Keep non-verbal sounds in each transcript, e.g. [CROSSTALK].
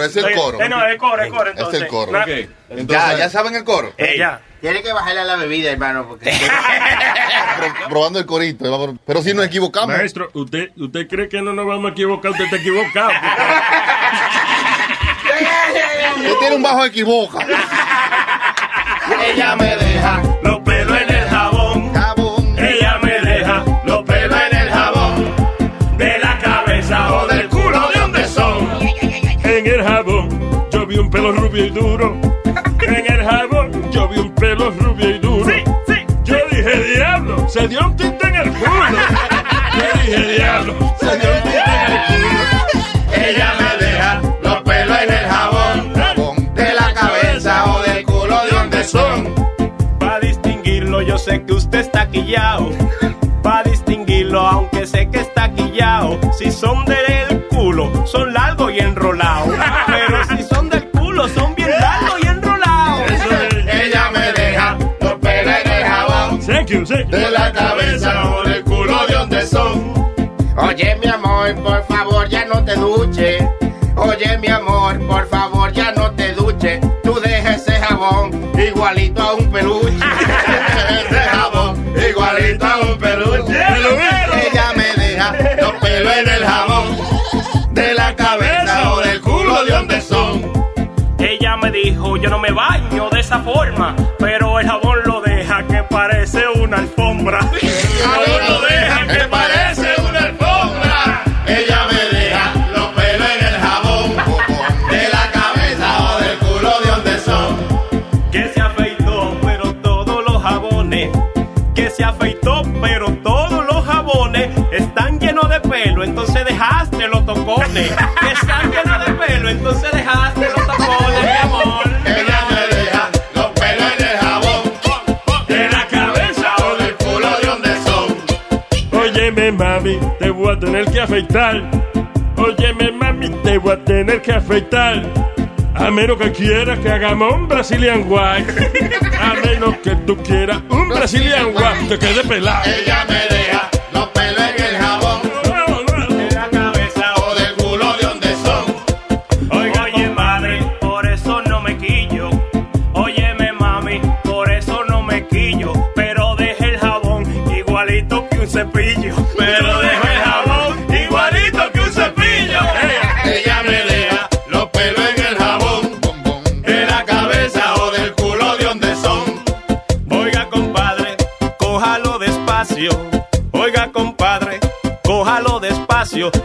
Coro, es el coro. Eh, no, es el coro, es el coro. Es Entonces, el coro. Na- Ya, ya saben el coro. Eh, ya. Tiene que bajarle a la bebida, hermano, porque... [LAUGHS] Pro- probando el corito. eh, Pero si nos equivocamos. Maestro, ¿usted, ¿usted cree que no nos vamos a equivocar? Usted está equivocado. [LAUGHS] Usted tiene un bajo equivoca. Ella me deja un pelo rubio y duro. En el jabón yo vi un pelo rubio y duro. Yo dije, diablo, se dio un tinte en el culo. Yo dije, diablo, se dio un tinte en el culo. Ella me deja los pelos en el jabón. De la cabeza o del culo de donde son. Para distinguirlo, yo sé que usted está quillao. Para distinguirlo, aunque sé que está quillao. Si son del culo, son largos y enrolados. De la cabeza o del culo de donde son. Oye, mi amor, por favor, ya no te duches. Oye, mi amor, por favor, ya no te duches. Tú deja ese jabón igualito a un peluche. [LAUGHS] Ese jabón igualito a un peluche. Ella me deja Los pelos en el jabón. De la cabeza o del culo de donde son. Ella me dijo, yo no me baño de esa forma. Pero el jabón lo deja que parece una alfombra. [LAUGHS] Jabón lo deja que parece una alfombra. Ella me deja los pelos en el jabón. De la cabeza o del culo de donde son. que se afeitó, pero todos los jabones, que se afeitó, pero todos los jabones están llenos de pelo, entonces dejaste los tocones, que están llenos de pelo, entonces dejaste mami, te voy a tener que afeitar. Óyeme, mami, te voy a tener que afeitar. A menos que quieras que hagamos un Brazilian White. A menos que tú quieras un Brazilian White. Te quede pelado. Ella me deja los pelos en el jabón. De la cabeza O del culo de donde son. Oiga, oye, madre, por eso no me quillo. Óyeme, mami, por eso no me quillo. Pero deje el jabón igualito que un cepillo. Pero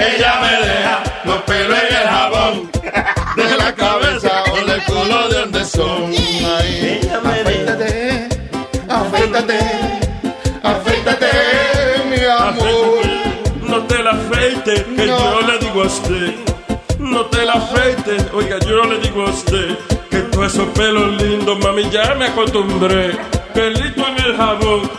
Ella me deja los pelos en el jabón. De la cabeza o del culo de donde son. Ahí. Afeítate, afeítate, afeítate, mi amor. No te la afeite, que yo le digo a usted. No te la afeite, oiga, yo le digo a usted. Que todos esos pelos lindos, mami, ya me acostumbré. Pelito en el jabón,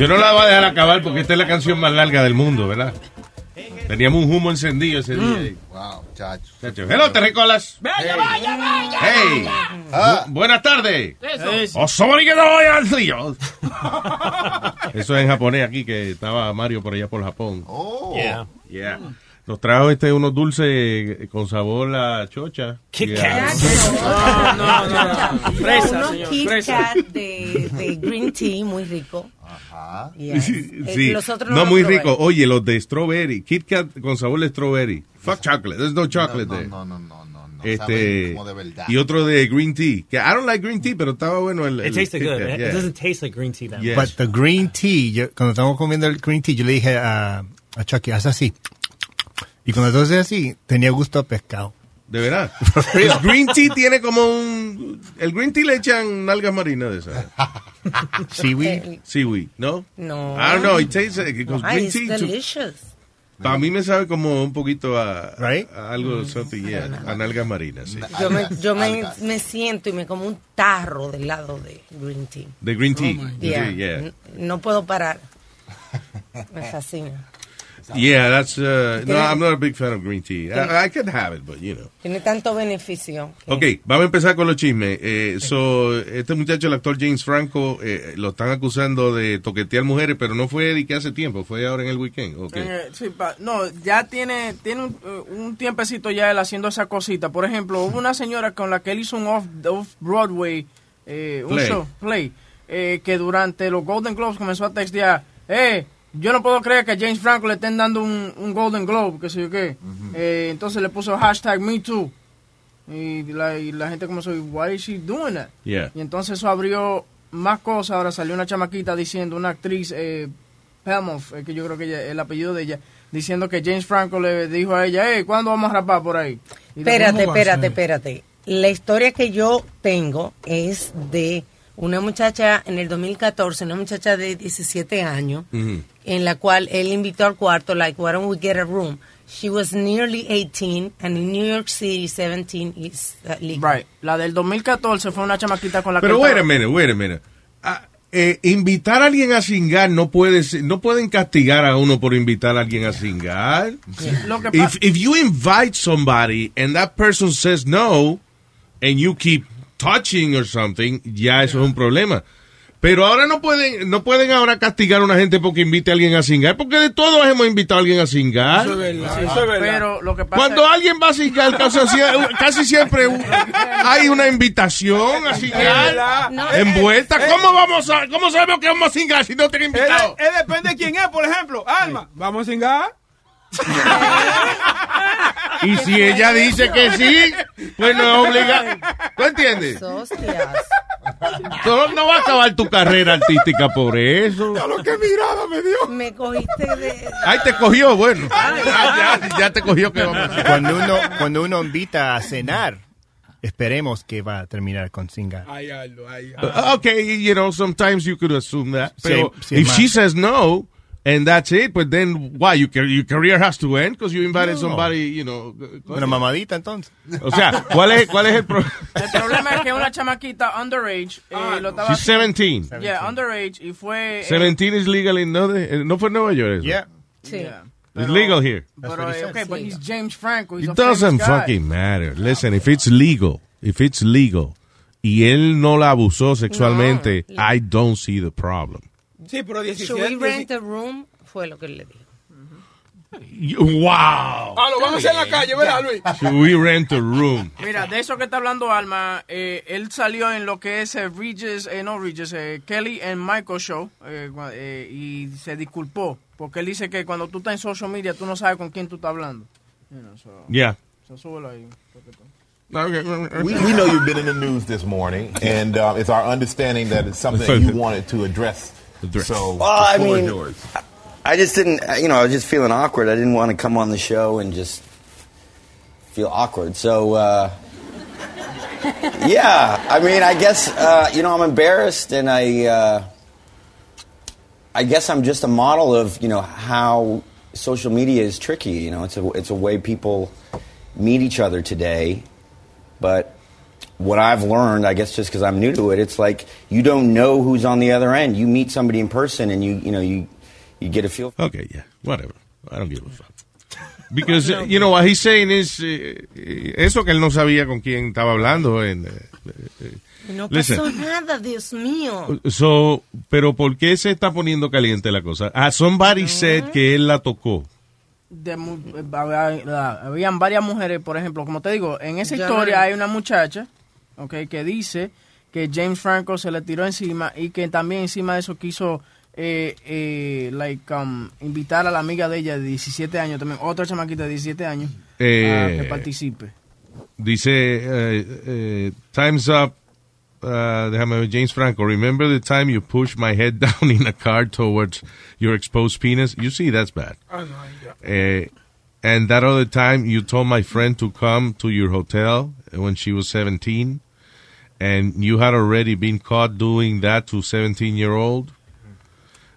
Yo no la voy a dejar acabar porque esta es la canción más larga del mundo, ¿verdad? Teníamos un humo encendido ese día. Wow, chacho. Chacho. Hello, Terricolas. ¡Vaya, vaya, vaya! Hey. Ah. Bu- buenas tardes. Eso. Osomori que no voy al río. Eso es en japonés aquí, que estaba Mario por allá por Japón. Oh. Yeah. Yeah. Nos trajo este unos dulces con sabor a chocha. Kit. Kat. No, no, no, no. Fresa, señor, Kit. Kat de, de green tea muy rico. Ajá. Yes. Sí, Eh, sí. los otros no, muy rico. Oye, los de strawberry. Kit Kat con sabor de strawberry. Fuck chocolate. There's no chocolate No, there. no, no, no, no. no. Este, Saben como de verdad. y otro de green tea. Que I don't like green tea, pero estaba bueno el. It Kit good. Kat, It yeah. doesn't taste like green tea though. Yes. But the green tea, yo, cuando estamos comiendo el green tea, yo le dije a, a Chucky, haz así. Y cuando tú haces así, tenía gusto a pescado. De verdad. [LAUGHS] El green tea tiene como un. El green tea le echan nalgas marinas de esas. [LAUGHS] Seaweed. Seaweed, ¿no? No. I don't know. It tastes like. Because green it's tea. delicious. Para mí me sabe como un poquito a, Right? a algo, something, yeah, a nalgas marinas, sí. Yo, me, yo me, me siento y me como un tarro del lado de green tea. De green tea. Yeah. Sí, yeah. N- No puedo parar. Me fascina. Yeah, that's. Uh, no, I'm not a big fan of green tea. I, I can have it, but you know. Tiene tanto beneficio. Ok, vamos a empezar con los chismes. Eh, so, este muchacho, el actor James Franco, eh, lo están acusando de toquetear mujeres, pero no fue de que hace tiempo, fue ahora en el weekend. ok. Eh, sí, pa- no, ya tiene, tiene un, eh, un tiempecito ya él haciendo esa cosita. Por ejemplo, hubo una señora con la que él hizo un off, off-Broadway, eh, un Play. show, play, eh, que durante los Golden Globes comenzó a textear, eh, yo no puedo creer que a James Franco le estén dando un, un Golden Globe, que sé yo qué. Eh, entonces le puso hashtag MeToo. Y la, y la gente comenzó, why is she doing that? Yeah. Y entonces eso abrió más cosas. Ahora salió una chamaquita diciendo, una actriz, eh, Pelmoff, eh, que yo creo que ella- el apellido de ella, diciendo que James Franco le dijo a ella, hey, ¿cuándo vamos a rapar por ahí? Y Espérate, ¿cómo va a espérate, espérate. La historia que yo tengo es de una muchacha en el 2014, una muchacha de 17 años. En la cual él invitó al cuarto, like, why don't we get a room? She was nearly 18, and in New York City, 17 is uh, legal. Right. La del 2014 fue una chamaquita con la Pero que... wait él a minute, wait a minute. Ah, eh, invitar a alguien a cingar no puede ser- no pueden castigar a uno por invitar a alguien a Lo que If, if you invite somebody and that person says no and you keep touching or something, ya eso es un problema. Pero ahora no pueden, no pueden ahora castigar a una gente porque invite a alguien a cingar, porque de todos hemos invitado a alguien a cingar. Pero lo que pasa Cuando es- alguien va a cingar, casi, sie- [LAUGHS] casi siempre hay una invitación a cingar No. envuelta. ¿Cómo vamos a, cómo sabemos que vamos a cingar si no te invitado? Él, él depende de quién es, por ejemplo. Alma, ¿vamos a cingar? [LAUGHS] Y si ella dice que sí, pues no es obligado. ¿Tú entiendes? Hostias. Tú no va a acabar tu carrera artística por eso. lo que mirada me dio. Me cogiste de... Ay, te cogió, bueno. Ya, ya, ya te cogió que vamos. Cuando uno, cuando uno invita a cenar, esperemos que va a terminar con singar. Ay, ay, Uh, okay, you know, sometimes you could assume that. Pero Sí, sí, if más. she says no, and that's it, pues then, why? You, ca- your career has to end because you invited No. somebody, you know. Una mamadita entonces. O sea, ¿cuál es, cuál es el problema? El problema es que una chamaquita underage eh, lo estaba... She's 17. Yeah, underage y fue... eh, 17 is legal in, no, de- no fue en Nueva York eso. Yeah. Sí. yeah. It's legal here. Pero, eh, okay, but he's James Franco. He's It doesn't guy. fucking matter. Listen, if it's legal, if it's legal, y él no la abusó sexualmente, I don't see the problem. Sí, pero 17... Should we rent a room? Fue lo que él le dijo. Wow. Ah, lo vamos a hacer en la calle, ¿verdad, Luis? Should we rent a room? Mira, de eso que está hablando Alma, eh, él salió en lo que es eh, Regis, eh, no Regis, eh, Kelly and Michael Show eh, eh, y se disculpó porque él dice que cuando tú estás en social media tú no sabes con quién tú estás hablando. You know, so, Yeah. so súbelo ahí. We, we know you've been in the news this morning, and uh, it's our understanding that it's something that you wanted to address. So, Well, I the floor mean, yours. I just didn't, you know, I was just feeling awkward. I didn't want to come on the show and just feel awkward. So, uh, [LAUGHS] yeah, I mean, I guess, uh, you know, I'm embarrassed and I, uh, I guess I'm just a model of, you know, how social media is tricky. You know, it's a, it's a way people meet each other today. But what I've learned, I guess, just because I'm new to it, it's like you don't know who's on the other end. You meet somebody in person, and you, you know, you, you get a feel. Okay, yeah, whatever. I don't give a fuck. [LAUGHS] Because, uh, you know, what he's saying is, eh, eh, eso que él no sabía con quién estaba hablando. En, eh, eh, No listen, pasó nada, Dios mío. so, pero ¿por qué se está poniendo caliente la cosa? Ah, somebody said que él la tocó. de mu- eh, había- la- habían varias mujeres, por ejemplo, como te digo, en esa Ya historia no. hay una muchacha, okay, que dice que James Franco se le tiró encima y que también encima de eso quiso eh, eh, like, um, invitar a la amiga de ella de 17 años, también otra chamaquita de 17 años, a Eh, que participe. Dice, eh, eh, time's up. Uh, déjame ver, James Franco. Remember the time you pushed my head [LAUGHS] down in a car towards your exposed penis? You see, that's bad. Uh, and that other time you told my friend to come to your hotel when she was 17 and you had already been caught doing that to 17 year old.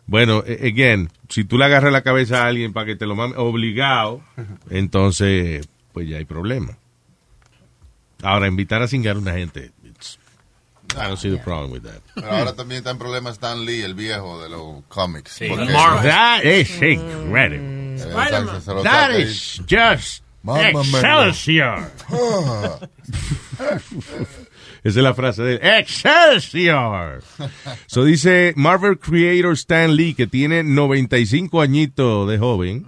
Bueno, again, si tú le agarras la cabeza a alguien para que te lo mame obligado, [LAUGHS] entonces pues ya hay problema. Ahora, invitar a cingar a una gente, it's- I don't see the problem with that. Pero ahora también está en problema Stan Lee, el viejo de los cómics. Porque- That is incredible. Lo That is just. Excelsior. Ah. [LAUGHS] Esa es la frase de él. Excelsior. So dice Marvel creator Stan Lee, que tiene 95 añitos de joven,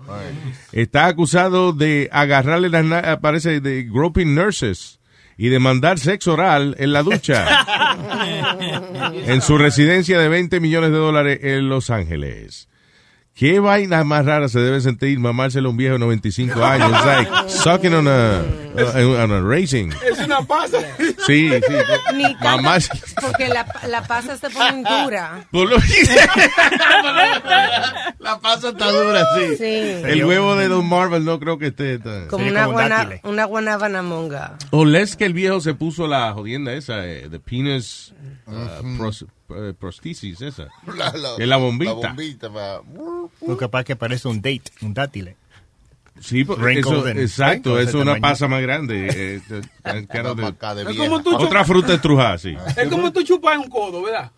está acusado de agarrarle las, na- parece, de groping nurses y de mandar sexo oral en la ducha [LAUGHS] en su residencia de 20 millones de dólares en Los Ángeles. ¿Qué vaina más rara se debe sentir mamárselo a un viejo de 95 años? It's like sucking on a, uh, on a racing. Es una pasa. Sí, sí. Ni Mamás. porque la, la pasa se pone dura. Por lo- La pasa está dura, sí. Sí. El huevo de Don Marvel no creo que esté. tan- Como una, buena, una guanábana monga. O les que el viejo se puso la jodienda esa, eh, de penis uh, eh, prosthesis esa. [LAUGHS] La- la- que es la bombita. La bombita para... Lo capaz que parece un date, un dátil. Sí, pues, eso- exacto, es una pasa más grande. eh, eh, [LAUGHS] eh, de- otra fruta estrujada, sí. Es como tú chupas un codo, ¿verdad?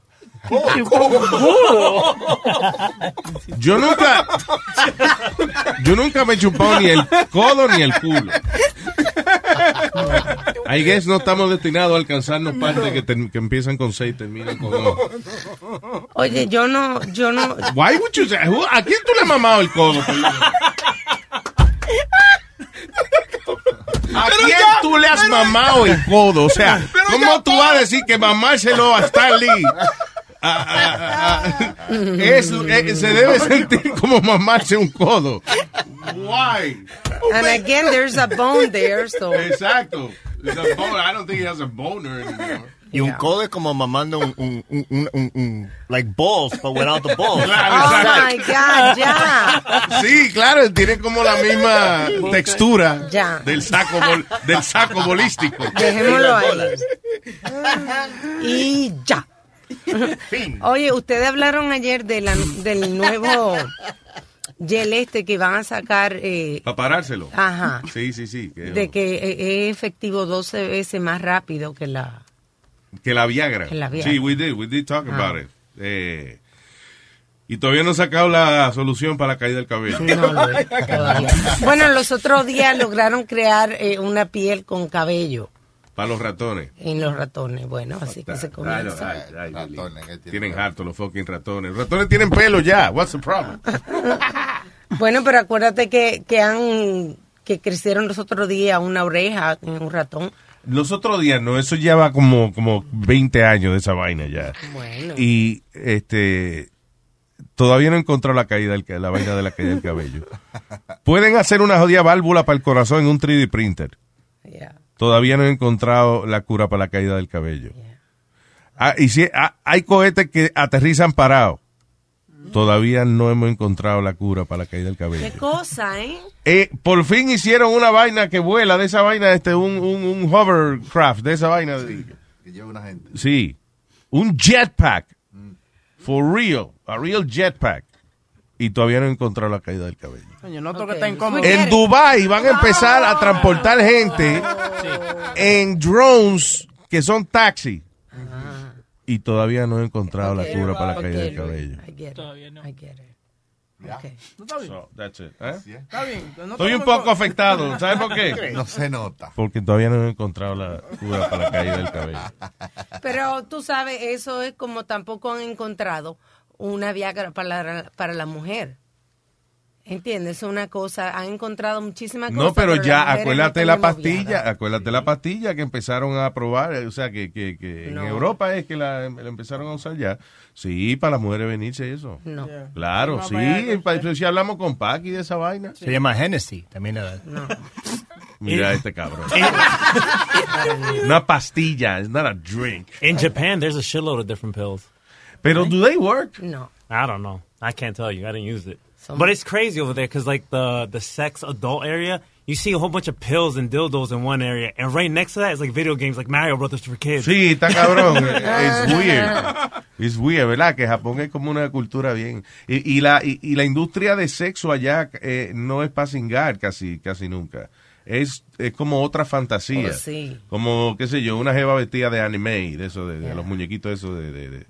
[LAUGHS] Yo nunca, yo nunca me he chupado ni el codo ni el culo. I guess no estamos destinados a alcanzarnos partes que, que empiezan con seis y terminan con O. Oye, yo no, yo no. Why would you say- who- ¿A quién tú le has mamado el codo? ¿A quién tú le has mamado el codo? O sea, ¿cómo tú vas a decir que mamárselo a Stan Lee? Ah, ah, ah, ah, es- eh, se debe [LAUGHS] sentir como mamarse un codo. Why? And again, there's a bone there, so. Exacto. A bone. I don't think he has a boner anymore. Y un codo es como mamando un, un, un, un, un- un- like balls, but without the balls. Claro, Oh my God, ya. Sí, claro, tiene como la misma textura Ya. del saco bol- del saco bolístico. Dejémoslo ahí. Y ya. [LAUGHS] Oye, ustedes hablaron ayer de la, del nuevo gel este que van a sacar, eh, Para parárselo. Ajá. Sí, sí, sí. Que, de que eh, es efectivo 12 veces más rápido que la... que la Viagra. Que la Viagra. Sí, we did, we did talk Ah. about it. Eh, y todavía no han sacado la solución para la caída del cabello. No. [LAUGHS] Bueno, los otros días lograron crear eh, una piel con cabello Para los ratones. en los ratones. Bueno, así que se Claro, comienza. ay, ay, Tienen harto los fucking ratones. Los ratones tienen pelo ya. What's the problem? [LAUGHS] Bueno, pero acuérdate que, que han que crecieron los otros días una oreja en un ratón. Los otros días, no, eso ya va como, como 20 años de esa vaina ya. Bueno. Y este todavía no he encontrado la caída del, la vaina de la caída del cabello. [LAUGHS] Pueden hacer una jodida válvula para el corazón en un 3D printer. Todavía no he encontrado la cura para la caída del cabello. Ah, y si ah, hay cohetes que aterrizan parados. Todavía no hemos encontrado la cura para la caída del cabello. Qué cosa, ¿eh? Eh, por fin hicieron una vaina que vuela de esa vaina, este, un, un, un hovercraft de esa vaina. Que lleva una gente. Sí. Un jetpack. For real. A real jetpack. Y todavía no he encontrado la caída del cabello. Coño, noto que está incómodo. En Dubai van a empezar a transportar gente en drones que son taxi. Y todavía no he encontrado la cura para la caída del cabello. I get it. I get it. Okay. No está bien. So, that's it. ¿eh? Está bien. No Estoy un poco afectado. ¿Sabes por qué? [LAUGHS] No se nota. Porque todavía no he encontrado la cura para la caída del cabello. Pero tú sabes, eso es como tampoco han encontrado una Viagra para la, para la mujer. ¿Entiendes? Es una cosa, han encontrado muchísimas cosas. No, pero ya, acuérdate no la pastilla, Viagra. acuérdate la pastilla que empezaron a probar, o sea, que, que, que No. en Europa es que la, la empezaron a usar ya. Sí, para las mujeres venirse eso. No. Claro, No, sí, si hablamos con Paqui de esa vaina. Se llama Hennessy, también la [LAUGHS] Mira este cabrón. [LAUGHS] Una pastilla, it's not a drink. In Japan, there's a shitload of different pills. Pero do they work? No. I don't know. I can't tell you. I didn't use it. but it's crazy over there because, like, the, the sex adult area, you see a whole bunch of pills and dildos in one area. And right next to that is, like, video games like Mario Brothers for kids. Sí, está cabrón. [LAUGHS] Es [LAUGHS] weird. Es weird, ¿verdad? Que Japón es como una cultura bien. Y, y la, y, y la industria de sexo allá eh, no es para cingar casi, casi nunca. Es, es como otra fantasía. Oh, sí. Como, qué sé yo, una jeva vestida de anime, de eso, de, de los muñequitos eso de, de, de.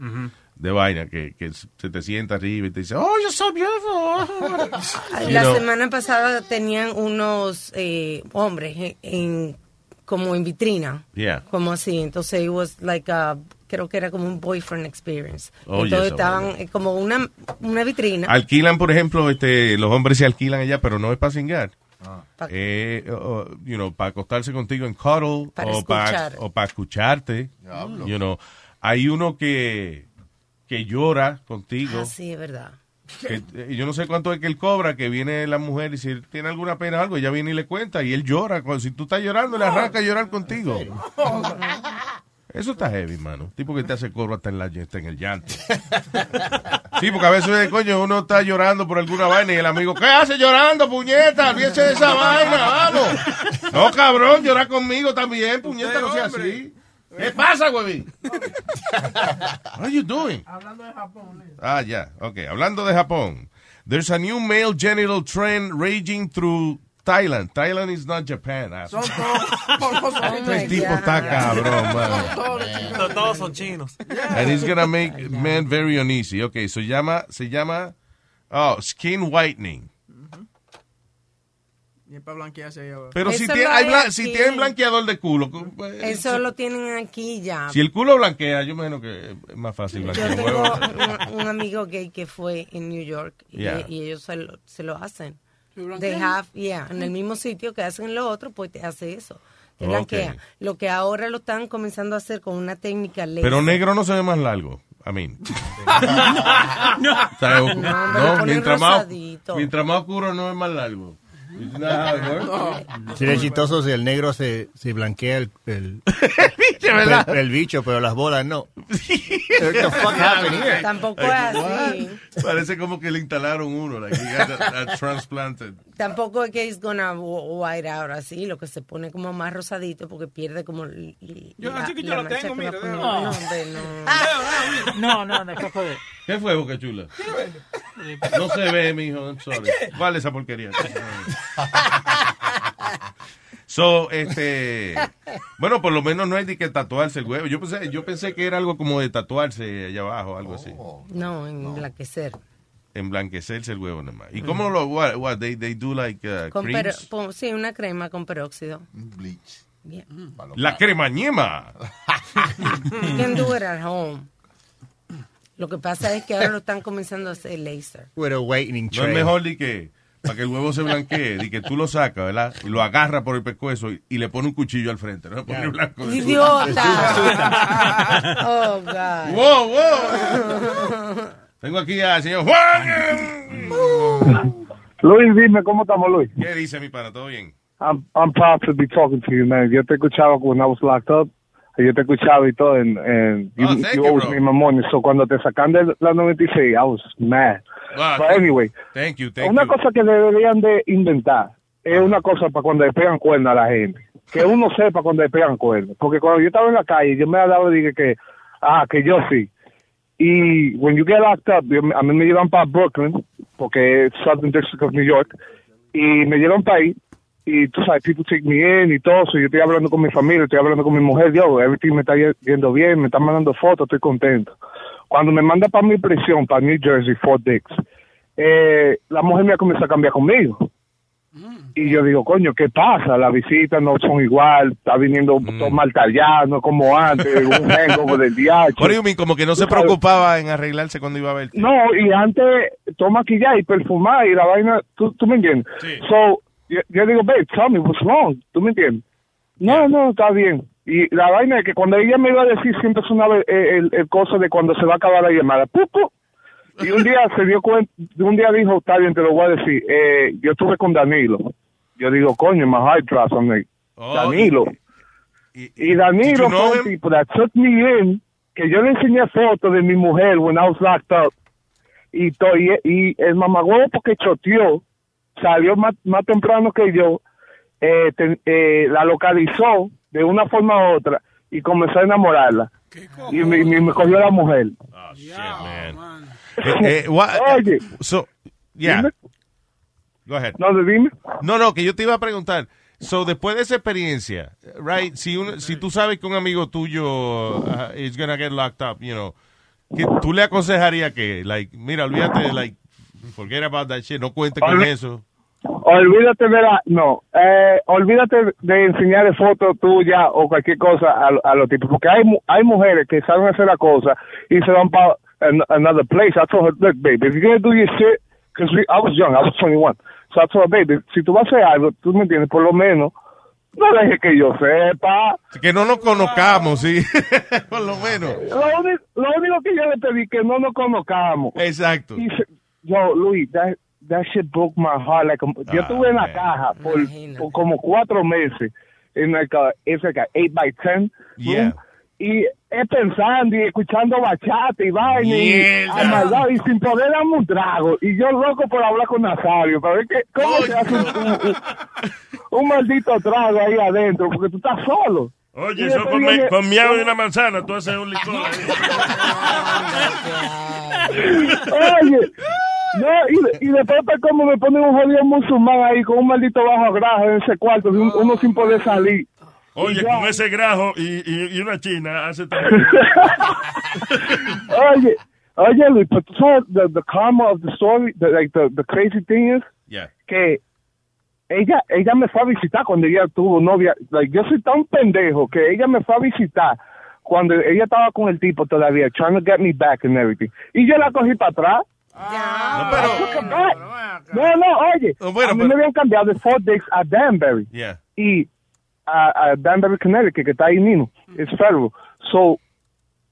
De vaina, que, que se te sienta arriba y te dice, oh, you're so beautiful. You La know. semana pasada tenían unos eh, hombres en, en- como en vitrina. Yeah. Como así. Entonces, it was like a, creo que era como un boyfriend experience. Oye, Entonces estaban eh, como una, una vitrina. Alquilan, por ejemplo, este, los hombres se alquilan allá, pero no es para cingar. Pa- Eh, o- o, you know, para acostarse contigo en cuddle Para o para o para escucharte. You know, hay uno que que llora contigo. Ah, sí, es verdad. que, eh, yo no sé cuánto es que él cobra, que viene la mujer y si él tiene alguna pena o algo, ella viene y le cuenta y él llora. Cuando, si tú estás llorando, le arranca a llorar contigo. [LAUGHS] Eso está heavy, mano. Tipo que te hace coro hasta en, la, hasta en el llanto. [LAUGHS] Sí, porque a veces, coño, uno está llorando por alguna vaina y el amigo, ¿qué hace llorando, puñeta? Olvídese de esa vaina, vamos. No, cabrón, llora conmigo también, puñeta, no sea así. ¿Qué pasa, güey? [LAUGHS] What are you doing? Hablando de Japón. Leo. Ah, ya, ok. Hablando de Japón. There's a new male genital trend raging through Thailand. Thailand is not Japan. Son asshole. todos. Este tipo está cabrón. Todos, todos son chinos. And it's gonna make men very uneasy. Okay, so llama, se llama, oh, skin whitening. Y es para blanquearse ahí ahora. Pero si, tiene, hay blan- si tienen blanqueador de culo, pues, Eso lo tienen aquí ya. si el culo blanquea, yo me imagino que es más fácil Yo blanquear tengo huevo. un, un amigo gay que fue en New York y, Yeah. y ellos se lo, se lo hacen. ¿Se They have, yeah, en el mismo sitio que hacen lo otro, pues te hace eso. Te Ok. blanquea. Lo que ahora lo están comenzando a hacer con una técnica laser. Pero negro no se ve más largo. I mean. [LAUGHS] O sea, No, no, mientras, más, mientras más oscuro no es más largo. Works? Sería chistoso si el negro se, se blanquea el, el, ¿verdad? el, el bicho, pero las bolas no. What the fuck happened here? Tampoco es así. Parece como que le instalaron uno, like he got a, a transplanted. Tampoco es que es gonna wh- white out así, lo que se pone como más rosadito porque pierde como Yo, así que yo lo tengo, mira. No, hombre, no. No, no, no, qué joder. ¿Qué fue, Boca Chula? No se ve, mijo, I'm sorry. ¿Cuál es esa porquería? So, este, bueno, por lo menos no hay de que tatuarse el huevo. Yo pensé, yo pensé que era algo como de tatuarse allá abajo, algo así. No, en blanquecer. Emblanquecerse el huevo nada más. ¿Y cómo lo, what, what, they, they do like uh, Con pon- sí, una crema con peróxido. Bleach. Yeah. La cremañema. [LAUGHS] You can do it at home. Lo que pasa es que ahora lo están comenzando a hacer laser. With a whitening No es mejor de que para que el huevo se blanquee, y que tú lo sacas, ¿verdad? Y lo agarra por el pescuezo y, y le pone un cuchillo al frente, ¿no? Pone blanco. Idiota. oh, God. ¡Wow, wow! Tengo aquí al señor Juan. Luis, dime, ¿cómo estamos, Luis? ¿Qué dice mi pana? ¿Todo bien? I'm, I'm proud to be talking to you, man. Yo te escuchaba when I was locked up. Yo te escuchaba y todo, and you, Oh, you you, always bro. made my morning. So cuando te sacan de la 96, I was mad. Wow, But anyway, Thank you, thank una you. cosa que deberían de inventar es una cosa para cuando le pegan cuernos a la gente. Que uno [LAUGHS] sepa cuando le pegan cuernos. Porque cuando yo estaba en la calle, yo me dado dije que, ah, que yo sí. Y when you get locked up, yo- a mí me llevan para Brooklyn, porque es Southern District of New York, y me llevan para ahí, y tú sabes, people take me in y todo eso, yo estoy hablando con mi familia, estoy hablando con mi mujer, yo, everything me está ye- yendo bien, me están mandando fotos, estoy contento. Cuando me manda para mi prisión, para New Jersey, Fort Dix, eh, la mujer me comienza a cambiar conmigo. Y yo digo, coño, ¿qué pasa? Las visitas no son igual, está viniendo todo mal tallado, no como antes, un hangover del mean? Como que no se preocupaba en arreglarse cuando iba a ver. No, y antes toma maquillar y perfumar y la vaina, ¿tú, tú me entiendes? So, yo, yo digo, babe, tell me what's wrong, ¿tú me entiendes? No, no, está bien. Y la vaina es que cuando ella me iba a decir siempre sonaba el, el, el cosa de cuando se va a acabar la llamada. Y un día se dio cuenta, un día dijo, está bien, te lo voy a decir, eh, yo estuve con Danilo. Yo digo, coño, my heart drops, like, Danilo. Y, Danilo fue el tipo that took me in, que yo le enseñé fotos de mi mujer when I was locked up. Y, to- y, y el mamagüevo porque choteó, salió más, más temprano que yo, eh, te- eh, la localizó de una forma u otra y comenzó a enamorarla. Y me, me- me cogió la mujer. Eh, eh, [LAUGHS] what- Oye. So, yeah. Dime. Go ahead. No, dime. No, no, que yo te iba a preguntar. So, después de esa experiencia, right, si, uno- si tú sabes que un amigo tuyo uh, is gonna get locked up, you know, que tú le aconsejarías que, like, mira, olvídate, like, forget about that shit, no cuente con eso. Olvídate de la, no, eh, olvídate de enseñarle fotos tuyas o cualquier cosa a, a los tipos, porque hay hay mujeres que saben hacer la cosa y se van para another place. I told her, look, baby, if you're gonna do your shit, because I was young, I was 21, so I told her, baby, si tú vas a hacer algo, tú me entiendes, por lo menos, no dejes que yo sepa. Que no nos conozcamos, sí, [LAUGHS] por lo menos. Lo, lo único que yo le pedí que no nos conozcamos. Exacto. Y se- yo, Luis, that, that shit broke my heart. Like, yo estuve en la caja por, por como cuatro meses. En like a, it's like a 8 by 10 Yeah. Y es pensando y escuchando bachata y vaina y, amargado y sin poder darme un trago. Y yo loco por hablar con Nazario para ver que, cómo se hace un- [LAUGHS] un maldito trago ahí adentro, porque tú estás solo. Oye, eso con, viene- con miau y una manzana, tú haces un licor. Oye, no, y, y después como me ponen un jodido musulmán ahí con un maldito bajo grajo en ese cuarto, un- uno sin poder salir. Oye, con ese grajo y, y, y una china hace también. [LAUGHS] oye, oye Luis, pero tú sabes the, the karma of the story, the, like the, the crazy thing is Yeah. que ella ella me fue a visitar cuando ella tuvo novia. Like, yo soy tan pendejo que ella me fue a visitar cuando ella estaba con el tipo todavía, trying to get me back and everything. Y yo la cogí para atrás. Took her back. No, no, oye, a mí me habían cambiado de Fort Dix a Danbury. Yeah. y a, a Danbury, Connecticut, que está ahí mismo, es federal. So,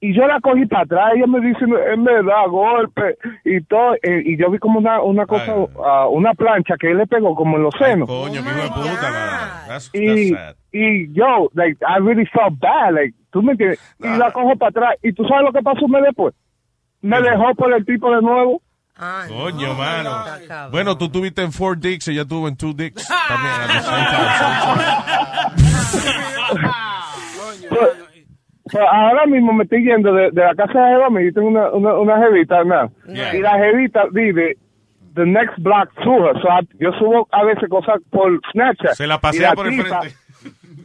y yo la cogí para atrás, ella me dice, él me da golpe y todo, eh, y yo vi como una, una cosa, ah, una plancha que él le pegó como en los senos. Coño, qué hijo de puta, man. That's, that's y, y yo, like, I really felt bad, like, tú me entiendes, y la cojo para atrás, y tú sabes lo que pasó un mes después, me dejó por el tipo de nuevo. Coño, mano. Bueno, tú tuviste en Four Dicks, ella tuvo en Two Dicks [LAUGHS] también. [LAUGHS] at the same time. Pero, ahora mismo me estoy yendo de, de la casa de Eva, y tengo una, una, una jevita, ¿no? Yeah. y la jevita vive the next block to her. So I- yo subo a veces cosas por Snapchat. Se la pasea por el tipa- frente.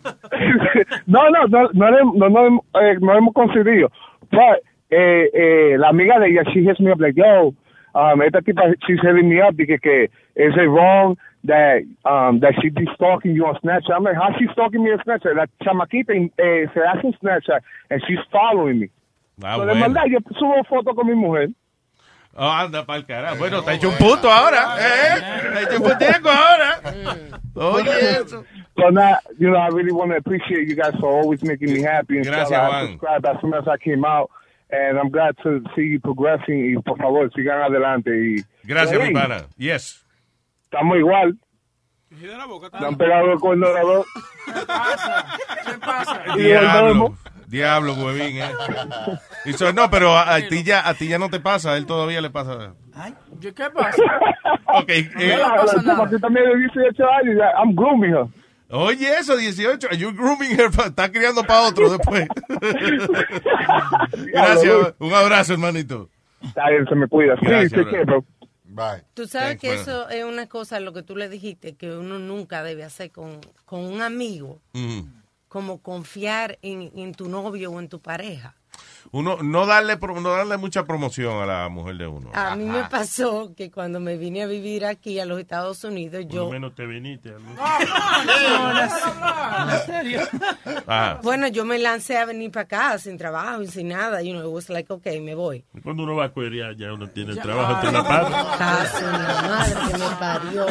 [LAUGHS] no, no, no, no, hemos- no, no, eh, no hemos conseguido. But, eh, eh, la amiga de ella, she hits me up like, yo, um, esta tipa, she's hitting me up, dije que, is it wrong that, um, that she be stalking you on Snapchat? I'm like, how she stalking me on Snapchat? La chamaquita eh, se hace un Snapchat and she's following me. Ah, So, de bueno. maldad, yo subo fotos con mi mujer. Oh, anda pa'l carajo. Bueno, te ha hecho un punto ahora. ¿eh? Te ha hecho un puntico ahora. Oye, eso. So now, you know, I really want to appreciate you guys for always making me happy. And Gracias, I Juan. subscribed as soon as I came out. And I'm glad to see you progressing. Y por favor, sigan adelante. Y, Gracias, mi Hey, pana. Yes. Estamos igual. Le han pegado el cuerno a los dos. ¿Qué pasa? Y Diablo. volvemos. Diablo, huevín, eh. Y so- no, pero a, a ti ya, a ti ya no te pasa, a él todavía le pasa. ¿Qué pasa? [LAUGHS] Ok, eh, la de 18 años, ya, I'm grooming her. Oye, eso, 18. You grooming her. [LAUGHS] Está criando para otro después. [LAUGHS] Gracias. Un abrazo, hermanito. Está bien, se me cuida. Sí, Gracias, take bro. Bye. Tú sabes Thanks, que man. eso es una cosa, lo que tú le dijiste, que uno nunca debe hacer con, con un amigo, Mm. como confiar en, en tu novio o en tu pareja. Uno, no darle, no darle mucha promoción a la mujer de uno. A mí me pasó que cuando me vine a vivir aquí a los Estados Unidos, Por lo yo, menos te viniste. Ajá. bueno, yo me lancé a venir para acá sin trabajo y sin nada. You know, it was like, okay, me voy. Cuando uno va a cuerear, ya uno tiene el trabajo entre la pata. Caso, la madre que me parió.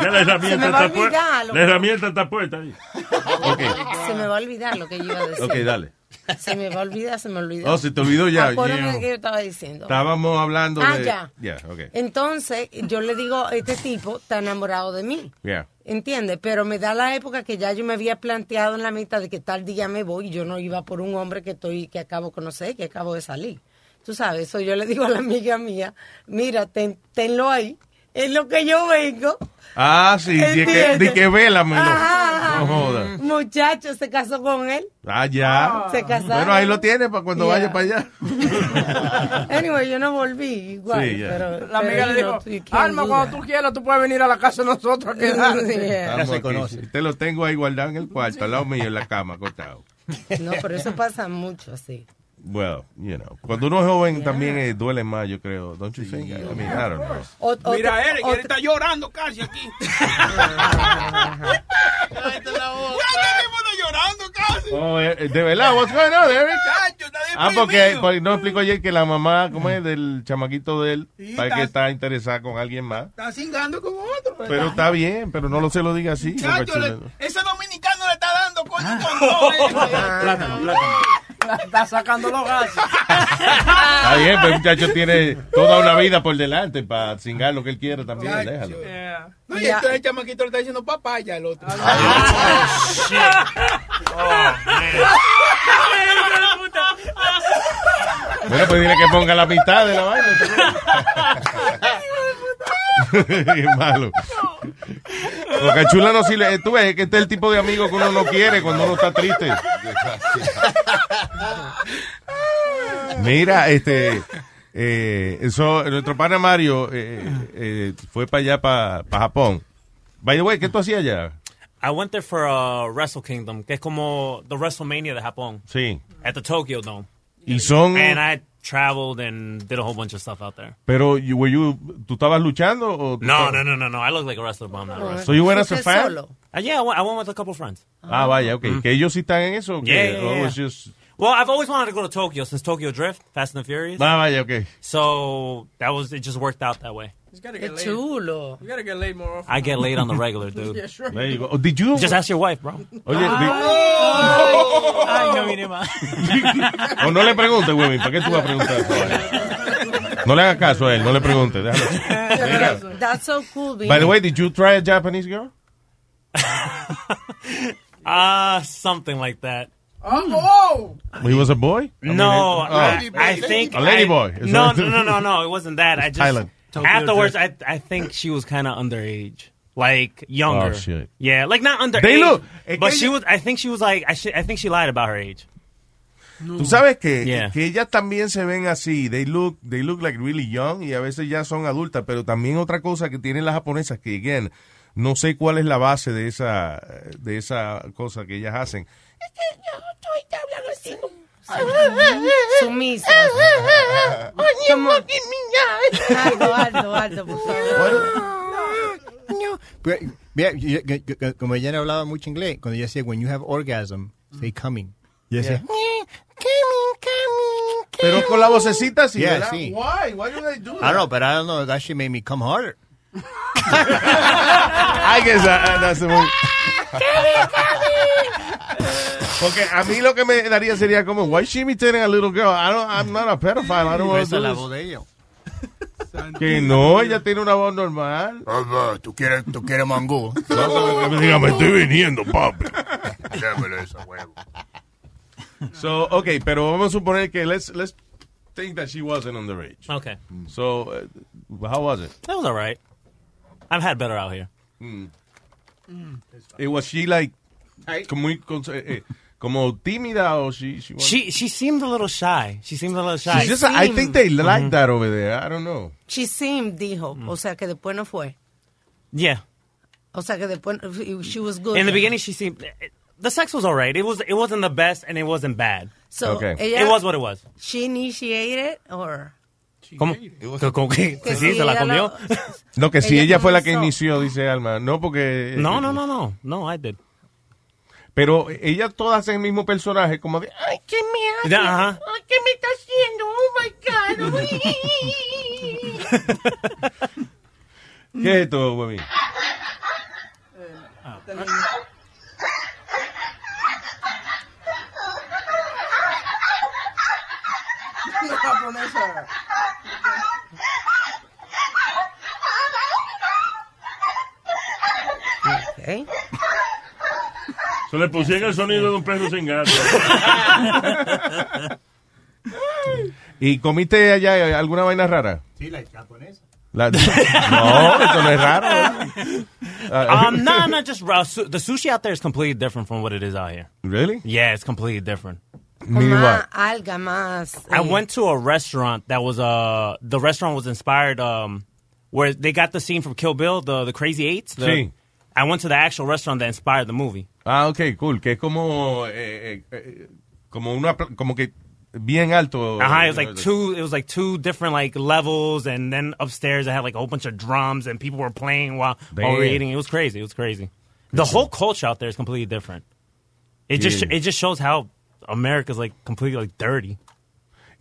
Ya la herramienta está puesta. La herramienta está puesta ahí. Se me va a olvidar lo que yo iba a decir. Ok, dale. Se me va a olvidar, se me olvidó. Oh, se te olvidó ya. Acuérdame de que yo estaba diciendo. Estábamos hablando Ah, de. ya. Yeah, ok. Entonces, yo le digo, este tipo está enamorado de mí. Yeah. ¿Entiendes? Pero me da la época que ya yo me había planteado en la mitad de que tal día me voy y yo no iba por un hombre que estoy que acabo de conocer, que acabo de salir. Tú sabes, eso yo le digo a la amiga mía, mira, ten- tenlo ahí, es lo que yo vengo. Ah, sí, di que, di que vélamelo. Ajá. No joda. Muchacho, se casó con él. Ah, ya. Se casaron. Bueno, ahí lo tiene para cuando Yeah. vaya para allá. [LAUGHS] Anyway, yo no volví igual. Sí, ya. pero, La amiga pero, le dijo, Alma, do cuando tú quieras, tú puedes venir a la casa de nosotros a quedarte. Yeah. Estamos aquí. Te lo tengo ahí guardado en el cuarto, al lado mío en la cama, acostado. No, pero eso pasa mucho así. Well, you know. Cuando uno es joven también eh, duele más, yo creo. Don't you think? I mean, I don't know. O- Mira, otra- Eric, él está llorando casi aquí. [LAUGHS] está llorando casi. Oh, eh, de verdad, what's going on, Eric? Está Ah, porque, porque no explicó ayer que la mamá, ¿cómo es? Del chamaquito de él, Sí, para que está- está interesada con alguien más. Está cingando con otro. ¿verdad? Pero está bien, pero no lo se lo diga así. Chacho, le- ese dominicano le está dando coño con todo. eh. [LAUGHS] Plátano, plátano. Está sacando los gases. Está bien, pero el muchacho tiene toda una vida por delante para cingar lo que él quiera también. Déjalo. No, y entonces el chamaquito le está diciendo papaya al otro. Bueno, pues dile que ponga la mitad de la vaina. [LAUGHS] Qué [LAUGHS] malo. Boca Chula no sirve. Tú ves que este es el tipo de amigo que uno no quiere cuando uno está triste. Mira, este. Eh, eso, nuestro pana Mario eh, eh, fue para allá, para Japón. By the way, ¿qué tú hacías allá? I went there for uh, Wrestle Kingdom, que es como the WrestleMania de Japón. Sí. At the Tokyo Dome. Y son. And I traveled and did a whole bunch of stuff out there. Pero, you- were you, ¿tú estabas luchando? O tú No, estabas- no, no, no, no. I look like a wrestler, but I'm not a wrestler. So you went as a fan? Uh, yeah, I went, I went with a couple friends. Ah, vaya, ok. Que ellos sí están en eso. o qué? Yeah, yeah, O yeah. it's just- Well, I've always wanted to go to Tokyo since Tokyo Drift, Fast and the Furious. Ah, vaya, ok. So that was it. Just worked out that way. He's gotta Qué get laid. chulo. You gotta get laid more often. I get laid on the regular, [LAUGHS] dude. Yeah, sure. There you go. Oh, did you? Just ask your wife, bro. Oye, di- [LAUGHS] Ay, no vine más. o no le preguntes, güey. ¿Para qué tú vas a preguntar eso? No le hagas caso a él, no le preguntes. déjalo. Mira. That's so cool. By the way, did you try a Japanese girl? [LAUGHS] Ah, something like that. Oh, He was a boy? I mean, No, it- I, oh. I think A lady I- boy. Is No, no, no, [LAUGHS] no, no. It wasn't that. I just Thailand. afterwards. I I think she was kind of underage, like younger. Oh, shit. Yeah, like not underage. They look- but she was. I think she was like. I, sh- I think she lied about her age. Tú sabes que, Yeah. que ellas también se ven así. They look, they look like really young y a veces ya son adultas. Pero también otra cosa que tienen las japonesas que, again, no sé cuál es la base de esa, de esa cosa que ellas hacen. Sumisas. Como- Aldo, Aldo, Aldo, por favor. Mira, yo- yo- yo- como ella no hablaba mucho inglés, cuando ella decía, when you have orgasm, say coming. Y ella decía, Pero con la vocecita sí, Yeah, ¿verdad? sí. Why? Why do they do I don't know, but I don't know. That shit made me come harder. [LAUGHS] I guess that- that's the [LAUGHS] one. Porque a mí lo que me daría sería como, why she imitating a little girl? I don't, I'm not a pedophile. I don't want to es la do voz de ella. Que no, ella tiene una voz normal. ¿Tú quieres, tú quieres [LAUGHS] me diga, me estoy viniendo, papi. Démelo esa huevo. So, okay, pero vamos a suponer que let's, let's think that she wasn't underage. Okay. So, uh, how was it? That was all right. I've had better out here. It was she like, como, muy eh, eh, como tímida o she, she, She she seemed a little shy. She seemed a little shy. Just- I think they like Mhm. that over there. I don't know. She seemed, dijo. O sea, que después no fue. Yeah. O sea, que después she was good. In the beginning, she seemed. The sex was all right. It was it wasn't the best and it wasn't bad. So, Okay. ella- It was what it was. She initiated or... ¿Cómo? ¿Cómo que? Que Sí, si se la ella comió. No, que [LAUGHS] si Ella ella fue la que inició, dice Alma. No, porque... No, no, no, no. No, I did. Pero ella todas hacen el mismo personaje, como de... Ay, ¿Qué me hace? Ya, ajá. Ay, ¿Qué me está haciendo? Oh my God. [LAUGHS] ¿Qué es esto, japonesa. Okay. Se le pusieron el sonido de un perro sin gato. [LAUGHS] ¿Y comiste allá alguna vaina rara? Sí, la japonesa. La- [LAUGHS] no, eso no es raro. [LAUGHS] Um, no, no, just raw. Su- the sushi out there is completely different from what it is out here. Really? Yeah, it's completely different. Más alga, más... I eh, went to a restaurant that was uh the restaurant was inspired um where they got the scene from Kill Bill, the the Crazy Eights. The, Sí. I went to the actual restaurant that inspired the movie. Ah, ok, cool. Que es como... eh, eh, eh, como una... Como que bien alto. Uh-huh, it was like two. It was like two different like levels, and then upstairs I had like a whole bunch of drums, and people were playing while, while we were eating. It was crazy. It was crazy. The whole culture out there is completely different. It just it just shows how America's like completely like dirty.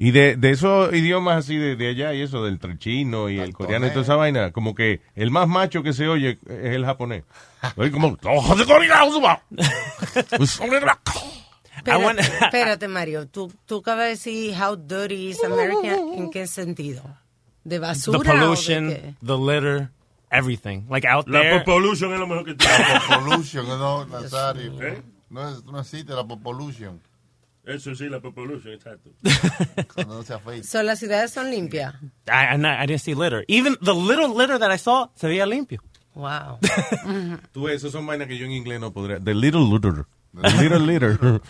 Y de, de esos idiomas así de, de allá y eso, del chino y el coreano y toda esa vaina, como que el más macho que se oye es el japonés. Oye, como... Espérate, espérate, Mario. Tú, tú acabas de decir how dirty is America. ¿En qué sentido? ¿De The basura o de pollution, qué? the litter, everything. Like out La there. popolution es lo mejor que tiene. La popolution, no, Nazario. No, es- no existe la popolution. Eso sí, la popolution, exacto. [LAUGHS] Cuando se afeita. So, las ciudades son limpias. I, I, not- I didn't see litter. Even the little litter that I saw se veía limpio. Wow. [LAUGHS] Tú, esos son vainas que yo en inglés no podría. The little litter. The little litter. [LAUGHS]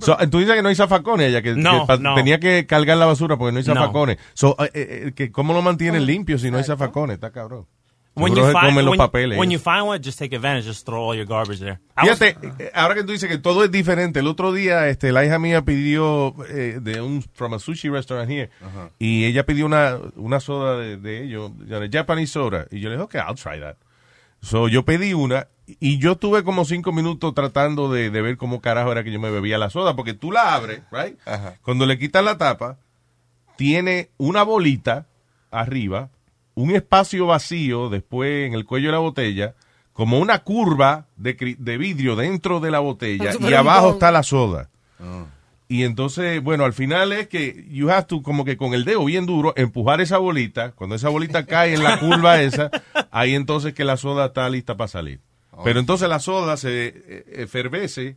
So, tú dices que no hay zafacones ella, que, No, que pa- no. tenía que cargar la basura porque no hay No. zafacones. So, eh, eh, que ¿Cómo lo mantienen limpio si no hay zafacones? Está cabrón. When you, find, comen los when, papeles. when you find one, just take advantage. Just throw all your garbage there. I was- Fíjate, eh, ahora que tú dices que todo es diferente, el otro día este, la hija mía pidió eh, de un from a sushi restaurant here y ella pidió una, una soda de, de ellos, Japanese soda y yo le dije, ok, I'll try that. So yo pedí una y yo tuve como cinco minutos tratando de, de ver cómo carajo era que yo me bebía la soda porque tú la abres, right? Cuando le quitas la tapa tiene una bolita arriba, un espacio vacío después en el cuello de la botella, como una curva de, vidrio dentro de la botella y abajo está la soda. Y entonces, bueno, al final es que you have to, como que con el dedo bien duro, empujar esa bolita. Cuando esa bolita [LAUGHS] cae en la curva esa, ahí entonces que la soda está lista para salir. Pero entonces la soda se eh, efervece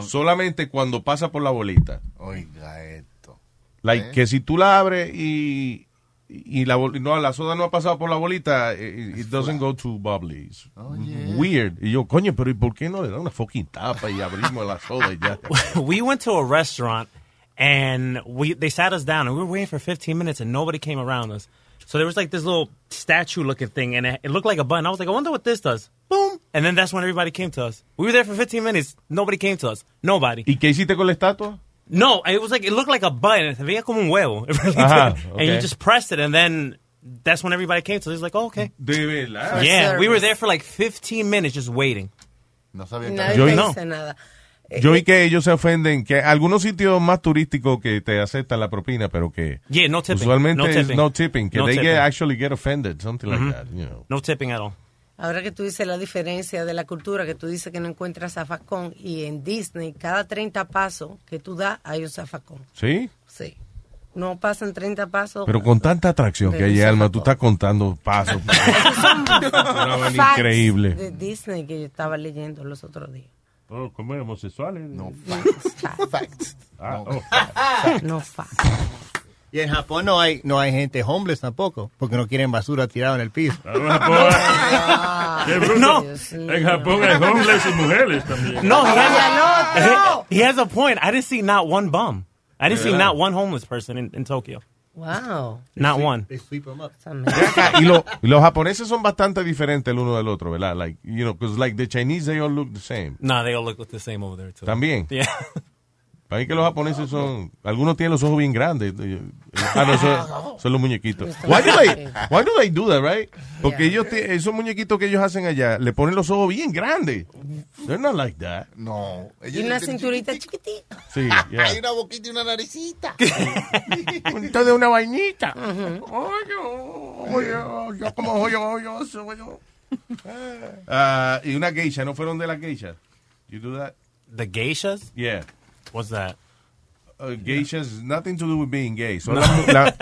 solamente cuando pasa por la bolita. Oiga esto. Like, ¿Eh? que si tú la abres y, y la, bol- no, la soda no ha pasado por la bolita, eh, it, it doesn't go too bubbly. It's Weird. Y yo, coño, pero ¿y por qué no le da una fucking tapa y abrimos la soda y ya? [LAUGHS] we went to a restaurant and we they sat us down and we were waiting for 15 minutes and nobody came around us. So there was like this little statue looking thing and it, it looked like a button. I was like, I wonder what this does. Boom. And then that's when everybody came to us. We were there for 15 minutes. Nobody came to us. Nobody. ¿Y qué hiciste con la estatua? No, it was like it looked like a button. Se veía como un huevo. [LAUGHS] It really Ajá, did. And you okay. just pressed it and then that's when everybody came to us. It was like, oh, okay. De verdad. Yeah, we were there for like 15 minutes just waiting. No sabía Nadie te no. dice nada. Yo vi que ellos se ofenden, que algunos sitios más turísticos que te aceptan la propina, pero que Yeah, no tipping. usualmente No es tipping. no tipping, que No they tipping. get, actually get offended, something like Mhm. that, you know. No tipping at all. Ahora que tú dices la diferencia de la cultura, que tú dices que no encuentras zafacón, y en Disney, cada 30 pasos que tú das, hay un zafacón. ¿Sí? Sí. No pasan 30 pasos. Pero con tanta atracción que hay, Alma, tú estás contando pasos. [LAUGHS] Facts increíble. De Disney que yo estaba leyendo los otros días. Oh, ¿Cómo es? ¿Homosexuales? No, Facts. Ah, oh, No facts. Y en Japón no hay, no hay gente homeless tampoco, porque no quieren basura tirada en el piso. Qué bruto. No. En Japón hay homeless y mujeres también. No, he has, he, has a point. I didn't see not one bum. I didn't see not one homeless person in, in Tokyo. Wow. Not one. They sweep them up. y, lo- los japoneses son bastante diferentes el uno del otro, ¿verdad? Like, you know, because like the Chinese, they all look the same. No, they all look the same over there too. También. Yeah. [LAUGHS] Para que los japoneses son, algunos tienen los ojos bien grandes. Ah, no, son, [LAUGHS] son los muñequitos. Why do they, why do they do that, right? Porque ellos, esos muñequitos que ellos hacen allá, le ponen los ojos bien grandes. They're not like that. No. Y una cinturita chiquitita. Sí, [LAUGHS] yeah. Hay una boquita y una naricita. Bonito [LAUGHS] de una vainita. Oye, oye, yo como oye, oye, soy yo. Ah, y una geisha, ¿no fueron de la geisha? You do that? The geishas? Yeah. What's that? Uh, geishas, nothing to do with being gay. Son, No. la- la-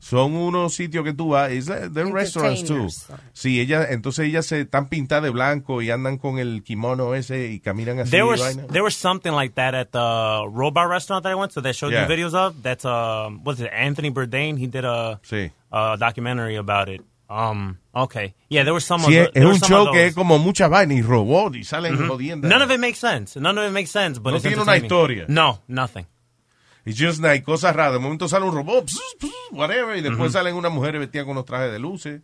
son unos sitios que tú vas, is that- they're restaurants too. Sí, ellas, entonces ellas se están pintadas de blanco y andan con el kimono ese y caminan así. There was vaina. there was something like that at the robot restaurant that I went to that showed Yeah. you videos of. That's um, what's it? Anthony Bourdain. He did a Sí. a documentary about it. Um, okay, yeah, there was some. Sí, of the, es were un some show que es como mucha vaina y robot y salen Mhm. jodiendo. None of it makes sense. None of it makes sense. But No it's tiene una historia. No, nothing. It's just like cosas raras. De momento sale un robot, pss, pss, whatever, y después Ujú. salen unas mujeres vestidas con unos trajes de luces.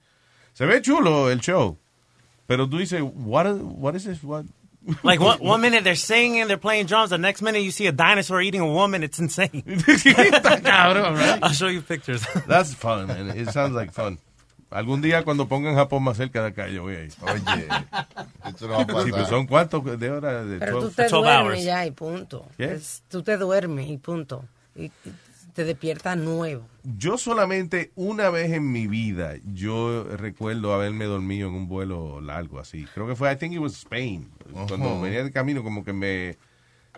Se ve chulo el show. Pero tú dices, what, is- what is this? What? Like one, one [LAUGHS] minute they're singing, they're playing drums. The next minute you see a dinosaur eating a woman. It's insane. [LAUGHS] I'll show you pictures. That's fun, man. It sounds like fun. Algún día cuando pongan Japón más cerca de acá, yo voy a ir. Oye, esto no va a pasar. Sí, pero son cuántos de horas de Pero tú 12? te duermes ya y punto. ¿Qué? Es- tú te duermes y punto. Y, y te despiertas nuevo. Yo solamente una vez en mi vida, yo recuerdo haberme dormido en un vuelo largo así. Creo que fue, I think it was Spain. Cuando venía de camino, como que me...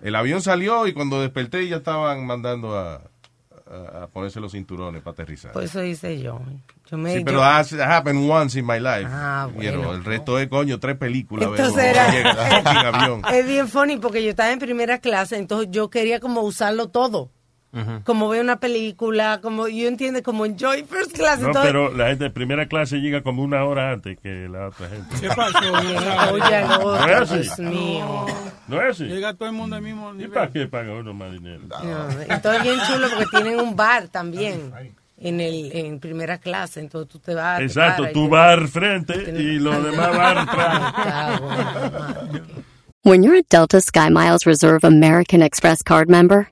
El avión salió y cuando desperté ya estaban mandando a, a, a ponerse los cinturones para aterrizar. Por eso hice yo. Yo me, Sí, yo- pero that's happened once in my life. Ah, Pero el resto es, coño, tres películas. Entonces era- [LAUGHS] avión. Es bien funny porque yo estaba en primera clase, entonces yo quería como usarlo todo. Como ver una película, como yo entiendo, como enjoy first class. No, entonces- pero la gente de primera clase llega como una hora antes que la otra gente. ¿Qué pasó? [LAUGHS] Oye, ¿No es así? Dios mío. ¿No es así? Llega todo el mundo al mismo ¿Y nivel. para qué paga uno más dinero? No, entonces es bien chulo porque tienen un bar también en el en primera clase, entonces tú te vas. Exacto, tú vas al frente y los demás van atrás. When you're a Delta Sky Miles Reserve American Express card member,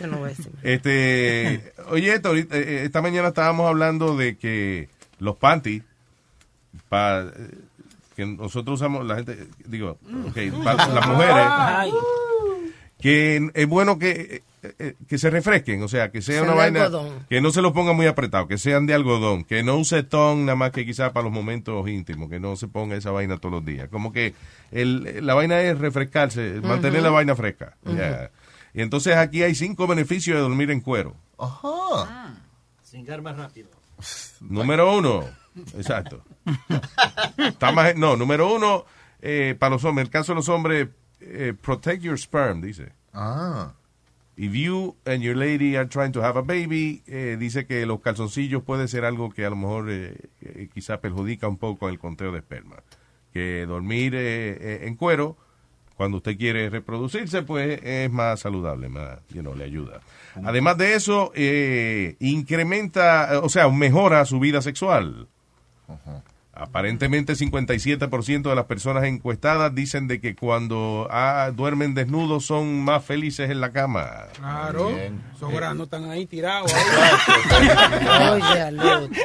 Yo no voy a decir. Este, oye, esto, ahorita, eh, esta mañana estábamos hablando de que los panties, para que nosotros usamos, la gente, digo, pa- las mujeres, que es bueno que, eh, eh, que se refresquen, o sea, que sea una de vaina, algodón. que no se lo ponga muy apretado, que sean de algodón, que no use ton nada más que quizás para los momentos íntimos, que no se ponga esa vaina todos los días. Como que el, la vaina es refrescarse, mantener la vaina fresca. Y entonces aquí hay cinco beneficios de dormir en cuero. Ajá. Cingar más rápido. [LAUGHS] Número uno, exacto. Está más- no, número uno, eh, para los hombres, en el caso de los hombres, eh, protect your sperm, dice. Ah. If you and your lady are trying to have a baby, eh, dice que los calzoncillos puede ser algo que a lo mejor eh, eh, quizá perjudica un poco el conteo de esperma. Que dormir eh, eh, en cuero, cuando usted quiere reproducirse, pues es más saludable, más, you know, le ayuda. Además de eso, eh, incrementa, eh, o sea, mejora su vida sexual. Aparentemente 57% de las personas encuestadas dicen de que cuando ah, duermen desnudos son más felices en la cama. Claro. Esos granos están ahí tirados. Oye, al otro.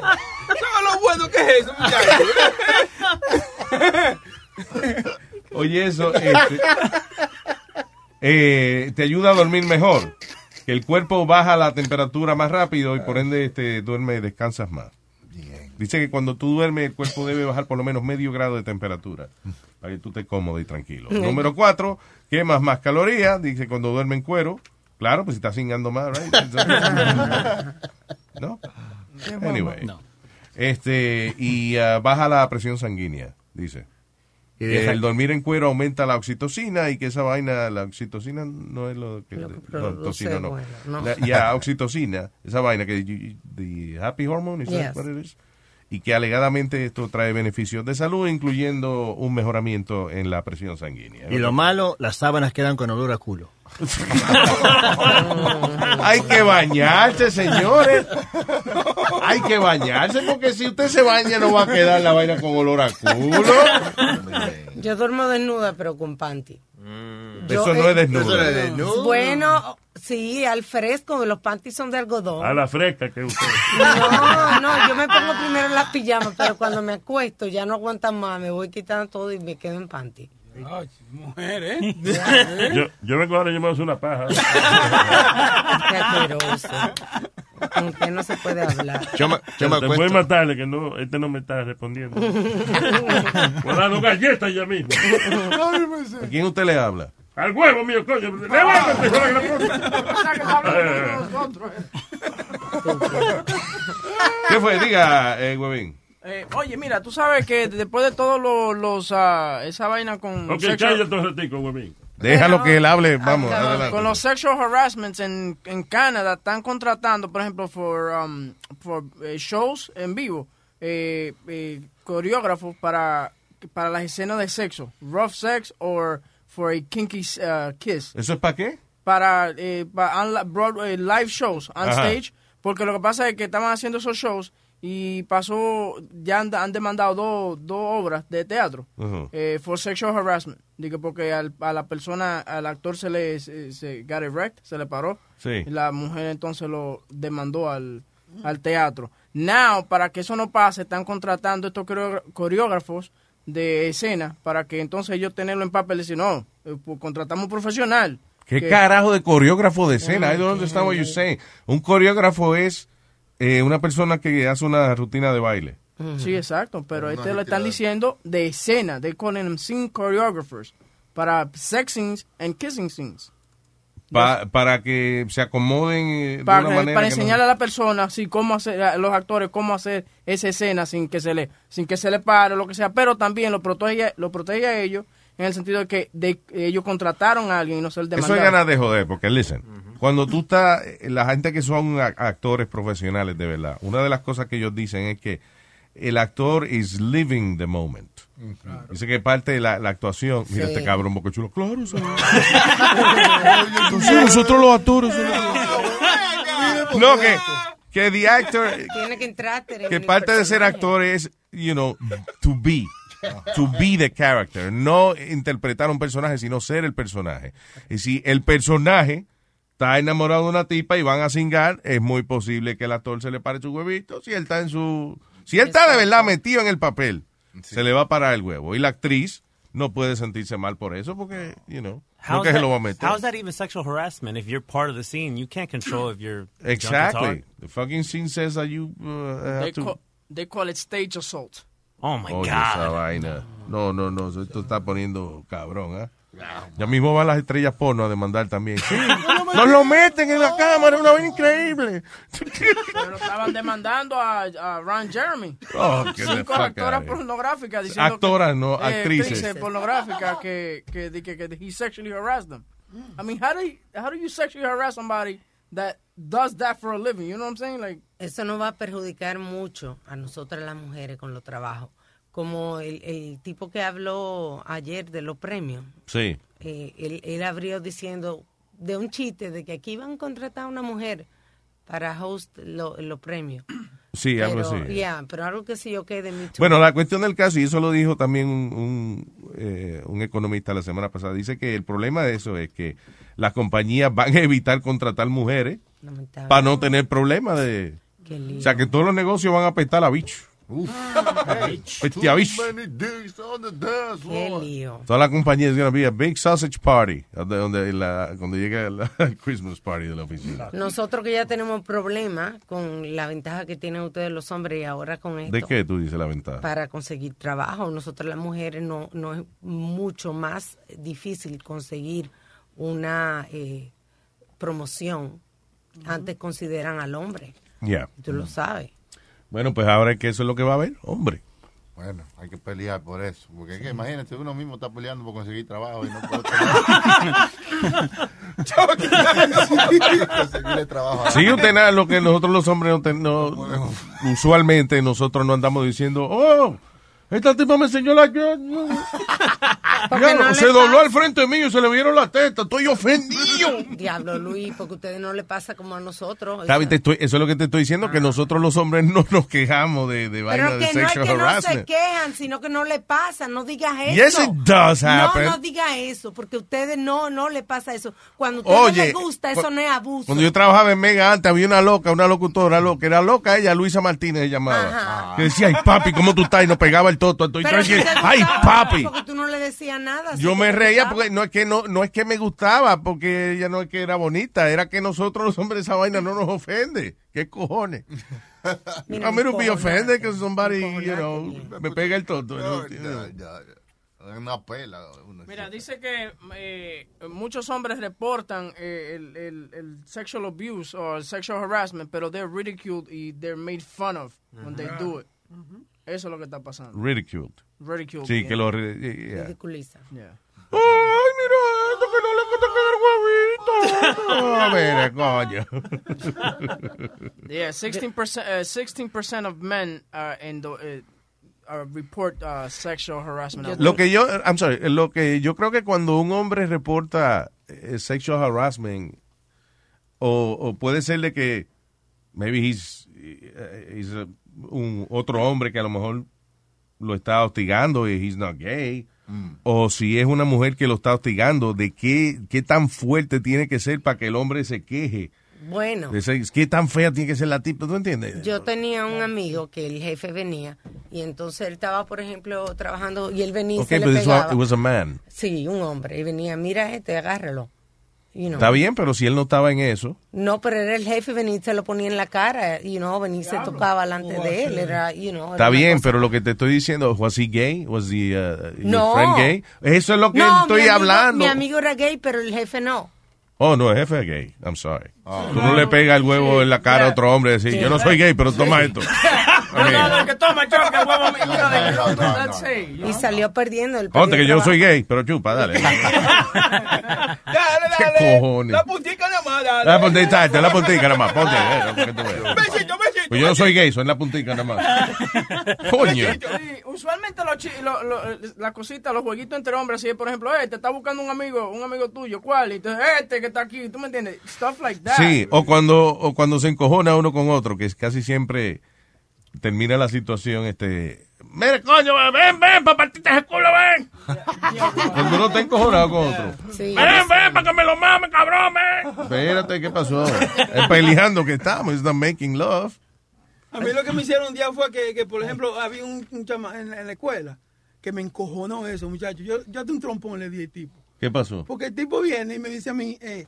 ¿Sabes lo bueno que es eso, muchachos? [LAUGHS] Oye, eso este, eh, te ayuda a dormir mejor. Que el cuerpo baja la temperatura más rápido y por ende este, duerme y descansas más. Dice que cuando tú duermes el cuerpo debe bajar por lo menos medio grado de temperatura para que tú estés cómodo y tranquilo. Número cuatro, quemas más calorías. Dice cuando duerme en cuero. Claro, pues si estás cingando más, right? [LAUGHS] ¿No? Anyway. No. Este, y ah, baja la presión sanguínea, dice. Y Que deja- el dormir en cuero aumenta la oxitocina y que esa vaina, la oxitocina no es lo que... Lo que no, no. bueno, no. La- Ya, oxitocina, esa vaina que... you- The happy hormone, is that Yes. what it is? Y que alegadamente esto trae beneficios de salud, incluyendo un mejoramiento en la presión sanguínea. Y lo malo, las sábanas quedan con olor a culo. [LAUGHS] Hay que bañarse, señores. Hay que bañarse porque si usted se baña no va a quedar la vaina con olor a culo. Yo duermo desnuda, pero con panty. Yo, Eso no eh, es desnudo. Bueno, sí, al fresco, los panties son de algodón. A la fresca que usted. No, no, yo me pongo primero en las pijamas, pero cuando me acuesto ya no aguantan más, me voy quitando todo y me quedo en panty. Ay, mujer, ¿eh? [LAUGHS] Yo, yo vengo ahora y yo me voy a hacer una paja. Qué asqueroso. Con usted no se puede hablar. Yo me, yo me Te voy a matarle que no, este no me está respondiendo. Voy a dar una galleta ya mismo. ¿A quién usted le habla? Al huevo mío, coño. Levántate, de la gran puta. ¿Qué fue? Diga, eh, huevín. Eh, oye, mira, tú sabes que después de todos los, los ah, esa vaina con Ok, sexual- cállate un ratico, huevín. Déjalo que él hable, vamos, adelante. con los sexual harassments en, en Canadá están contratando, por ejemplo, for, um, for eh, shows en vivo, eh, eh, coreógrafos para, para las escenas de sexo, rough sex or for a kinky uh, kiss. ¿Eso es para qué? Para, eh, para Broadway live shows on Ajá. stage, porque lo que pasa es que estaban haciendo esos shows y pasó, ya han, han demandado dos dos obras de teatro eh, for sexual harassment. Digo, porque al- a la persona, al actor se le se, se got erect, se le paró. Sí. Y la mujer entonces lo demandó al, al teatro. Now, para que eso no pase, están contratando estos coreógrafos de escena para que entonces ellos tenerlo en papel y decir, no, eh, pues, contratamos un profesional. ¿Qué que- carajo de coreógrafo de escena? I don't understand what you're saying. Un coreógrafo es eh, una persona que hace una rutina de baile. Sí, exacto, pero este lo están diciendo de escena. They calling them scene choreographers para sex scenes and kissing scenes. Pa- para que se acomoden eh, de Para, una que- manera para que no- enseñarle a la persona sí, cómo hacer, a los actores cómo hacer esa escena sin que se le sin que se le pare lo que sea, pero también lo protege, lo protege a ellos en el sentido de que de- ellos contrataron a alguien y no se Eso demandaron. es ganas de joder, porque listen, cuando tú estás, eh, la gente que son actores profesionales de verdad, una de las cosas que ellos dicen es que el actor is living the moment. Dice que parte de la, la actuación, mira Sí. este cabrón boca chulo, claro, [LAUGHS] nosotros los actores. No, que, que the actor, Tiene que entrar. en que el parte de ser actor es, you know, to be. To be the character. No interpretar un personaje, sino ser el personaje. Y si el personaje está enamorado de una tipa y van a cingar, es muy posible que el actor se le pare su huevito. Si él está en su. Si él está de verdad metido en el papel, se le va a parar el huevo. Y la actriz no puede sentirse mal por eso porque, you know, no How's se that, lo va a meter. how's that even sexual harassment if you're part of the scene? You can't control if you're Exactly. The fucking scene says that you uh, have They, to. call, they call it stage assault. Oh my Oye, esa vaina. No, no, no, esto está poniendo cabrón, ¿ah? Ya mismo van las estrellas porno a demandar también. Sí, Nos lo meten en la cámara, una vez increíble. Pero estaban demandando a, a Ron Jeremy. Oh, Cinco actoras pornográficas diciendo Actoras, que, no, eh, actrices. pornográficas que, que, que, que, que he sexually harassed them. I mean, how do you, how do you sexually harass somebody that does that for a living? You know what I'm saying? Like, Eso nos va a perjudicar mucho a nosotras las mujeres con los trabajos. Como el, el tipo que habló ayer de los premios. Sí. eh, él, él abrió diciendo de un chiste de que aquí iban a contratar a una mujer para host lo- los premios. [CLEARS THROAT] Sí, algo Pero, así. yeah, pero algo que sí yo quede de mi Bueno, la cuestión del caso, y eso lo dijo también un, un, eh, un economista la semana pasada, dice que el problema de eso es que las compañías van a evitar contratar mujeres para no tener problemas de... O sea, que todos los negocios van a apestar a bicho. [LAUGHS] A bicho. Many dicks on the dance Qué lío. Toda la compañía es going to be a big sausage party donde, donde la- cuando llegue la [LAUGHS] Christmas party de la oficina. Nosotros que ya tenemos problemas con la ventaja que tienen ustedes los hombres y ahora con esto. ¿De qué tú dices la ventaja? Para conseguir trabajo. Nosotros las mujeres no, no es mucho más difícil conseguir una eh, promoción. Antes consideran al hombre. Ya. Tú lo sabes. Bueno, pues ahora es que eso es lo que va a haber, hombre. Bueno, hay que pelear por eso. Porque es que imagínate, uno mismo está peleando por conseguir trabajo y no puede [LAUGHS] tener. [LAUGHS] [LAUGHS] conseguirle trabajo. Sí, usted nada, lo que nosotros los hombres no, ten- no- usualmente nosotros no andamos diciendo, oh, esta tipa me enseñó la yo, yo- no se dobló pasa. al frente mío y se le vieron la teta, estoy ofendido. [LAUGHS] Diablo, Luis, porque a ustedes no le pasa como a nosotros. Te estoy- eso es lo que te estoy diciendo, que nosotros los hombres no nos quejamos de, de vaina Pero de que no es sexual que no se harassment. quejan, sino que no le pasa. No digas eso. Yes, it does happen. No, no diga eso, porque a ustedes no, no le pasa eso. Cuando a ustedes Oye, les gusta, eso no es abuso. Cuando yo trabajaba en Mega antes había una loca, una locutora loca, era loca ella, Luisa Martínez se llamaba. Ajá. Que decía, ay papi, ¿cómo tú estás? Y nos pegaba el toto. Entonces, Pero yo si decía, te ay papi. Porque tú no le decías nada. Yo me reía gustaba. porque no es que no, no es que me gustaba, porque ella no es que era bonita, era que nosotros los hombres esa vaina no nos ofende. ¿Qué cojones? [LAUGHS] Mira, a mí no me ofende que somebody, you know, me pega el toto. No, ¿no? ya, ya, ya. Una pela. Mira, dice que eh, muchos hombres reportan eh, el, el, el sexual abuse o el sexual harassment, pero they're ridiculed y they're made fun of when they do it. Eso es lo que está pasando. Ridiculed. Ridiculed. Sí, bien. que lo... yeah. Ridiculiza. Yeah. Ay, mira esto, que no le gusta quedar huevito. [LAUGHS] No, mira, coño. Yeah, 16%, uh, 16% of men uh, in the, uh, uh, report uh, sexual harassment. Lo que yo, I'm sorry, lo que yo creo que cuando un hombre reporta eh, sexual harassment, o, o puede ser de que maybe he's, eh, he's a- un otro hombre que a lo mejor lo está hostigando y he's not gay, o si es una mujer que lo está hostigando, de qué, qué tan fuerte tiene que ser para que el hombre se queje, Bueno, qué tan fea tiene que ser la tipa, ¿tú entiendes? yo tenía un amigo que el jefe venía y entonces él estaba, por ejemplo, trabajando y él venía y Okay, se but le this was- pegaba. it was a man. Sí, un hombre. Y venía, mira este, agárralo. You know. Está bien, pero si él no estaba en eso, No, pero era el jefe, venía y se lo ponía en la cara, y no, venía y se tocaba delante de él, era, you know, Está bien, cosa- pero lo que te estoy diciendo, ¿was he gay? ¿Was he, uh, your No. friend gay? Eso es lo que No, estoy mi amigo- hablando. Mi amigo era gay, pero el jefe no. Oh, no, el jefe es gay. I'm sorry. Tú no le pegas el huevo en la cara a otro hombre y decir, yo no soy gay, pero toma esto. [LAUGHS] No, no, el que toma, que el huevo mío. No, no, no, Y salió perdiendo. El Ponte que yo soy gay, pero chupa, dale. [LAUGHS] Dale, ¿Qué dale. cojones? La puntica nada más, dale. La puntita, esta, la puntica nada más, ponte. eh. Besito, besito. Pues yo no soy gay, soy en la puntica nada más. Coño. Usualmente los la cosita, los jueguitos entre hombres, así por ejemplo, eh, te está buscando un amigo, un amigo tuyo, ¿cuál? Y entonces, este que está aquí, ¿tú me entiendes? Stuff like that. Sí, o cuando, o cuando se encojona uno con otro, que es casi siempre termina la situación, este... Mire, coño, ven, ven, para partirte ese culo, ven. [LAUGHS] Cuando uno está encojonado con otro. Sí. Ven, ven, para que me lo mame, cabrón, ven. Espérate, ¿qué pasó? [LAUGHS] Es peleando que estamos, it's not making love. A mí lo que me hicieron un día fue que, que, por ejemplo, había un, un chama en, la- en la escuela que me encojonó eso, muchacho. Yo, yo hasta un trompón le di al tipo. ¿Qué pasó? Porque el tipo viene y me dice a mí, eh,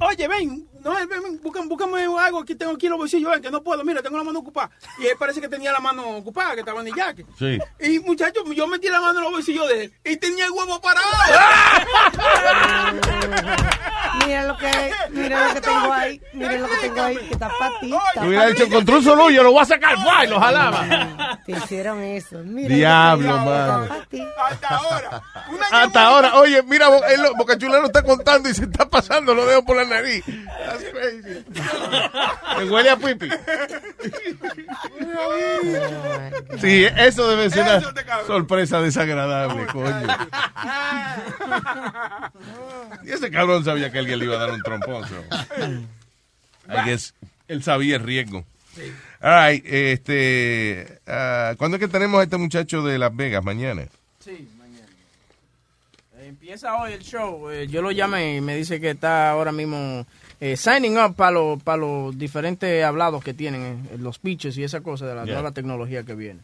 oye, ven, no, ven, ven, búscame, búscame algo, aquí tengo aquí los bolsillos, ven, que no puedo, mira, tengo la mano ocupada. Y él parece que tenía la mano ocupada, que estaba en el jaque. Sí. Y muchacho, yo metí la mano en los bolsillos de él y tenía el huevo parado. [LAUGHS] Mira lo que Miren lo que tengo ahí. Miren lo que tengo ahí, que está para ti. está Te hubiera dicho, encontré un soluyo, lo voy a sacar, ¡guay! Lo jalaba. Te hicieron eso. Mira Diablo, está pa' ti. Hasta ahora, oye, mira, él Boca Chula lo está contando y se está pasando los dedos por la nariz. That's crazy. [LAUGHS] Me huele a pipi. Sí, eso debe ser una sorpresa desagradable, coño. Y ese cabrón sabía que alguien le iba a dar un trompón. so. [LAUGHS] I guess él sabía el riesgo. All right, este, ah, ¿cuándo es que tenemos a este muchacho de Las Vegas? Mañana. Sí, mañana. Eh, Empieza hoy el show. eh, yo lo llamé y me dice que está ahora mismo eh, signing up para los para los diferentes hablados que tienen, los speeches y esa cosa de la Yeah. nueva tecnología que viene.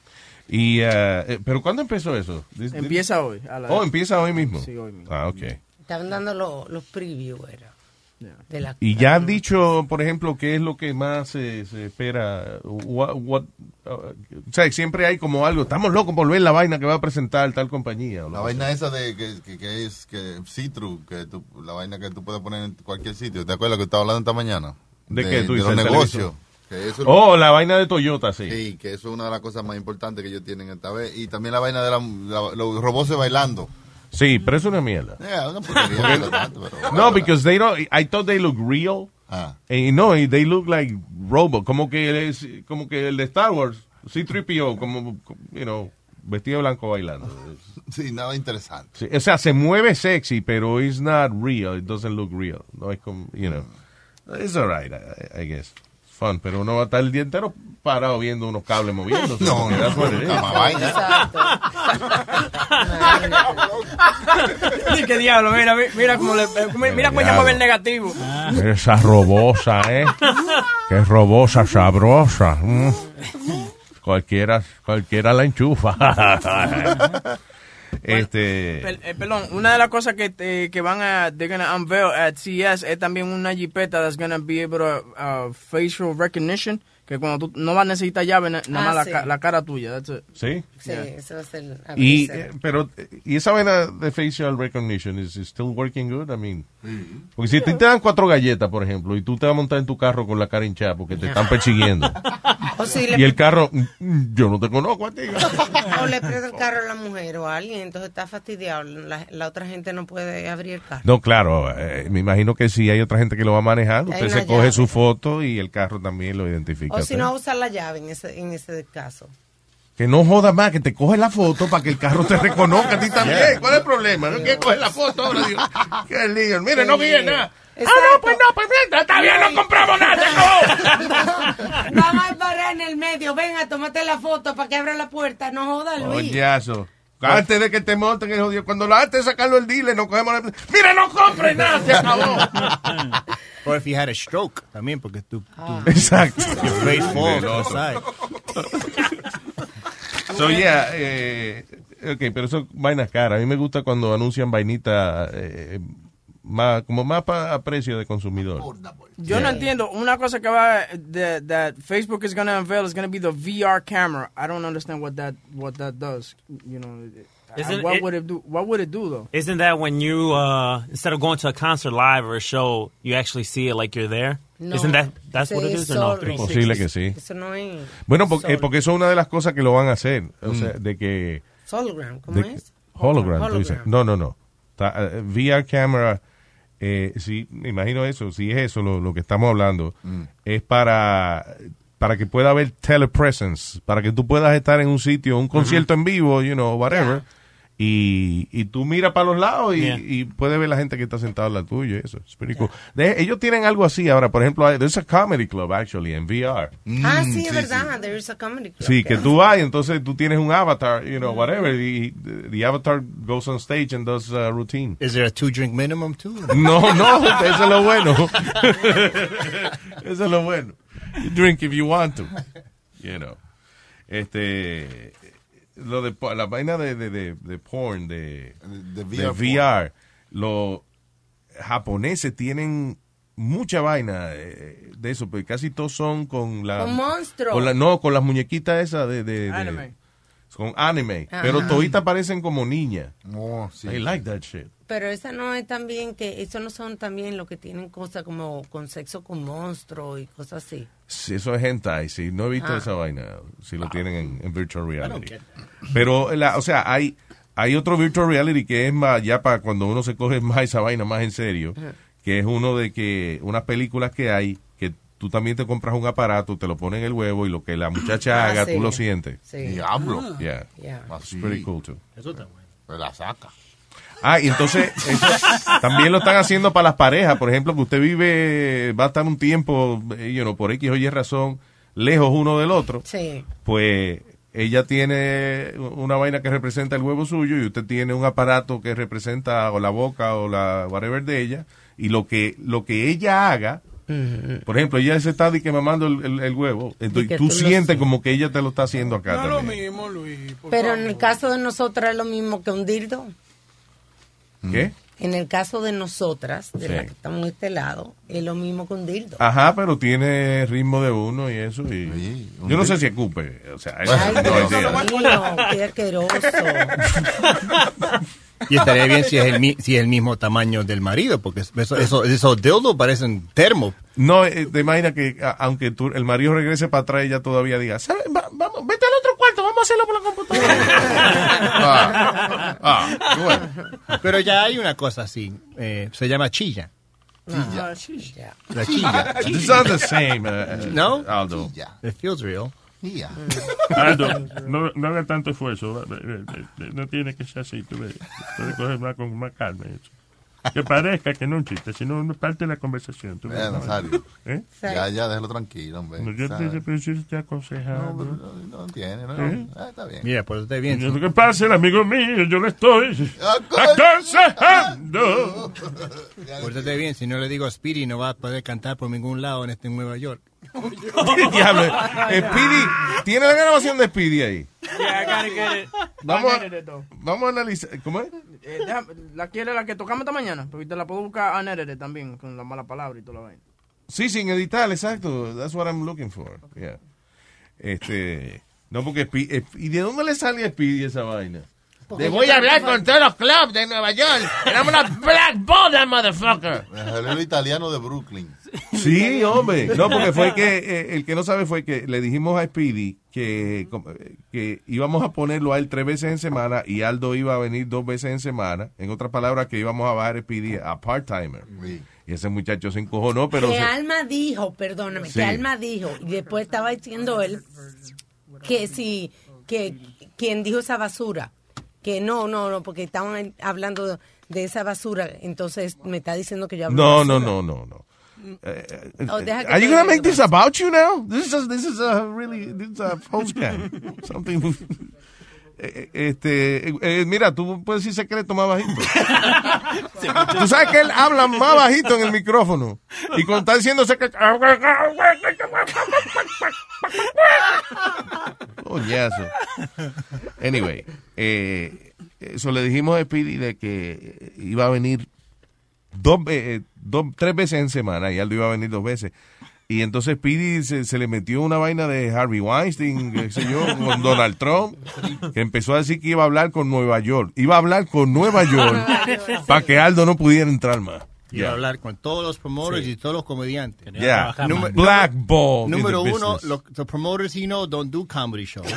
Y, eh, ¿Pero cuándo empezó eso? This- Empieza hoy. a la- Oh, empieza hoy mismo. Sí, hoy mismo. Ah, ok. Estaban dando los, los previews, era. De la, Y ya han dicho, por ejemplo, qué es lo que más se, se espera. What- what- uh, o sea, siempre hay como algo. Estamos locos por ver la vaina que va a presentar tal compañía. lo La vaina sea. esa de que, que, que es que see-through, que tú- la vaina que tú puedes poner en cualquier sitio. ¿Te acuerdas que estaba hablando esta mañana? ¿De qué tú De dices, los negocios. Que eso- Oh, la vaina de Toyota, sí. Sí, que eso es una de las cosas más importantes que ellos tienen esta vez. Y también la vaina de la- la- los robots bailando. Sí, pero es una mierda. Yeah, una porquería, no no, because they don't, I thought they look real. Ah. Eh, no, y they look like robot, como que es, como que el de Star Wars, C-3PO, como, you know, vestido blanco bailando. [LAUGHS] Sí, nada interesante. Sí, o sea, se mueve sexy, pero it's not real. It doesn't look real. No es como, you know. It's alright, I, I guess. Fun, pero uno va a estar el día entero parado viendo unos cables moviéndose. No, no, vaina. Ni qué diablo, mira, mi- mira cómo le, eh, mira, mira cómo ella mueve el negativo. Esa robosa, ¿eh? Qué robosa, sabrosa. Mm. Cualquiera, cualquiera la enchufa. Este. Pel- eh, perdón, una de las cosas que, eh, que van a they're gonna unveil at CES es también una jipeta that's gonna be able to uh, facial recognition que cuando tú no vas a necesitar llave na- nada Ah, más la, sí. ca- la cara tuya. ¿Sí? Sí, eso va a ser. a Y, eh, pero, y esa vaina de facial recognition is is still working good, I mean. Porque si a ti te dan cuatro galletas, por ejemplo, y tú te vas a montar en tu carro con la cara hinchada porque te están persiguiendo. [LAUGHS] O si le, y el carro, "Mm, yo no te conozco a ti. o le presta el carro a la mujer o a alguien, entonces está fastidiado. La, la otra gente no puede abrir el carro. No, claro, eh, me imagino que si hay otra gente que lo va manejando, Hay usted se coge su foto y el carro también lo identifica. O si no, usar la llave en ese, en ese caso. Que no joda más, que te coge la foto para que el carro te reconozca a ti también. Yeah. ¿Cuál es el problema? ¿No quieres coger la foto ahora? Digo, [LAUGHS] qué lío. Mire, no viene nada. Ah, no, pues no, pues mira, está bien, no compramos nada. [LAUGHS] Vamos a parar en el medio. Venga, tómate la foto para que abra la puerta. No joda, Luis. Coñazo. Antes de que te monten el jodido, cuando la antes de sacarlo el dealer, no cogemos la... Mira, no compres nada, se acabó. Or if you had a stroke, también, porque tú... Ah. tú Exacto. Your face [LAUGHS] falls the side. [LAUGHS] So, yeah, eh, ok, pero eso vainas caras. A mí me gusta cuando anuncian vainitas eh, más, como más pa- a precio de consumidor. Yo no entiendo. Una cosa que va that, that Facebook is gonna unveil is gonna be the VR camera. I don't understand what that what that does. You know, Isn't what it- would it do? What would it do though? Isn't that when you uh, instead of going to a concert live or a show, you actually see it like you're there? No. Isn't that that's what it is or no? solo. Posible que sí. Eso no es. Bueno, porque, Solo. porque eso es una de las cosas que lo van a hacer. O sea, de que... Hologram, ¿cómo de- es? Hologram, tú dices. Hologram. No, no, no. Ta- eh, VR camera, eh, sí, me imagino eso, si es eso lo, lo que estamos hablando, es para para que pueda haber telepresence, para que tú puedas estar en un sitio, un concierto en vivo, you know, whatever, y, y tú miras para los lados y, Yeah. y puedes ver la gente que está sentada al lado tuyo, y eso, es pretty cool. De- ellos tienen algo así ahora, por ejemplo, hay- there's a comedy club, actually, en VR. ah, sí, es verdad. There is a comedy club. Sí, que tú vas y entonces tú tienes un avatar, you know, whatever, y the, the avatar goes on stage and does uh, routine. Is there a two drink minimum too? No, no, eso es lo bueno. eso es lo bueno. You drink if you want to, you know. Este, lo de la vaina de, de, de, de porn, de, De de VR los japoneses tienen mucha vaina eh, de eso, porque casi todos son con la... Con monstruos. con la- no, con las muñequitas esas de... de, de- Anime. con anime, Ajá. pero toditas parecen como niñas. No, sí. I like that shit. Pero esa no es también que, eso no son también los que tienen cosas como con sexo con monstruos y cosas así. Sí, eso es hentai, sí, no he visto Ah. esa vaina, si lo tienen en, en virtual reality. Pero, la, o sea, hay, hay otro virtual reality que es más, ya para cuando uno se coge más esa vaina más en serio, que es uno de que, unas películas que hay, que tú también te compras un aparato, te lo pones en el huevo y lo que la muchacha Ah, haga, sí. tú lo sientes. Sí. Diablo. Ah. Yeah. Yeah. It's pretty cool too. Eso está bueno. Pues la saca. Ah, y entonces eso también lo están haciendo para las parejas. Por ejemplo, que usted vive, va a estar un tiempo, eh, you know, por X o Y razón, lejos uno del otro. Sí. Pues ella tiene una vaina que representa el huevo suyo y usted tiene un aparato que representa o la boca o la whatever de ella. Y lo que, lo que ella haga, por ejemplo, ella se está de que mamando el, el- el huevo. Entonces tú, lo sientes como que ella te lo está haciendo acá No es lo también. mismo, Luis. Pero favor. en el caso de nosotras es lo mismo que un dildo. ¿Qué? En el caso de nosotras, de Sí. las que estamos en este lado, es lo mismo que un dildo. Ajá, pero tiene ritmo de uno y eso. Y yo no sé si ocupe. O sea, eso Ay, no Dios idea. mío, qué asqueroso. [LAUGHS] Y estaría bien si es el, mi- si es el mismo tamaño del marido, porque eso, eso, esos dildos parecen termo. No, eh, te imaginas que a- aunque tú, el marido regrese para atrás, ella todavía diga, "¿Sabe? Va- vamos, vete al otro cuarto, vamos a hacerlo por la computadora. [LAUGHS] Ah, Pero ya hay una cosa así, eh, se llama chilla. Ah, La chilla. [LAUGHS] It's not the same, uh, ¿No? Aldo. It feels real. Aldo, no, no haga tanto esfuerzo. No tiene que ser así. Tú ves. Puedes coger más con más calma. Eso. Que parezca que no es un chiste, sino una parte de la conversación. ¿tú ves? Eh, Nazario. ¿Eh? Ya, ya, déjalo tranquilo, hombre. No, yo te, pero si te. No, pero no, no entiende, ¿no? ¿Eh? Ah, está bien. Mira, por eso está bien. Lo que pasa, el amigo mío, yo le estoy aconsejando. Por eso está bien, si no le digo a Speedy no va a poder cantar por ningún lado en este Nueva York. [LAUGHS] Diablo. Eh, Speedy, ¿tiene la grabación de Speedy ahí? Yeah, I gotta get it. Vamos a, vamos analizar. ¿Cómo es? Eh, déjame- ¿La quiere la que tocamos esta mañana? Porque te la puedo buscar unedited también, con la mala palabra y toda la vaina. Sí, sin editar, exacto. That's what I'm looking for. Yeah. Este, no porque Speedy, eh, ¿y de dónde le sale a Speedy esa vaina? Te voy a hablar con todos los clubs de Nueva York. Tenemos una black bola, motherfucker. El italiano de Brooklyn. Sí, hombre. No, porque fue que eh, el que no sabe fue que le dijimos a Speedy que, que íbamos a ponerlo a él tres veces en semana y Aldo iba a venir dos veces en semana. En otras palabras, que íbamos a bajar a Speedy a part-timer. Y ese muchacho se encojonó, pero... que se- Alma dijo, perdóname, Sí. que Alma dijo, y después estaba diciendo él que si, que quien dijo esa basura, que no, no, no, porque estaban hablando de esa basura, entonces me está diciendo que yo hablo No, no, basura. no, no, no. Eh, eh, Oh, Are you gonna make this about you now? This is this is a really this is a scam. [LAUGHS] Something. [LAUGHS] Eh, Este, eh, eh, mira, tú puedes decir secreto más bajito. [LAUGHS] tú sabes que él habla más bajito en el micrófono. Y cuando está diciendo secreto. Coñazo. Anyway, eh, eso le dijimos a Speedy de que iba a venir dos, ve- dos, tres veces en semana y Aldo iba a venir dos veces. Y entonces Speedy se, se le metió una vaina de Harvey Weinstein, qué sé yo, [LAUGHS] con Donald Trump, que empezó a decir que iba a hablar con Nueva York. Iba a hablar con Nueva York para que Aldo no pudiera entrar más. Iba a hablar con todos los promoters y todos los comediantes. Yeah. Número- Blackball in the Número uno, business. lo, the promoters he knows don't do comedy shows. [LAUGHS]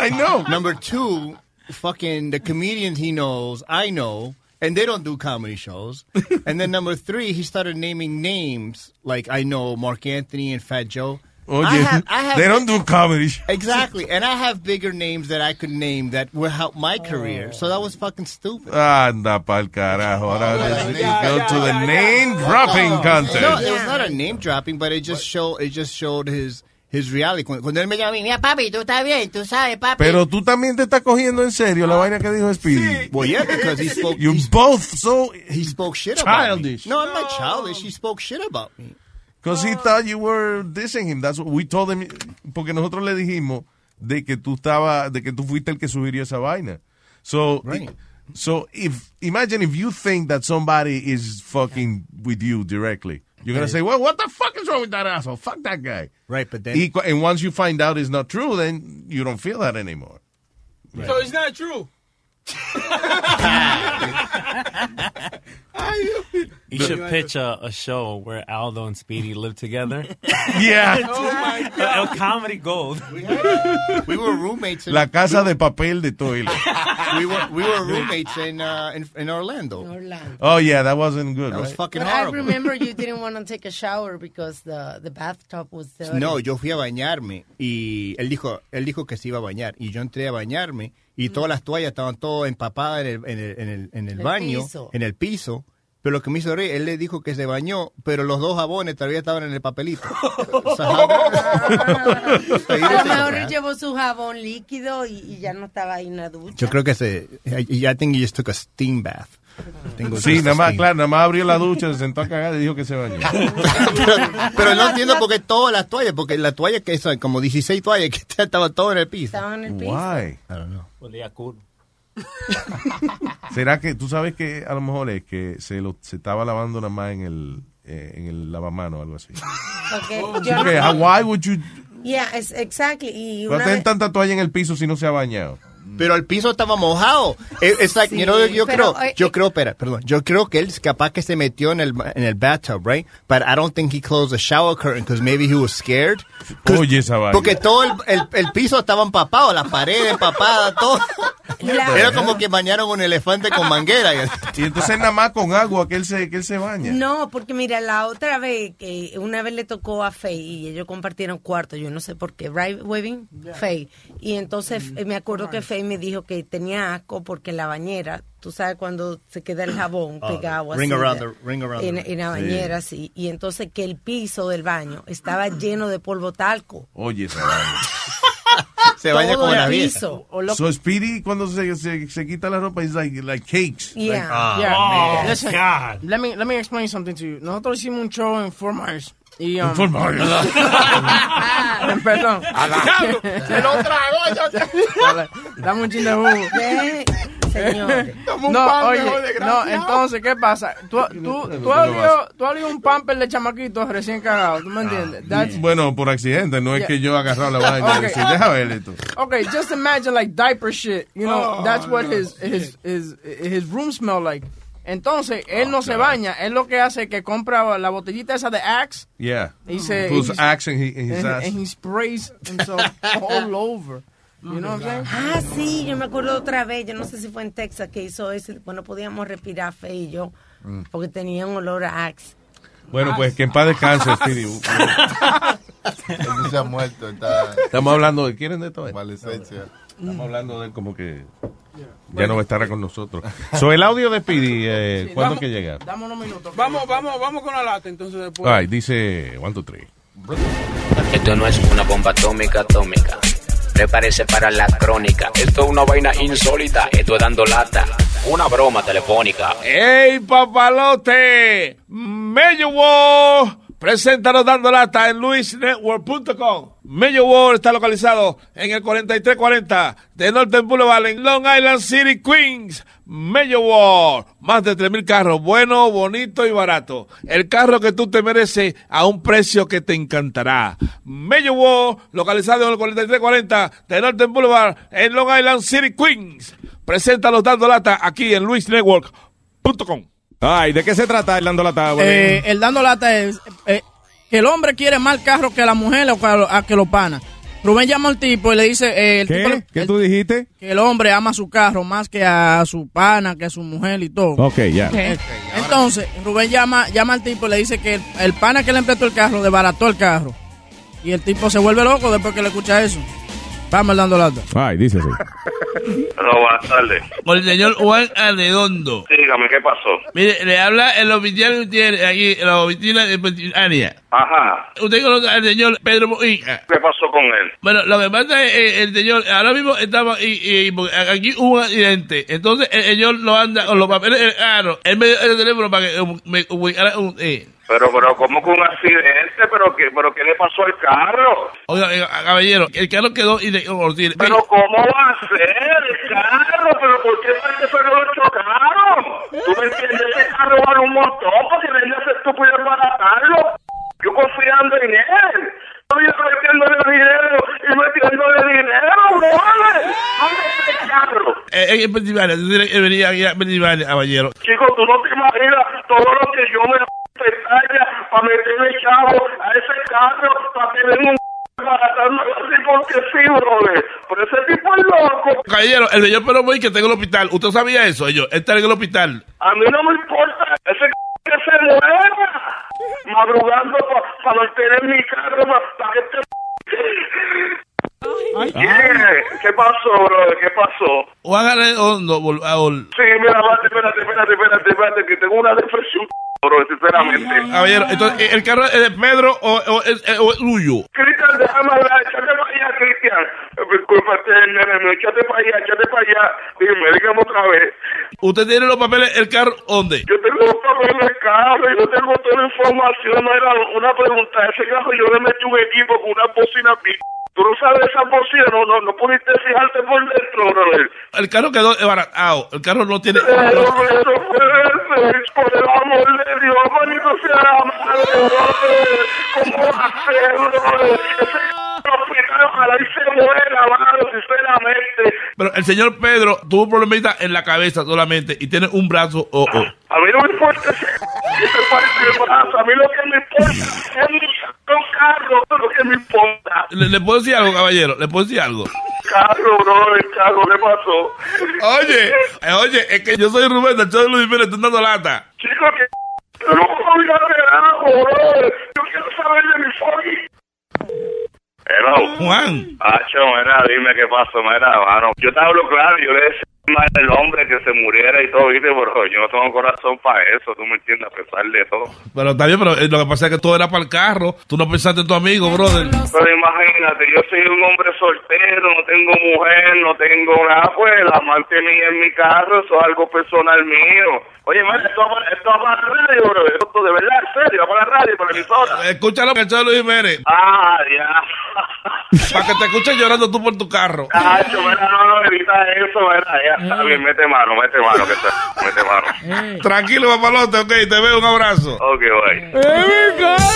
I know. Number two, fucking the comedians he knows, I know, and they don't do comedy shows. [LAUGHS] and then number three, he started naming names like I know Mark Anthony and Fat Joe. Oye, I have- I have- they don't do comedy. Exactly, and I have bigger names that I could name that will help my career. So that was fucking stupid. Anda pa'l carajo. Ahora oh, let's go to the name dropping contest. No, it was not a name dropping, but it just showed it just showed his his reality. Cuando, cuando él me llama, Mira, papi, tú estás bien, tú sabes, papi. Pero tú también te estás cogiendo en serio la vaina que dijo Speedy. well, yeah, because he [LAUGHS] spoke. You both so he spoke shit about childish. me. No, I'm not childish. He spoke shit about me. Because he thought you were dissing him. That's what we told him. Porque nosotros le dijimos de que tú estaba, de que tú fuiste el que sugirió esa vaina. So, so if imagine if you think that somebody is fucking with you directly, you're gonna Right. say, "Well, what the fuck is wrong with that asshole? Fuck that guy." Right, but then Y cu- and once you find out it's not true, then you don't feel that anymore. So it's not true. You should pitch a, a show where Aldo and Speedy live together. [LAUGHS] Yeah. [LAUGHS] Oh my [LAUGHS] El comedy gold. We were roommates. In, La casa de papel de Toilet. we were we were roommates in uh, in, in Orlando. Orlando. Oh, yeah, that wasn't good, That was right? fucking But I horrible. remember you didn't want to take a shower because the, the bathtub was dirty. No, yo fui a bañarme y él dijo, él dijo que se iba a bañar y yo entré a bañarme y todas las toallas estaban todas empapadas en el, en el, en el, en el El baño, piso. en el piso. Pero lo que me hizo reír, él le dijo que se bañó, pero los dos jabones todavía estaban en el papelito. [LAUGHS] O sea, A lo [LAUGHS] mejor llevó su jabón líquido y, y ya no estaba ahí en la ducha. yo creo que se, I, I think he just took a steam bath. Was Sí, nada más, claro, nada más abrió la ducha, se sentó a cagar y dijo que se bañó. [LAUGHS] Pero no entiendo por qué todas las toallas, porque la toalla que son como 16 toallas que estaban todo en el piso. Estaban en el piso. Why? I don't know. Olía cool. [LAUGHS] ¿Será que tú sabes que a lo mejor es que se lo se estaba lavando nada más en el eh, en el lavamano o algo así? Porque, no- why would you Yeah, exactly. Y no una tener vez- tanta toalla en el piso si no se ha bañado? Pero el piso estaba mojado. Eh, It's like, you know, Sí, yo pero, creo, eh, yo creo, espera, perdón, yo creo que él es capaz que se metió en el, en el bathtub, right? But I don't think he closed the shower curtain because maybe he was scared. Oye, esa vaina. Porque todo el, el, el piso estaba empapado, la pared empapada, todo. [LAUGHS] La- Era como que bañaron un elefante con manguera. Y entonces nada más con agua que él se que él se baña. No, porque mira, la otra vez, que una vez le tocó a Faye y ellos compartieron cuarto, yo no sé por qué, right, Webin? Faye. Y entonces eh, me acuerdo que Faye me dijo que tenía asco porque en la bañera, tú sabes cuando se queda el jabón Oh, pegado ring around the- ring around en, the- en la bañera, sí. Y entonces que el piso del baño estaba lleno de polvo talco. Oye. [LAUGHS] Se baña Todo como vieja. piso. So Speedy cuando se, se, se quita la ropa es like like cakes. Yeah. Like, ah, Yeah. man. Listen, let me let me explain something to you. Nosotros hicimos un show en Myers. Y, um. [LAUGHS] Perdón. Se lo tragó. [LAUGHS] Dame un chin de jugo. Ve, señor. Toma un No, oye, no, entonces, ¿qué pasa? Tú, tú, tú, has olido- tú has olido un pamper de chamaquito recién cagado, ¿tú me entiendes? That's- Bueno, por accidente, no es que yo he agarrado la vaina y Okay. decir, deja ver esto. Okay, just imagine like diaper shit. You know, Oh, that's what no. his, his his his room smell like. Entonces, él no se baña. Él lo que hace es que compra la botellita esa de Axe Yeah. y se Puts y- axe in his- in his ass. and he sprays himself [LAUGHS] all over. You know what I'm saying? Ah, sí, yo me acuerdo otra vez, yo no sé si fue en Texas que hizo eso, bueno, podíamos respirar fe y yo, Mm. porque tenía un olor a Axe. Bueno, pues que en paz descanse, Speedy. [LAUGHS] No se ha muerto, está Estamos hablando de, ¿quieren de todo esto? Estamos hablando de él como que ya no estará con nosotros. So, el audio de Speedy, eh, Sí, ¿cuándo vamos- que llega? Dame unos minutos. Vamos, vamos, vamos con la lata entonces después. Ay, dice, one, two, three. Esto no es una bomba atómica, atómica. Prepárese para la crónica. Esto es una vaina insólita. Esto es dando lata. Una broma telefónica. ¡Ey, papalote! Mello World presenta los dando lata en luisnetwork.com. Mello World está localizado en el 4340 de Northern Boulevard en Long Island City, Queens. Mello World, más de 3.000 carros, bueno, bonito y barato. El carro que tú te mereces a un precio que te encantará. Mello World, localizado en el 4340 de Northern Boulevard en Long Island City, Queens. Presenta los dando lata aquí en luisnetwork.com. Ay, ¿de qué se trata el dando lata? güey? Eh, el dando lata es eh, que el hombre quiere más carro que la mujer o que, a que los panas. Rubén llama al tipo y le dice eh, el tipo ¿Qué? le- ¿Qué el- tú dijiste? que el hombre ama su carro más que a su pana, que a su mujer y todo. Ok, ya. Entonces, Rubén llama, llama al tipo y le dice que el, el pana que le empezó el carro desbarató el carro. Y el tipo se vuelve loco después que le escucha eso. Vamos dando lata. Ay, dice así. Hola, buenas tardes. Con el señor Juan Arredondo. Dígame, ¿qué pasó? Mire, le habla el oficial que tiene aquí en la oficina de Pensilvania. Ajá. Usted conoce al señor Pedro Mojica. ¿Qué pasó con él? Bueno, lo que pasa es que el señor, ahora mismo estaba, y, y- porque aquí hubo un accidente. Entonces el señor no anda con los papeles del carro. Él me dio el teléfono para que me ubicara un... Eh. Pero, pero, ¿cómo que un accidente? ¿Pero qué, pero qué le pasó al carro? Oiga, oiga, caballero, el carro quedó y de Pero, ¿cómo va a ser el carro? ¿Pero por qué parece que lo chocaron? ¿Tú me entiendes? Ese carro vale un montón porque venía ese estúpido baratarlo. Yo confiando en él. Yo metiéndole dinero y metiéndole dinero, ¿vale? ¿Dónde está el eh, en Pensilvania. Él venía a caballero. Chico, tú no te imaginas todo lo que yo me para meterle chavo a ese carro para tener un [LAUGHS] porque sí, brother. Pero ese tipo es loco. Caballero, el señor Pedro Boy que está en el hospital. ¿Usted sabía eso? Ellos, él está en el hospital. A mí no me importa ese [LAUGHS] que se mueva madrugando para mantener mi carro para que [LAUGHS] Yeah. ¿Qué pasó, brother? ¿Qué pasó? O hágale hondo, vol- a ol- Sí, mira, espérate, espérate, espérate, espérate, espérate, que tengo una depresión, bro, sinceramente. Caballero, entonces, ¿el carro es de Pedro o, o es, o es tuyo? Cristian, déjame hablar, échate para allá, Cristian. Eh, Discúlpate, nene, mío, échate para allá, échate para allá. Dime, dígame otra vez. ¿Usted tiene los papeles, el carro, dónde? Yo tengo los papeles del carro, yo tengo toda la información. No era una pregunta, ese carro yo le metí un equipo con una bocina pi- Tú no sabes esa bocina, no, no, no pudiste fijarte por dentro, brother. El carro quedó baratado. El carro no tiene... Pero eso puede ser, por el amor de Dios, manito sea la madre, brother. ¿Cómo va a ser, brother? Ese hospital, ojalá y se muera, mano, sinceramente. Pero el señor Pedro tuvo un problemita en la cabeza solamente y tiene un brazo o o. A mí no me importa ese, ese parte del brazo, a mí lo que me importa es mi un carro, lo que me importa. ¿Le, le puedo decir algo, caballero? ¿Le puedo decir algo? Carro, bro, el carro, ¿qué pasó? Oye, eh, oye, es que yo soy Rubén show de Luis estoy dando lata. Chico, que yo no puedo mirar de abajo, bro. Yo quiero saber de mi fucking... Hello. Juan. Hacho, mira, dime qué pasó, mira, mano. Yo te hablo claro, yo le decía más el hombre que se muriera y todo, viste, pero yo no tengo corazón para eso, tú me entiendes, a pesar de todo. Pero está bien, pero eh, lo que pasa es que todo era para el carro. Tú no pensaste en tu amigo, brother. Pero imagínate, yo soy un hombre soltero, no tengo mujer, no tengo nada, pues la amante mía en mi carro, eso es algo personal mío. Oye, esto va, esto va para la radio, bro, esto de verdad, en serio, va para la radio, para la emisora. Escúchalo, el show de Luis Jiménez. Ah, ya. Para que te escuches llorando tú por tu carro. Cacho, mira, no, no, evita eso, mira, ya, está bien, mete mano, mete mano, que está, mete mano. Tranquilo, papalote, ok, te veo, un abrazo. Ok, bye.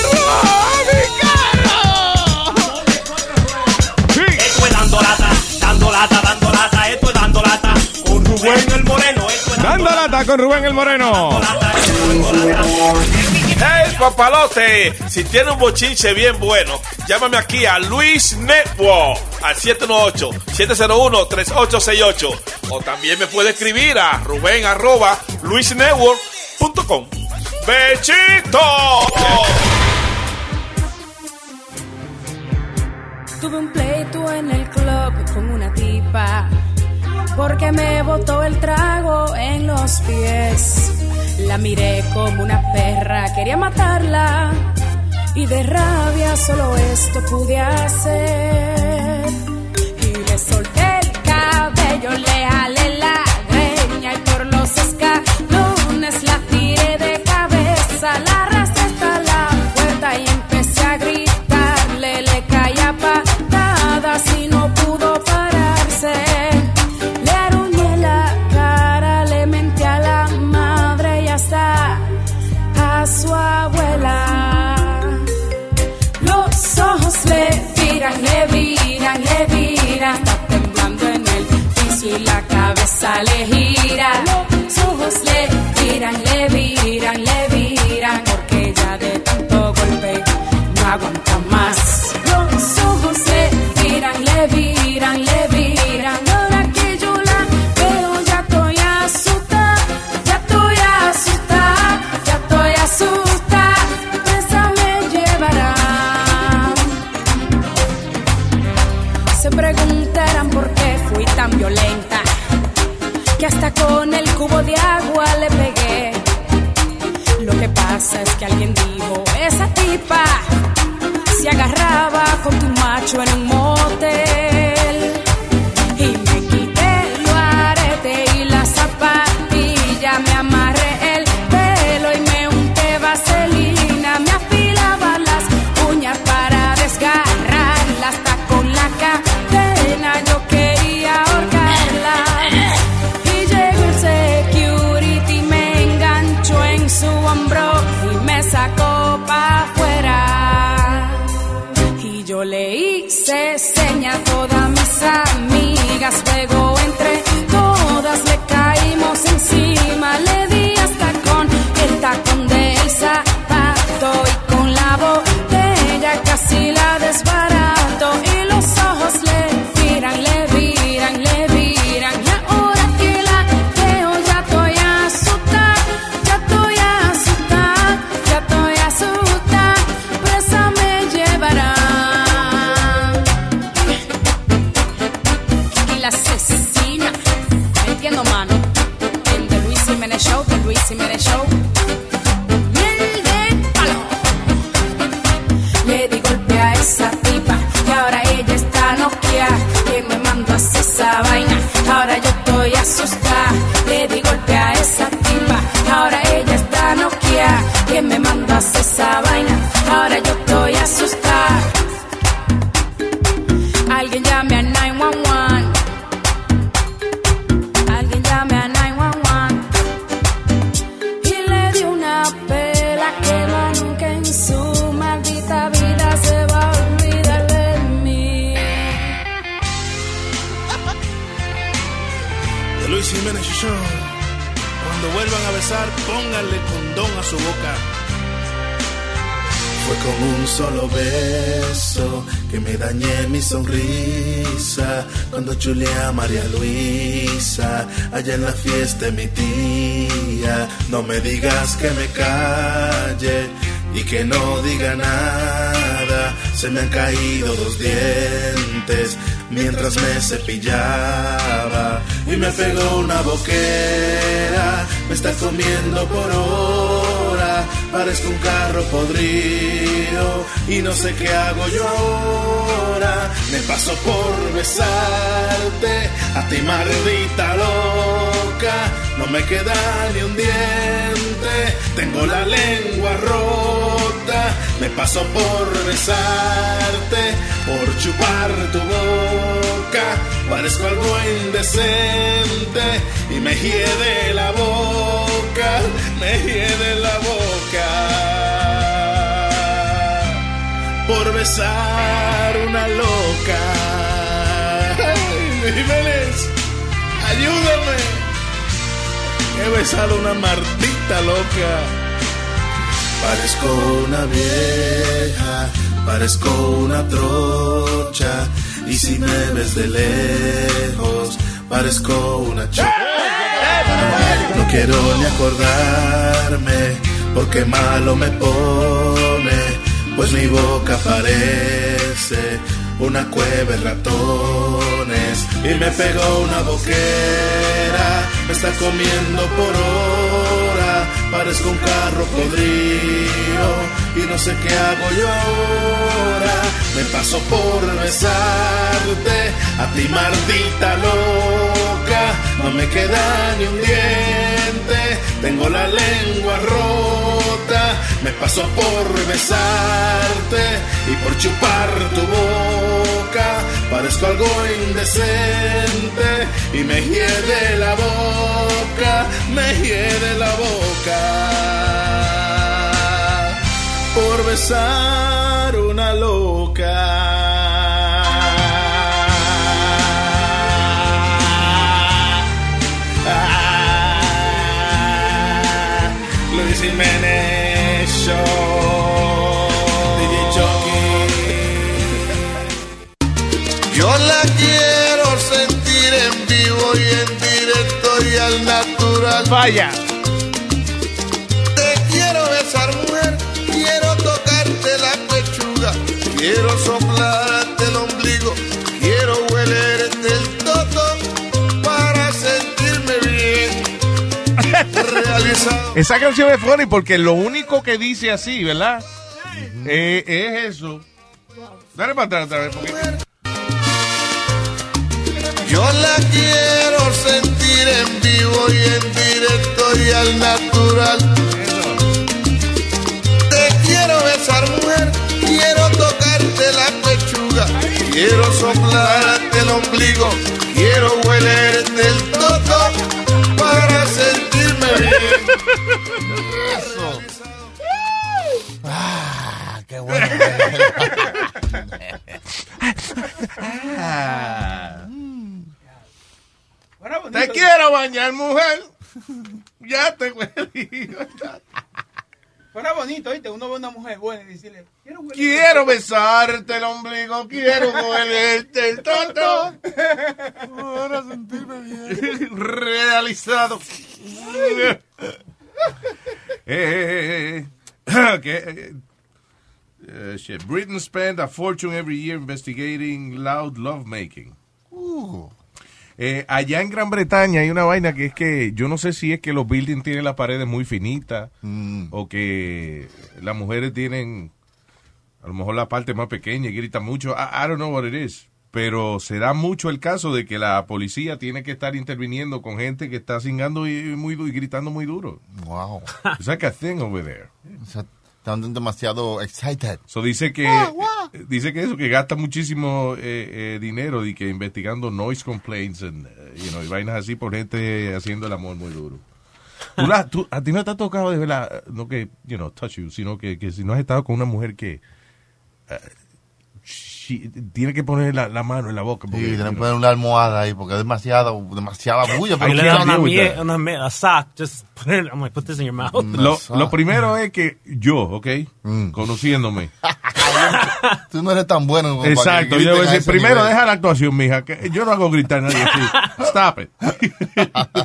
Esto es dando lata, dando lata, dando lata, esto es dando lata. Con Rubén el Moreno, esto es Dando lata con Rubén el Moreno. Hey, papalote, si tiene un bochinche bien bueno, llámame aquí a Luis Network al 718-701-3868. O también me puede escribir a Rubén arroba luisnetwork.com. ¡Bechito! Tuve un pleito en el club con una tipa porque me botó el trago en los pies. La miré como una perra, quería matarla y de rabia solo esto pude hacer. Y le solté el cabello, le jalé le que hasta con el cubo de agua le pegué. Lo que pasa es que alguien dijo, esa tipa se agarraba con tu macho en un motel. Sonrisa cuando chuleé a María Luisa allá en la fiesta de mi tía. No me digas que me calle y que no diga nada. Se me han caído dos dientes mientras me cepillaba y me pegó una boquera. Me está comiendo por hora, parezco un carro podrido y no sé qué hago yo ahora. Me paso por besarte, a ti maldita loca, no me queda ni un diente, tengo la lengua rota. Me paso por besarte, por chupar tu boca, parezco algo indecente y me hiede la boca, me hiede la boca por besar una loca. Ay, Jiménez, ayúdame. He besado una maldita loca. Parezco una vieja, parezco una trocha. Y si me ves de lejos, parezco una chica. No quiero ni acordarme, porque malo me pone, pues mi boca parece una cueva de ratones. Y me pegó una boquera, me está comiendo por hora, parezco un carro podrido y no sé qué hago yo ahora. Me paso por besarte, a ti maldita loca, no me queda ni un diente, tengo la lengua rota, me paso por besarte y por chupar tu boca, parezco algo indecente y me hiede la boca, me hiede la boca por besar una loca. Jiménez Show. DJ Yo la quiero sentir en vivo y en directo y al natural. Vaya. Esa canción es funny porque lo único que dice así, ¿verdad? Eh, es eso. Dale para atrás otra vez. Porque... Yo la quiero sentir en vivo y en directo y al natural. Te quiero besar, mujer. Quiero tocarte la pechuga. Quiero soplarte el ombligo. Quiero huelerte el Eso. Ah, qué bueno. Te quiero bañar, mujer. Ya te huele. Fuera bonito, ¿viste? Uno ve una mujer buena y decirle, quiero huele- Quiero besarte el ombligo, quiero huelerte el tonto. Para sentirme bien. Realizado. Eh, eh, [COUGHS] eh. eh, eh, shit. Britain spent a fortune every year investigating loud lovemaking. Eh, allá en Gran Bretaña hay una vaina que es que yo no sé si es que los buildings tienen las paredes muy finitas o que las mujeres tienen a lo mejor la parte más pequeña y gritan mucho. I, I don't know what it is. Pero se da mucho el caso de que la policía tiene que estar interviniendo con gente que está singando y, muy, y gritando muy duro. Wow. It's like a thing over there. Están demasiado excited. So dice que dice que eso que gasta muchísimo eh, eh, dinero y que investigando noise complaints and, eh, you know, y vainas así por gente haciendo el amor muy duro. Tú la- tú- a ti no te ha tocado de verdad, no que, you know, touch you, sino que, que si no has estado con una mujer que eh, tiene que poner la, la mano en la boca. Sí, porque, tienen you que poner una almohada ahí porque es demasiada, demasiada bulla. Pero le ¿quién da una, mie- una a sock. Just put it. I'm like, put this in your mouth. Lo, lo primero es que yo, ¿ok? Conociéndome. [LAUGHS] [LAUGHS] Tú no eres tan bueno como para que Exacto, yo a decir, primero nivel. deja la actuación, mija, que yo no hago gritar a nadie así. Stop it. [LAUGHS]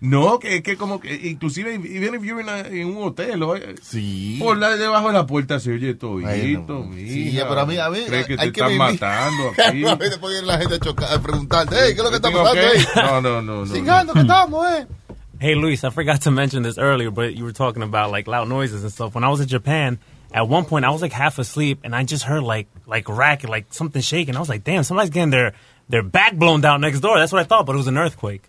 no, que es que como que, inclusive, even if you're in, a- en un hotel, o, sí. por la debajo de la puerta se oye todo, Ay, no. mija. Sí, pero a mí, a mí Cree que te hay que están vivir. matando [LAUGHS] aquí. a mí después viene la gente a, chocar, a preguntarte, hey, ¿qué es lo que está ¿Tengo pasando ahí? No, no, no, no. Singando que estamos, eh. Hey, Luis, I forgot to mention this earlier, but you were talking about like loud noises and stuff. When I was in Japan, at one point I was like half asleep and I just heard like like racket, like something shaking. I was like, damn, somebody's getting their their back blown down next door. That's what I thought, but it was an earthquake.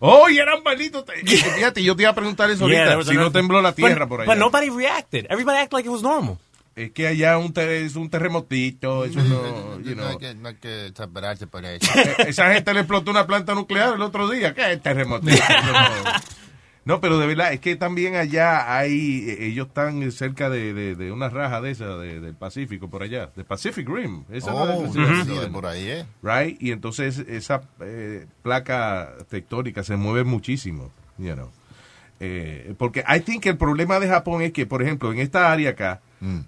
Oh, y era un maldito. [LAUGHS] Fíjate, yo te iba a preguntar eso ahorita. was Si no tembló la tierra But- por allá. But nobody reacted. Everybody acted like it was normal. Es que allá un es un terremotito, eso no, [LAUGHS] you No know. hay que, no hay que exasperarse por eso. [LAUGHS] Esa gente le explotó una planta nuclear el otro día. ¿Qué terremoto? No. No, pero de verdad, es que también allá hay, eh, ellos están cerca de, de, de una raja de esa, de- del Pacífico, por allá, de Pacific Rim. Esa no es Oh, por ahí, ¿eh? Right? Y entonces esa eh, placa tectónica se mueve muchísimo, you know. Eh, porque I think que el problema de Japón es que, por ejemplo, en esta área acá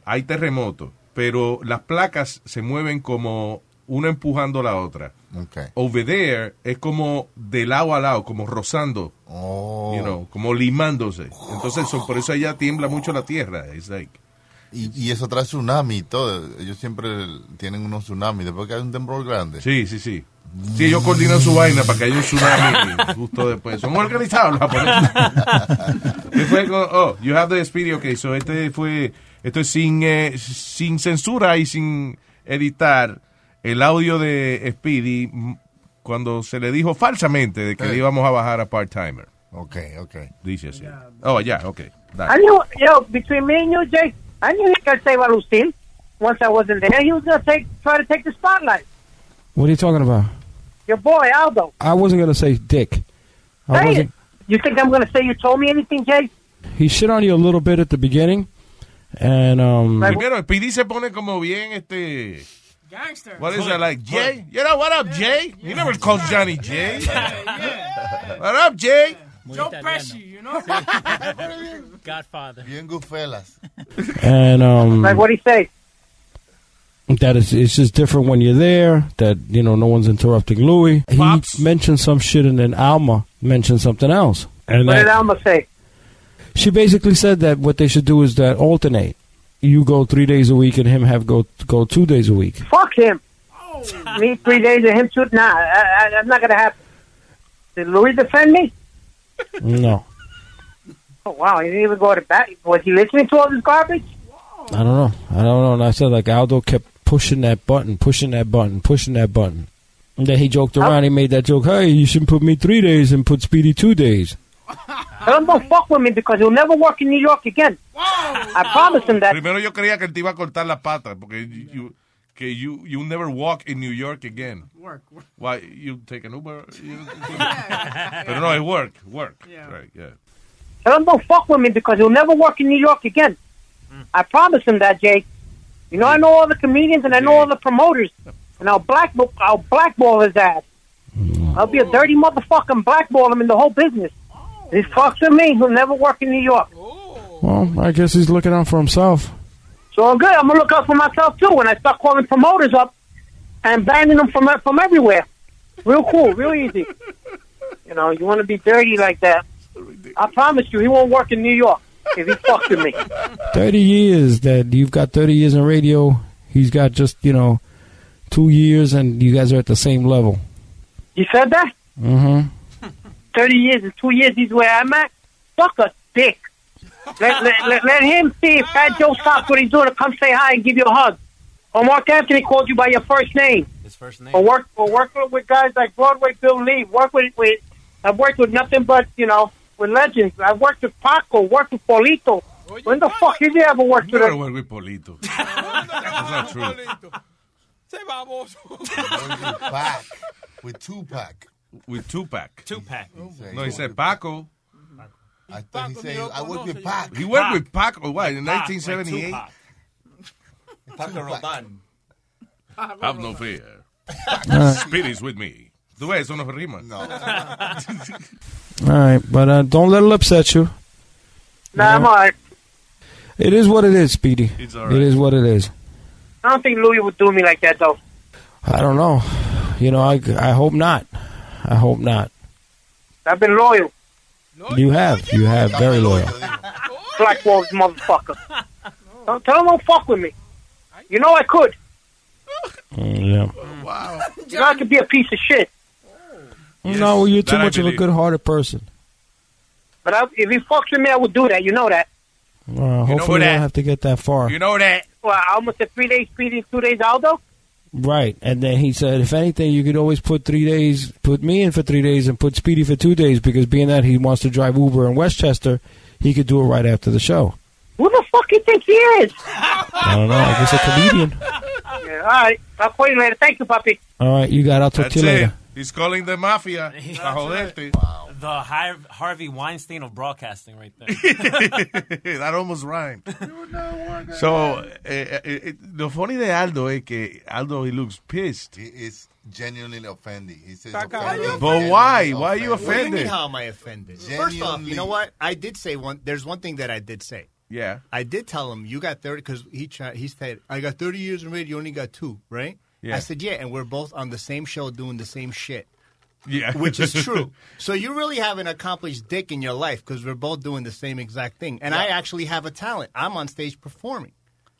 hay terremotos, pero las placas se mueven como una empujando la otra. Okay. Over there es como de lado a lado, como rozando, Oh. you know, como limándose. Entonces, so- por eso allá tiembla mucho la tierra. It's like, Y, y eso trae tsunami y todo. Ellos siempre tienen unos tsunamis después que hay un temblor grande. Sí, sí, sí. Sí, ellos coordinan su vaina para que haya un tsunami [LAUGHS] justo después. Son organizados los japoneses. ¿Qué fue con- oh, you have the speedy, ok. So este fue, esto es sin, eh, sin censura y sin editar el audio de Speedy cuando se le dijo falsamente de que le íbamos a bajar a part-timer. Ok, ok. Dice así. Oh, ya, ok. Dale. I knew, yo, between me and you, Jake, I knew he was going to save Lucille. Once I wasn't there, he was going to take, try to take the spotlight. What are you talking about? Your boy, Aldo. I wasn't gonna say dick. I Say wasn't. You think I'm going to say you told me anything, Jake? He shit on you a little bit at the beginning, and um. Primero, Speedy se pone como bien este. Gangster. What is that like, Jay? You know what up, Jay? You never called Johnny Jay. What up, Jay? Joe Pesci, you know? [LAUGHS] Godfather. Bien Goodfellas. and um. Like, what do you say? that it's, it's just different when you're there. That you know, no one's interrupting Louis. He mentioned some shit, and then Alma mentioned something else. And What did Alma say? she basically said that what they should do is that alternate. You go three days a week, and him have go go two days a week. Fuck him. Oh. Me three days and him two. Nah, I, I, I'm not going to happen. Did Louis defend me? No, Oh, wow. He didn't even go to bat. Was he listening to all this garbage? I don't know. I don't know. And I said like Aldo kept pushing that button, pushing that button, pushing that button. And then he joked around. He made that joke. Hey, you shouldn't put me three days and put Speedy two days. Tell him don't fuck with me because he'll never work in New York again. I promise him that. Primero yo creía que él te iba a cortar la pata porque you, que you you never walk in New York again. Work, work. Why you take an Uber? You- [LAUGHS] Pero no, es work, work. Right, yeah. Tell him don't fuck with me because he'll never work in New York again. Hmm. I promise him that, Jake. You know, I know all the comedians and I know all the promoters, and I'll black I'll blackball his ass. I'll be a dirty motherfucker and blackball him in the whole business. If he fucks with me, he'll never work in New York. Well, I guess he's looking out for himself. So I'm good. I'm gonna look out for myself too when I start calling promoters up and banning them from from everywhere. Real cool, real easy. You know, you want to be dirty like that. I promise you, he won't work in New York if he fucks with me. 30 years that you've got 30 years in radio. He's got just, you know, two years, and you guys are at the same level. You said that? Mm-hmm. 30 years and two years he's where I'm at? fuck a dick. [LAUGHS] Let, let, let, let him see if Fat Joe stops what he's doing to come say hi and give you a hug. Or Mark Anthony called you by your first name. His first name. Or work or work with guys like Broadway Bill Lee. Work with with I've worked with nothing but you know with legends. I've worked with Paco. Worked with Polito. When the fuck did you ever work with never him? work with Polito. [LAUGHS] That's not true. Se baboso. Pac. With Tupac. With Tupac. Tupac. No, he said Paco. I thought he said, I work with Pac. He worked with Paco, what, in 1978? Paco Rabanne. Have no fear. [LAUGHS] Uh, Spirit's with me. Tú ves, eso no rima. No. [LAUGHS] All right, but uh, don't let it upset you. Nah, I'm alright. It is what it is, Speedy. It's all It right. is what it is. I don't think Louis would do me like that though. I don't know. You know, I, I hope not. I hope not. I've been loyal. You have. You have. Very loyal. Black Wolves motherfucker. [LAUGHS] Don't tell him don't fuck with me. You know I could. Mm, yeah. Wow. You know I could be a piece of shit. no, you're too much of a good-hearted person. But I, if he fucks with me, I would do that. You know that. Uh, hopefully, we that. don't have to get that far. You know that. Well, I almost said three days Speedy, two days Aldo. Right. And then he said, if anything, you could always put three days, put me in for three days and put Speedy for two days because being that he wants to drive Uber in Westchester, he could do it right after the show. Who the fuck you think he is? I don't know. I guess a comedian. [LAUGHS] Yeah, all right. I'll call you later. Thank you, puppy. All right, you got. I'll talk That's to you it. later. He's calling the mafia. [LAUGHS] Pa joderte. The Harvey Weinstein of broadcasting, right there. [LAUGHS] that almost rhymed. [LAUGHS] So, eh, eh, eh, lo funny de Aldo es que Aldo, he looks pissed. He is genuinely offended. He says, Caca. offended. But why? Why are you What do you mean, offended? how am I offended? First off, you know what? I did say one. There's one thing that I did say. Yeah. I did tell him you got thirty because he tried. He said I got thirty years in radio. You only got two, right? Yeah. I said yeah, and we're both on the same show doing the same shit, Yeah. which is [LAUGHS] true. so you really have an accomplished dick in your life because we're both doing the same exact thing, and I actually have a talent. I'm on stage performing.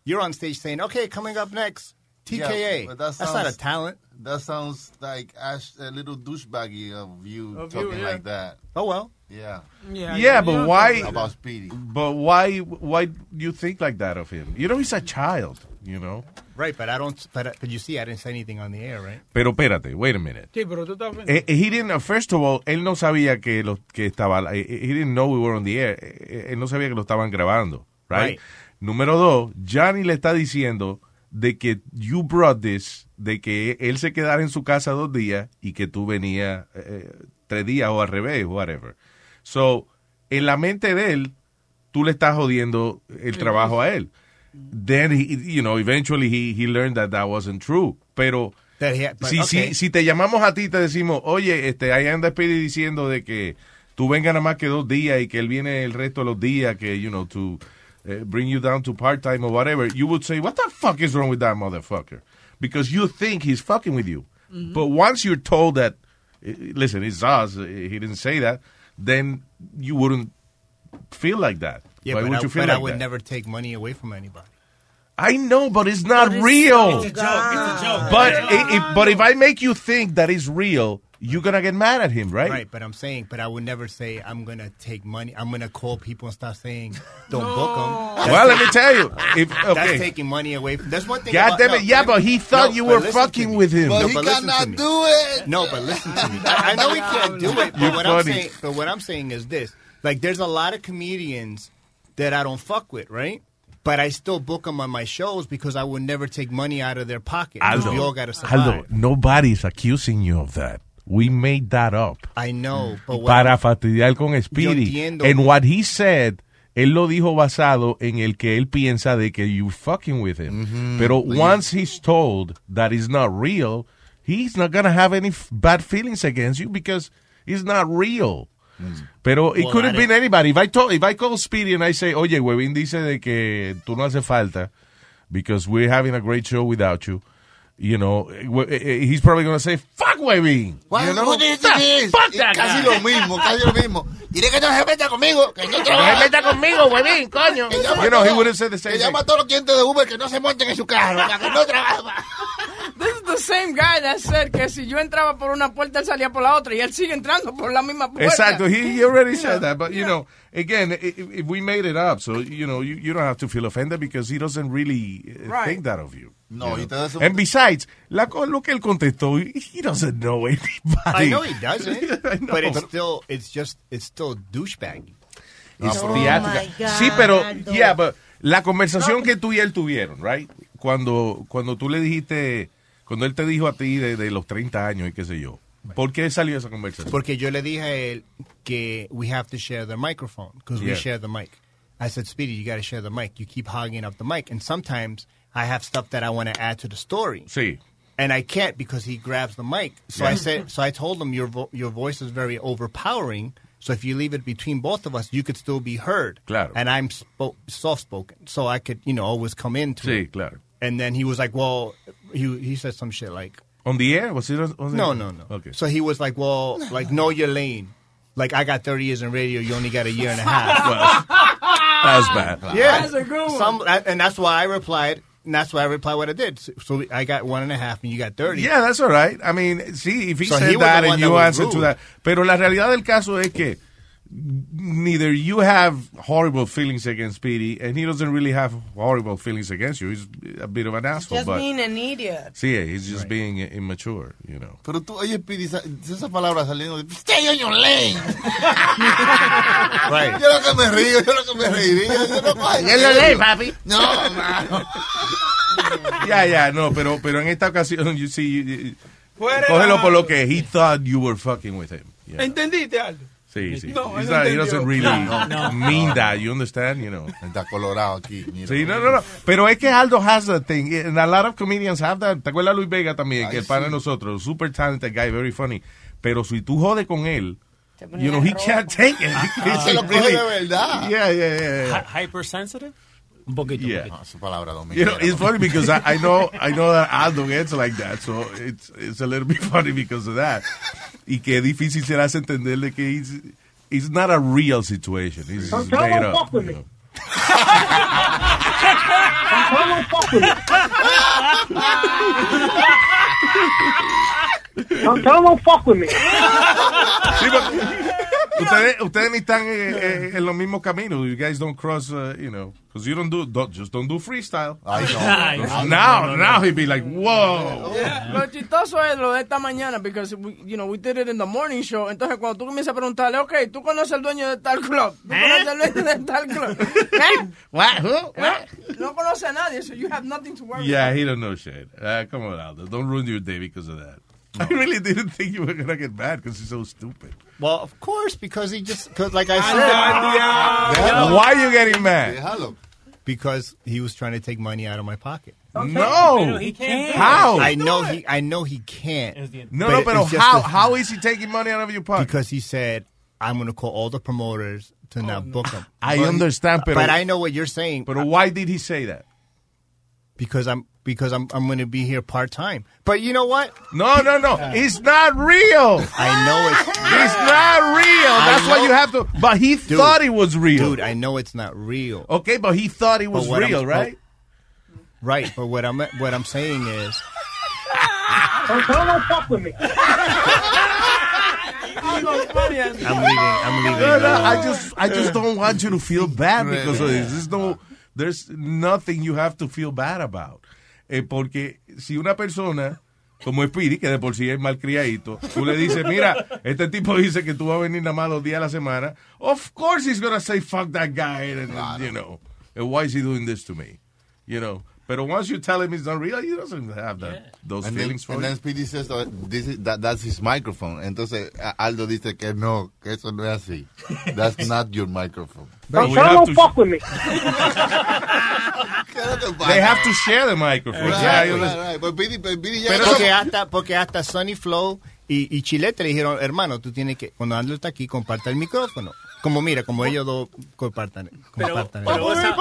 You're on stage saying, "Okay, coming up next, TKA." Yeah, but that That's not a talent. That sounds like Ash, a little douchebaggy of you Of you, talking yeah. like that. Oh well. Yeah. Yeah. Yeah, but why? About Speedy. But why? Why do you think like that of him? You know, he's a child. You know. Right, but I don't. But, but you see, I didn't say anything on the air, right? Pero espérate, wait a minute. Sí, pero tú estás Eh, eh, he didn't, first of all, él no sabía que lo que estaba, eh, he didn't know we were on the air. Él no sabía que lo estaban grabando, right? Right. Número dos, Johnny le está diciendo de que you brought this, de que él se quedara en su casa dos días y que tú venías eh, tres días o al revés, whatever. So, en la mente de él, tú le estás jodiendo el trabajo a él. Then, he, you know, eventually he, he learned that that wasn't true. Pero, had- but, si, okay. si, si te llamamos a ti y te decimos, oye, este, ahí anda Speedy diciendo de que tú vengas nada más que dos días y que él viene el resto de los días, que, you know, to eh, bring you down to part-time or whatever, you would say, what the fuck is wrong with that motherfucker? Because you think he's fucking with you. But once you're told that, eh, listen, it's us, eh, he didn't say that, then you wouldn't feel like that. Yeah, Why but, would I, you feel but like I would that? never take money away from anybody. I know, but it's not But it's real. It's a joke. It's a joke. But It's a i- if, but if I make you think that it's real, you're gonna get mad at him, right? Right, but I'm saying, but I would never say I'm gonna take money. I'm gonna call people and start saying, "Don't book them." Well, let me tell you, [LAUGHS] if okay, that's taking money away. from That's one thing. God about, damn no, it, yeah, but he thought no, you but were listen fucking me. with him. No, But he but listen to cannot me. do it. No, but listen to me. [LAUGHS] I, I know he can't do it. But You're what I'm funny. saying, but what I'm saying is this: like, there's a lot of comedians that I don't fuck with, right? But I still book them on my shows because I would never take money out of their pocket. 'cause we all got to survive. Aldo, nobody's accusing you of that. We made that up I know, but what para fastidiar con Speedy. And what he said, él lo dijo basado en el que él piensa de que you fucking with him. Mm-hmm. Pero Like- once he's told that it's not real, he's not gonna have any f- bad feelings against you because it's not real. Pero it Well, could have been anybody. If I, told, if I call Speedy and I say, oye, Webin dice de que tú no hace falta because we're having a great show without you, you know, we- eh, he's probably going to say, fuck Webin. You know? fuck that Casi guy. lo mismo, casi lo mismo. Dile que no se meta conmigo, que no trabaja. se meta conmigo, huevín, coño. Que llama You know, a he todos- would have said the same Que llama a thing. todos los clientes de Uber que no se monten en su carro, que no trabajen. This is the same guy that said que si yo entraba por una puerta, él salía por la otra. Y él sigue entrando por la misma puerta. Exactly. He, he already said that. But, you know, again, i- if, if we made it up, so, you know, you, you don't have to feel offended because he doesn't really uh, Right. think that of you. No, you y te das un- And besides, la, lo que él contestó, he doesn't know anybody. I know he doesn't, [LAUGHS] I know. but it's still, it's just, it's still douchebag. It's Oh theatrical. Sí, pero, yeah, but la conversación que tú y él tuvieron, right? Cuando, cuando tú le dijiste, cuando él te dijo a ti de, de los 30 años y qué sé yo, ¿por qué salió esa conversación? Porque yo le dije a él que we have to share the microphone because we Yeah. share the mic. I said, Speedy, you got to share the mic. You keep hogging up the mic, and sometimes I have stuff that I want to add to the story. Sí. And I can't because he grabs the mic. So Yeah. I said, so I told him your vo- your voice is very overpowering. So if you leave it between both of us, you could still be heard. Claro. And I'm spo- soft spoken, so I could you know always come into Sí, it. claro. And then he was like, well, he he said some shit like, On the air? Was it on, on the no, air? no, no. Okay. So he was like, well, [LAUGHS] like know your lane. Like I got 30 years in radio, you only got a year and a [LAUGHS] half. That's bad. [LAUGHS] Yeah, That's a good one. Some, and that's why I replied. And that's why I replied what I did. So, so I got one and a half, and you got 30. Yeah, that's all right. I mean, see, if he So said he that and you that was answered to that. Pero la realidad del caso es que neither you have horrible feelings against Speedy and he doesn't really have horrible feelings against you. He's a bit of an asshole, Just but being an idiot. sí, he's just being immature, you know. Pero tú, oye, Speedy, sa- esa palabra saliendo de Stay on your lane. [LAUGHS] Right. Yo lo que me río, yo lo que me reiría. Yo no, leí, papi. No, mano. [LAUGHS] Yeah, yeah, no, pero, pero en esta ocasión, you see, you- you- cógelo por lo que he thought you were fucking with him. Yeah. ¿Entendiste, Aldo? Sí, sí. No, He's él not- he doesn't really No, no. mean that, you understand, you know. Está colorado aquí. mira. Sí, no, no, no. Pero es que Aldo has that thing. And a lot of comedians have that. ¿Te acuerdas de Luis Vega también? que el pana de nosotros. Super talented guy, very funny. Pero si tú jodes con él, you know, he can't take it. [LAUGHS] It's Se lo coge really- de verdad. Yeah, yeah, yeah. yeah. Hy- hypersensitive? Un poquito. Yeah. Ah, Su palabra You know, it's funny because I, I know I know that Aldo gets like that, so it's it's a little bit [LAUGHS] funny because of that. Y que difícil será entenderle que it's, it's not a real situation. It's, Don't it's tell made up. fuck with you me. know. Don't tell him fuck with me. Don't tell him fuck with me. Ustedes, ustedes ni están eh, eh, en los mismos caminos. You guys don't cross, uh, you know, because you don't do, don't, just don't do freestyle. Ay, no. [LAUGHS] now, now he'd be like, whoa. Lo chistoso es lo de esta mañana, because we, you know, we did it in the morning show. Entonces, cuando tú comienzas a preguntarle, ok, ¿tú conoces al dueño de tal club? ¿Tú conoces al dueño de tal club? [LAUGHS] ¿Eh? What? Who? ¿Eh? No conoce a nadie, so you have nothing to worry Yeah, about. he don't know shit. Uh, come on, Aldo. Don't ruin your day because of that. [LAUGHS] I really didn't think you were going to get mad because he's so stupid. Well, of course, because he just, cause like I Déjalo. said. Why are you getting mad? Déjalo. Because he was trying to take money out of my pocket. No. he can't. How? I know he, I know he can't. No, but no, pero it's just how, the- how is he taking money out of your pocket? Because he said, I'm going to call all the promoters to not book him. I But- understand, pero- but I know what you're saying. But why did he say that? Because I'm because I'm I'm going to be here part time. But you know what? No, no, no. It's not real. I know it's [LAUGHS] It's not real. That's why you have to. But he Dude, thought it was real. Dude, I know it's not real. Okay, but he thought it was But what I'm- real, right? Right, but what I'm what I'm saying is Don't tell him fuck with me. I'm leaving. I'm leaving. No, no, I just, I just don't want you to feel bad because of this. There's no, there's nothing you have to feel bad about. Eh, porque si una persona como Speedy, que de por sí es malcriadito, tú le dices, mira, este tipo dice que tú vas a venir nada más dos días a la semana. Of course he's gonna say fuck that guy, and, and, you know, and why is he doing this to me? You know. But once you tell him it's not real, he doesn't have that, those And then, feelings for and you. then Speedy says that, this is, that that's his microphone. Entonces Aldo dice que no, que eso no es así. That's [LAUGHS] not your microphone. Don't have him to- fuck with me. They have to share the microphone. Right, Yeah, you right, right. But Speedy, but ya- Pero porque hasta, porque hasta Sunny Flow y, y Chilete le dijeron, hermano, tú tienes que, cuando Andrew está aquí, comparte el micrófono. Como mira, como ellos dos compartan. Pero, compartan pero vos, sabés,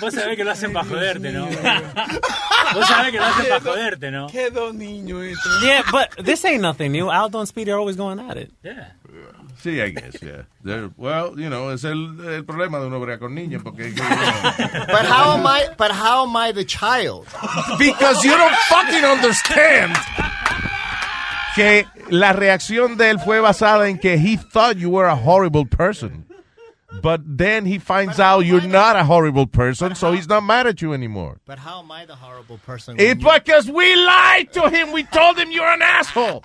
vos sabés que lo hacen para joderte, ¿no? Vos sabés que lo hacen para joderte, ¿no? Qué dos niños esto. Yeah, but this ain't nothing new. Aldo and Speedy are always going at it. Yeah. Sí, I guess, yeah. They're- well, you know, es el, el problema de uno bregar con niños, porque... But how am I? But how am I the child? Because you don't fucking understand que la reacción de él fue basada en que he thought you were a horrible person. But then he finds out you're not a horrible person, so he's not mad at you anymore. But how am I the horrible person? It's because we lied to him. We told him you're an asshole.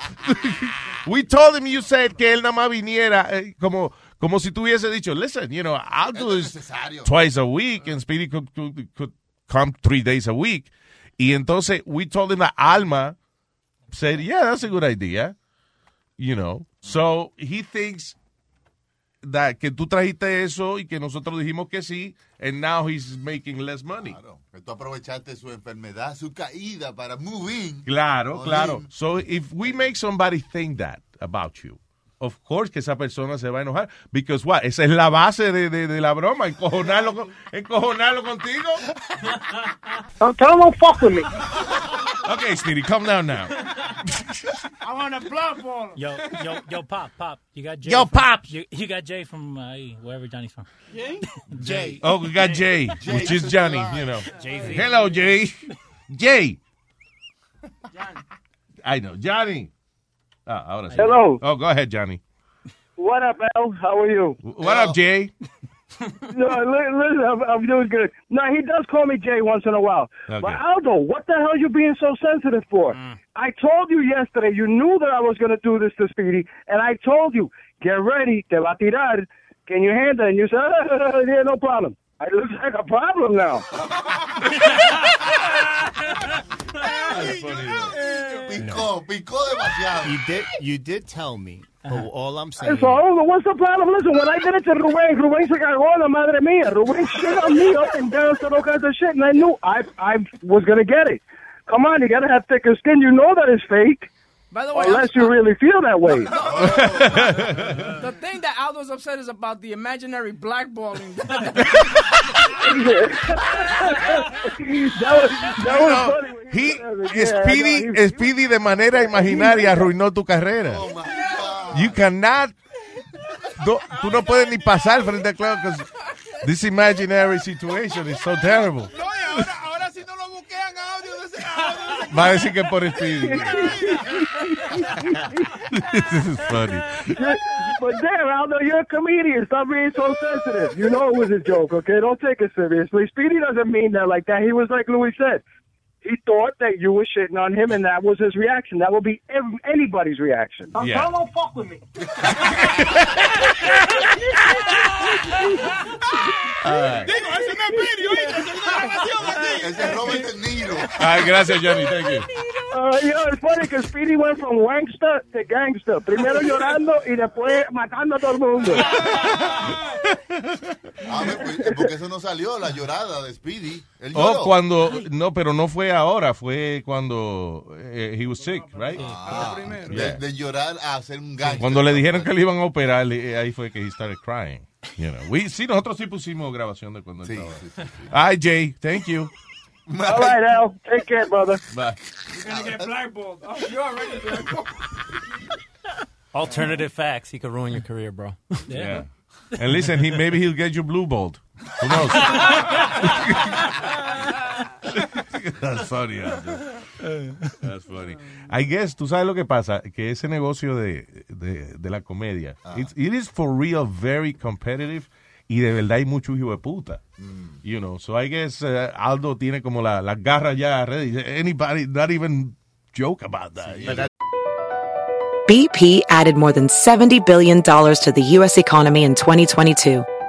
we told him you said que él nada más viniera eh, como como si tú hubiese dicho, listen, you know, I'll do this twice a week and Speedy could, could, could come three days a week. Y entonces we told him that Alma said, yeah, that's a good idea. You know, so he thinks that que tú trajiste eso y que nosotros dijimos que sí, and now he's making less money. Que tú aprovechaste su enfermedad, su caída para move in. Claro, claro. in. So if we make somebody think that about you, of course que esa persona se va a enojar. Because what? Esa es la base de, de, de la broma, encojonarlo, con- encojonarlo contigo. Don't tell him don't fuck with me. Okay, Speedy, calm down now. I want a blood ball. Yo, yo, yo, Pop, Pop. You got Jay. Yo, from- Pop. You, you got Jay from uh, wherever Johnny's from. [LAUGHS] Jay? Jay. Oh, we got Jay, which is Johnny, you know. Jay-Z. Hello, Jay. [LAUGHS] Jay. I know, Johnny. Ah, ahora sí. Hello. Oh, go ahead, Johnny. What up, Al? How are you? What up, Jay? [LAUGHS] No, listen, I'm, I'm doing good. No, he does call me Jay once in a while. Okay. But Aldo, what the hell you being so sensitive for? I told you yesterday, you knew that I was going to do this to Speedy, and I told you, get ready, te va a tirar. Can you handle it? And you said, [LAUGHS] yeah, no problem. It looks like a problem now. [LAUGHS] Picó, picó demasiado. You did. You did tell me. But uh-huh. all I'm saying. So, oh, what's the problem? Listen, when I did it to Ruben, Ruben se cagó, la madre mía. Ruben shit on me up and down, said all kinds of shit, and I knew I I was going to get it. Come on, you got to have thicker skin. You know that it's fake. By the way, Unless you really feel that way. [LAUGHS] the thing that Aldo's upset is about the imaginary blackballing. [LAUGHS] He, Speedy, Speedy de manera imaginaria arruinó tu carrera. Oh, you cannot, no, tú no puedes ni pasar frente a claro because this imaginary situation is so terrible. Ahora Va a decir que por Speedy. This is funny. but damn, Aldo, you're a comedian. Stop being so sensitive. You know it was a joke, okay? Don't take it seriously. Speedy doesn't mean that like that. He was like Louis said. He thought that you were shitting on him, and that was his reaction. That would be ev- anybody's reaction. Don't Yeah. don't fuck with me. [LAUGHS] Digo, ese no es esa es una grabación aquí. Ese es Robert De Niro. Ay, gracias, Johnny. Thank you. Uh, you know, it's funny because Speedy went from wankster to gangster. Primero [LAUGHS] llorando y después matando a todo el mundo. A ver, pues, eh, porque eso no salió, la llorada de Speedy. Él Oh, cuando, no, pero no fue ahora, fue cuando eh, he was sick, right? Ah, de, Yeah. de llorar a hacer un gang. Cuando le dijeron que le iban a operar, eh, ahí fue que he started crying. You know. We, sí, nosotros sí pusimos grabación de cuando él estaba. Ay, Jay, thank you. All right, Al. Take care, brother. Bye. You're gonna get blackballed. Oh, you're already blackballed. Alternative facts. He could ruin your career, bro. Yeah. And listen, he, maybe he'll get you blue balled. Who [LAUGHS] knows? [LAUGHS] That's funny. Andrew. That's funny. I guess, tú sabes lo que pasa, que ese negocio de, de, de la comedia, it's- it is for real very competitive y de verdad hay mucho hijo de puta. You know, so I guess uh, Aldo tiene como la, las garras ya ready. Anybody, not even joke about that. BP added more than $70 billion to the U.S. economy in 2022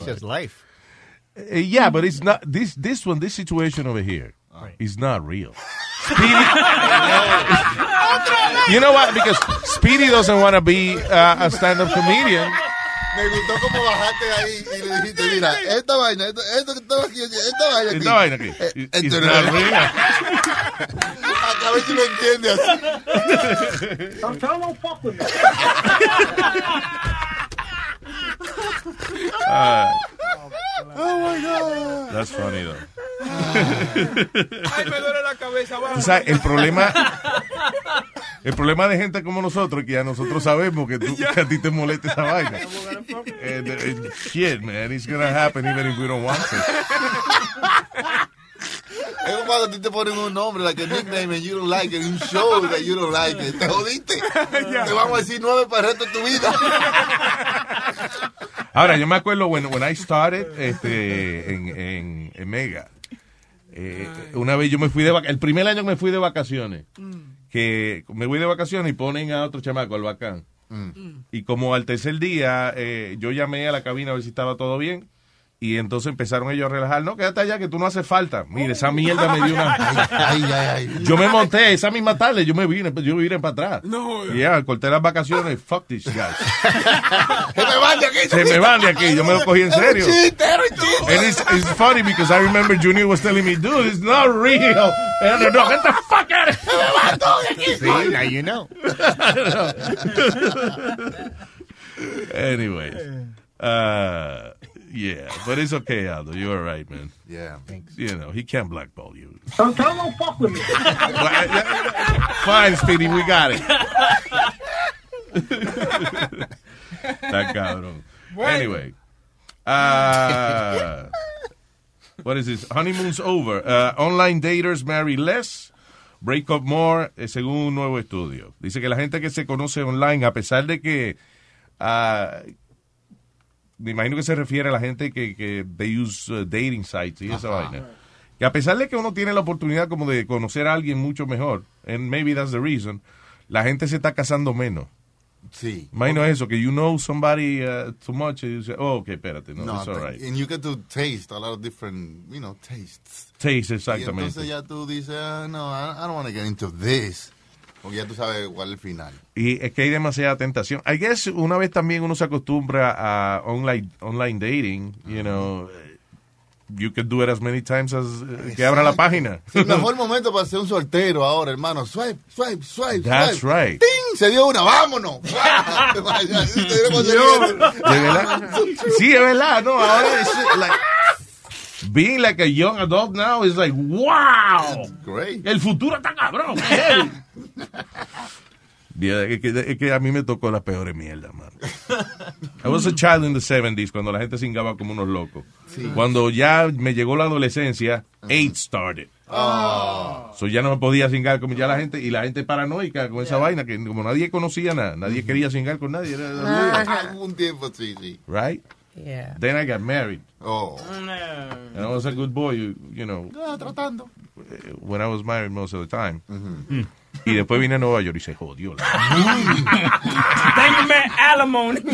It's just life. Uh, yeah, but it's not this this one. This situation over here here is not real. [LAUGHS] Speedy, you know what? Because Speedy doesn't want to be uh, a stand-up comedian. Me gustó como bajaste ahí y le dijiste, mira, esta vaina, esto, esto que estaba aquí, esta vaina aquí. Esta vaina aquí. Eh, It's esto not no- real. A ver si lo entiende así. Don't fuck with me. [LAUGHS] Uh, Oh my God. that's funny though. Ay, me duele la cabeza. Vamos. sabes, el problema, el problema de gente como nosotros, que ya nosotros sabemos que, tú, que a ti te molesta esa vaina. And, uh, shit, man, it's gonna happen even if we don't want to. Es como cuando a ti te ponen un nombre, like a nickname, and you don't like it, un show that you don't like it. Te jodiste. [LAUGHS] Te vamos a decir nueve para el resto de tu vida. [LAUGHS] Ahora, yo me acuerdo when, when I started este, en, en, en Mega. eh, una vez yo me fui de vacaciones, el primer año que me fui de vacaciones, que me voy de vacaciones y ponen a otro chamaco, al bacán. Y como al tercer día, eh, yo llamé a la cabina a ver si estaba todo bien. Y entonces empezaron ellos a relajar. No, quédate allá que tú no haces falta. Mire, esa mierda me dio una. [LAUGHS] Ay, ay, ay. Yo me monté esa misma tarde, yo me vine, yo vine para atrás. No, Y ya, corté las vacaciones. Fuck these guys. [LAUGHS] Se me van de aquí. Se me van de aquí, yo me lo cogí en serio. And it's, it's funny because I remember Junior was telling me, dude, it's not real. And no, get the fuck out of here. See, now you know. [LAUGHS] Anyways. Uh, yeah, but it's okay, Aldo. You're all right, man. Yeah, thanks. You know, he can't blackball you. Don't tell fuck with me. [LAUGHS] Fine, Speedy, we got it. [LAUGHS] Está cabrón. Anyway. Uh, what is this? Honeymoon's over. Uh, online daters marry less. Break up more, eh, según un nuevo estudio. Dice que la gente que se conoce online, a pesar de que. ah, me imagino que se refiere a la gente que, que they use uh, dating sites y esa vaina. Que a pesar de que uno tiene la oportunidad como de conocer a alguien mucho mejor, and maybe that's the reason, la gente se está casando menos. Sí. Imagino eso, que you know somebody uh, too much and you say, oh, ok, espérate, no, No, it's all right. and you get to taste a lot of different, you know, tastes. Taste, Y exactamente. entonces ya tú dices, ah, no, I, I don't want to get into this. Porque ya tú sabes cuál es el final. Y es que hay demasiada tentación. I guess una vez también uno se acostumbra a online, online dating, you know, you can do it as many times as eh, que abra la página. Es el mejor [LAUGHS] momento para ser un soltero ahora, hermano. Swipe, swipe, swipe. That's swipe. right. ¡Ting! Se dio una, vámonos. [LAUGHS] De verdad. [LAUGHS] Sí, es verdad, no, ahora es like being like a young adult now is like wow. Great. El futuro está cabrón. [LAUGHS] Yeah, es, que, es que a mí me tocó las peores mierdas, man. I was a child in the 70s cuando la gente singaba como unos locos. Cuando ya me llegó la adolescencia, AIDS started. So ya no me podía singar como ya la gente, y la gente paranoica con esa vaina, que como nadie conocía nada, nadie quería singar con nadie. era- Algún tiempo, sí, sí. right? Yeah. Then I got married. Oh. And I was a good boy, you, you know, Ah, tratando. when I was married most of the time. Y después vine a Nueva York y se jodió. la- [LAUGHS] Dame alimony. [LAUGHS]